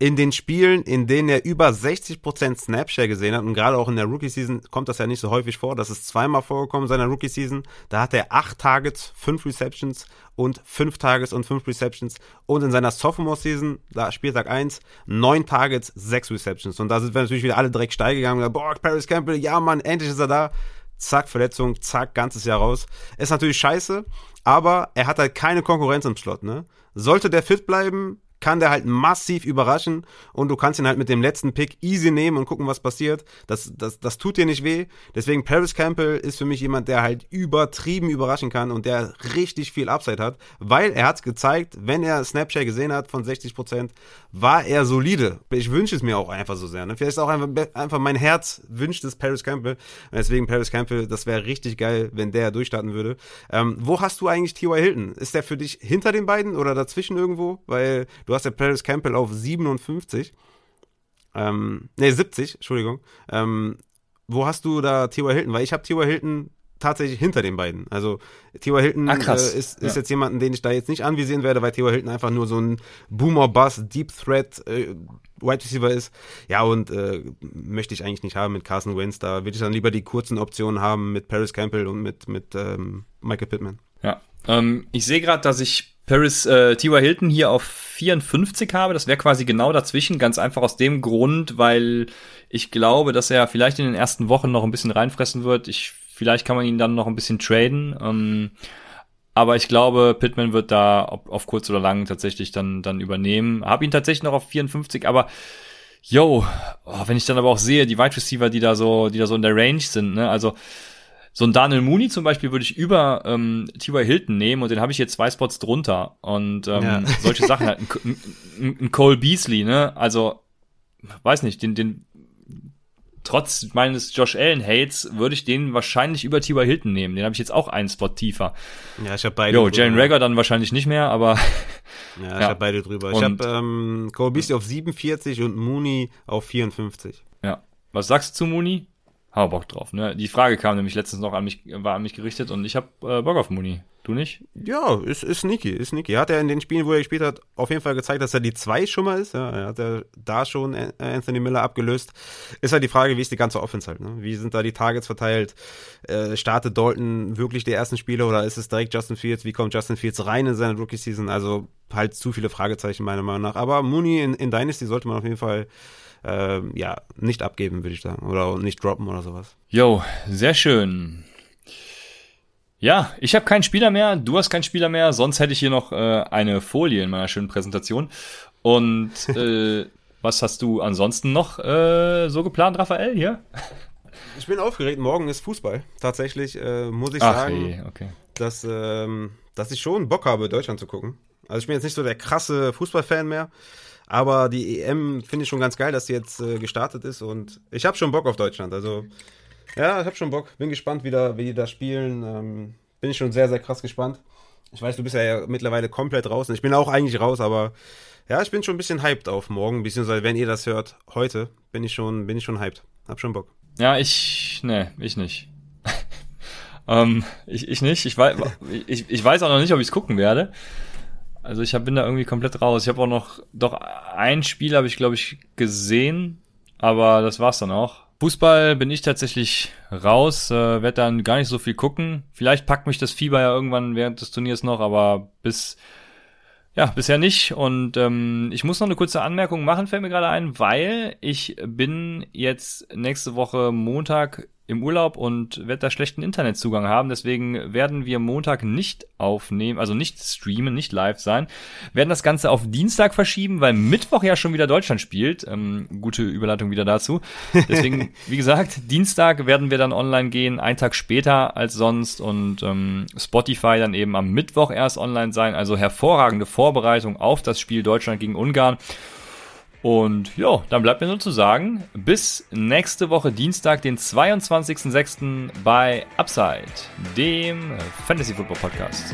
Speaker 2: in den Spielen, in denen er über 60% Snapshare gesehen hat, und gerade auch in der Rookie-Season kommt das ja nicht so häufig vor, das ist zweimal vorgekommen in seiner Rookie-Season, da hat er acht Targets, fünf Receptions und fünf Targets und fünf Receptions. Und in seiner Sophomore-Season, da Spieltag eins neun Targets, sechs Receptions. Und da sind wir natürlich wieder alle direkt steil gegangen. Boah, Paris Campbell, ja Mann, endlich ist er da. Zack, Verletzung, zack, ganzes Jahr raus. Ist natürlich scheiße, aber er hat halt keine Konkurrenz im Slot, ne? Sollte der fit bleiben, kann der halt massiv überraschen und du kannst ihn halt mit dem letzten Pick easy nehmen und gucken, was passiert. Das, das, das tut dir nicht weh. Deswegen Paris Campbell ist für mich jemand, der halt übertrieben überraschen kann und der richtig viel Upside hat, weil er hat gezeigt, wenn er Snapchat gesehen hat von 60 Prozent, war er solide. Ich wünsche es mir auch einfach so sehr. Ne? Vielleicht ist auch einfach, einfach mein Herz wünscht es Paris Campbell. Deswegen Paris Campbell, das wäre richtig geil, wenn der durchstarten würde. Ähm, wo hast du eigentlich T.Y. Hilton? Ist der für dich hinter den beiden oder dazwischen irgendwo? Weil du Du hast ja Paris Campbell auf 57. Ähm, ne, 70, Entschuldigung. Ähm, wo hast du da T.Y. Hilton? Weil ich habe T.Y. Hilton tatsächlich hinter den beiden. Also T.Y. Hilton ah, äh, ist, ist ja. jetzt jemanden, den ich da jetzt nicht anvisieren werde, weil T.Y. Hilton einfach nur so ein Boomer-Bass, Deep Threat äh, Wide Receiver ist. Ja, und äh, möchte ich eigentlich nicht haben mit Carson Wentz. Da würde ich dann lieber die kurzen Optionen haben mit Paris Campbell und mit, mit ähm, Michael Pittman.
Speaker 1: Ja, ähm, ich sehe gerade, dass ich Paris äh, T.Y. Hilton hier auf 54 habe. Das wäre quasi genau dazwischen, ganz einfach aus dem Grund, weil ich glaube, dass er vielleicht in den ersten Wochen noch ein bisschen reinfressen wird. Ich, vielleicht kann man ihn dann noch ein bisschen traden. Ähm, aber ich glaube, Pittman wird da ob, auf kurz oder lang tatsächlich dann, dann übernehmen. Hab ihn tatsächlich noch auf 54, aber yo, oh, wenn ich dann aber auch sehe, die Wide Receiver, die da so, die da so in der Range sind, ne, also so ein Daniel Mooney zum Beispiel würde ich über ähm, T.Y. Hilton nehmen und den habe ich jetzt zwei Spots drunter. Und ähm, ja. solche Sachen halt. Ein, ein, ein Cole Beasley, ne? Also, weiß nicht, den, den trotz meines Josh Allen Hates würde ich den wahrscheinlich über T.Y. Hilton nehmen. Den habe ich jetzt auch einen Spot tiefer.
Speaker 2: Ja, ich habe beide.
Speaker 1: Jo, Jalen Rager dann wahrscheinlich nicht mehr, aber.
Speaker 2: Ja, ich ja. habe beide drüber. Und ich habe ähm, Cole Beasley auf 47 und Mooney auf 54.
Speaker 1: Ja. Was sagst du zu Mooney? Hau Bock drauf. Ne? Die Frage kam nämlich letztens noch an mich, war an mich gerichtet und ich habe äh, Bock auf Mooney. Du nicht?
Speaker 2: Ja, ist, ist sneaky, ist sneaky. Hat er in den Spielen, wo er gespielt hat, auf jeden Fall gezeigt, dass er die zwei schon mal ist. Ja, er hat ja da schon Anthony Miller abgelöst. Ist halt die Frage, wie ist die ganze Offense halt, ne? Wie sind da die Targets verteilt? Äh, startet Dalton wirklich die ersten Spiele oder ist es direkt Justin Fields? Wie kommt Justin Fields rein in seine Rookie-Season? Also halt zu viele Fragezeichen meiner Meinung nach. Aber Mooney in, in Dynasty sollte man auf jeden Fall äh, ja, nicht abgeben, würde ich sagen. Oder nicht droppen oder sowas.
Speaker 1: Jo, sehr schön. Ja, ich habe keinen Spieler mehr, du hast keinen Spieler mehr, sonst hätte ich hier noch äh, eine Folie in meiner schönen Präsentation. Und äh, was hast du ansonsten noch äh, so geplant, Raphael, hier?
Speaker 2: Ich bin aufgeregt, morgen ist Fußball. Tatsächlich äh, muss ich Ach, sagen,
Speaker 1: hey, okay.
Speaker 2: dass, ähm, dass ich schon Bock habe, Deutschland zu gucken. Also ich bin jetzt nicht so der krasse Fußballfan mehr, aber die EM finde ich schon ganz geil, dass sie jetzt äh, gestartet ist und ich habe schon Bock auf Deutschland. Also ja, ich habe schon Bock. Bin gespannt, wie, da, wie die da spielen. Ähm, bin ich schon sehr, sehr krass gespannt. Ich weiß, du bist ja mittlerweile komplett draußen. Ich bin auch eigentlich raus, aber ja, ich bin schon ein bisschen hyped auf morgen, beziehungsweise wenn ihr das hört, heute, bin ich schon, bin ich schon hyped. Hab schon Bock.
Speaker 1: Ja, ich, ne, ich nicht. ähm, ich, ich nicht. Ich weiß, ich, ich weiß auch noch nicht, ob ich es gucken werde. Also ich hab, bin da irgendwie komplett raus. Ich habe auch noch, doch ein Spiel habe ich, glaube ich, gesehen, aber das war's dann auch. Fußball bin ich tatsächlich raus, äh, werde dann gar nicht so viel gucken. Vielleicht packt mich das Fieber ja irgendwann während des Turniers noch, aber bis ja, bisher nicht. Und ähm, ich muss noch eine kurze Anmerkung machen, fällt mir gerade ein, weil ich bin jetzt nächste Woche Montag im Urlaub und werde da schlechten Internetzugang haben. Deswegen werden wir Montag nicht aufnehmen, also nicht streamen, nicht live sein. Werden das Ganze auf Dienstag verschieben, weil Mittwoch ja schon wieder Deutschland spielt. Ähm, gute Überleitung wieder dazu. Deswegen, wie gesagt, Dienstag werden wir dann online gehen, einen Tag später als sonst und ähm, Spotify dann eben am Mittwoch erst online sein. Also hervorragende Vorbereitung auf das Spiel Deutschland gegen Ungarn. Und ja, dann bleibt mir nur zu sagen, bis nächste Woche Dienstag, den 22.06. bei Upside, dem Fantasy Football Podcast.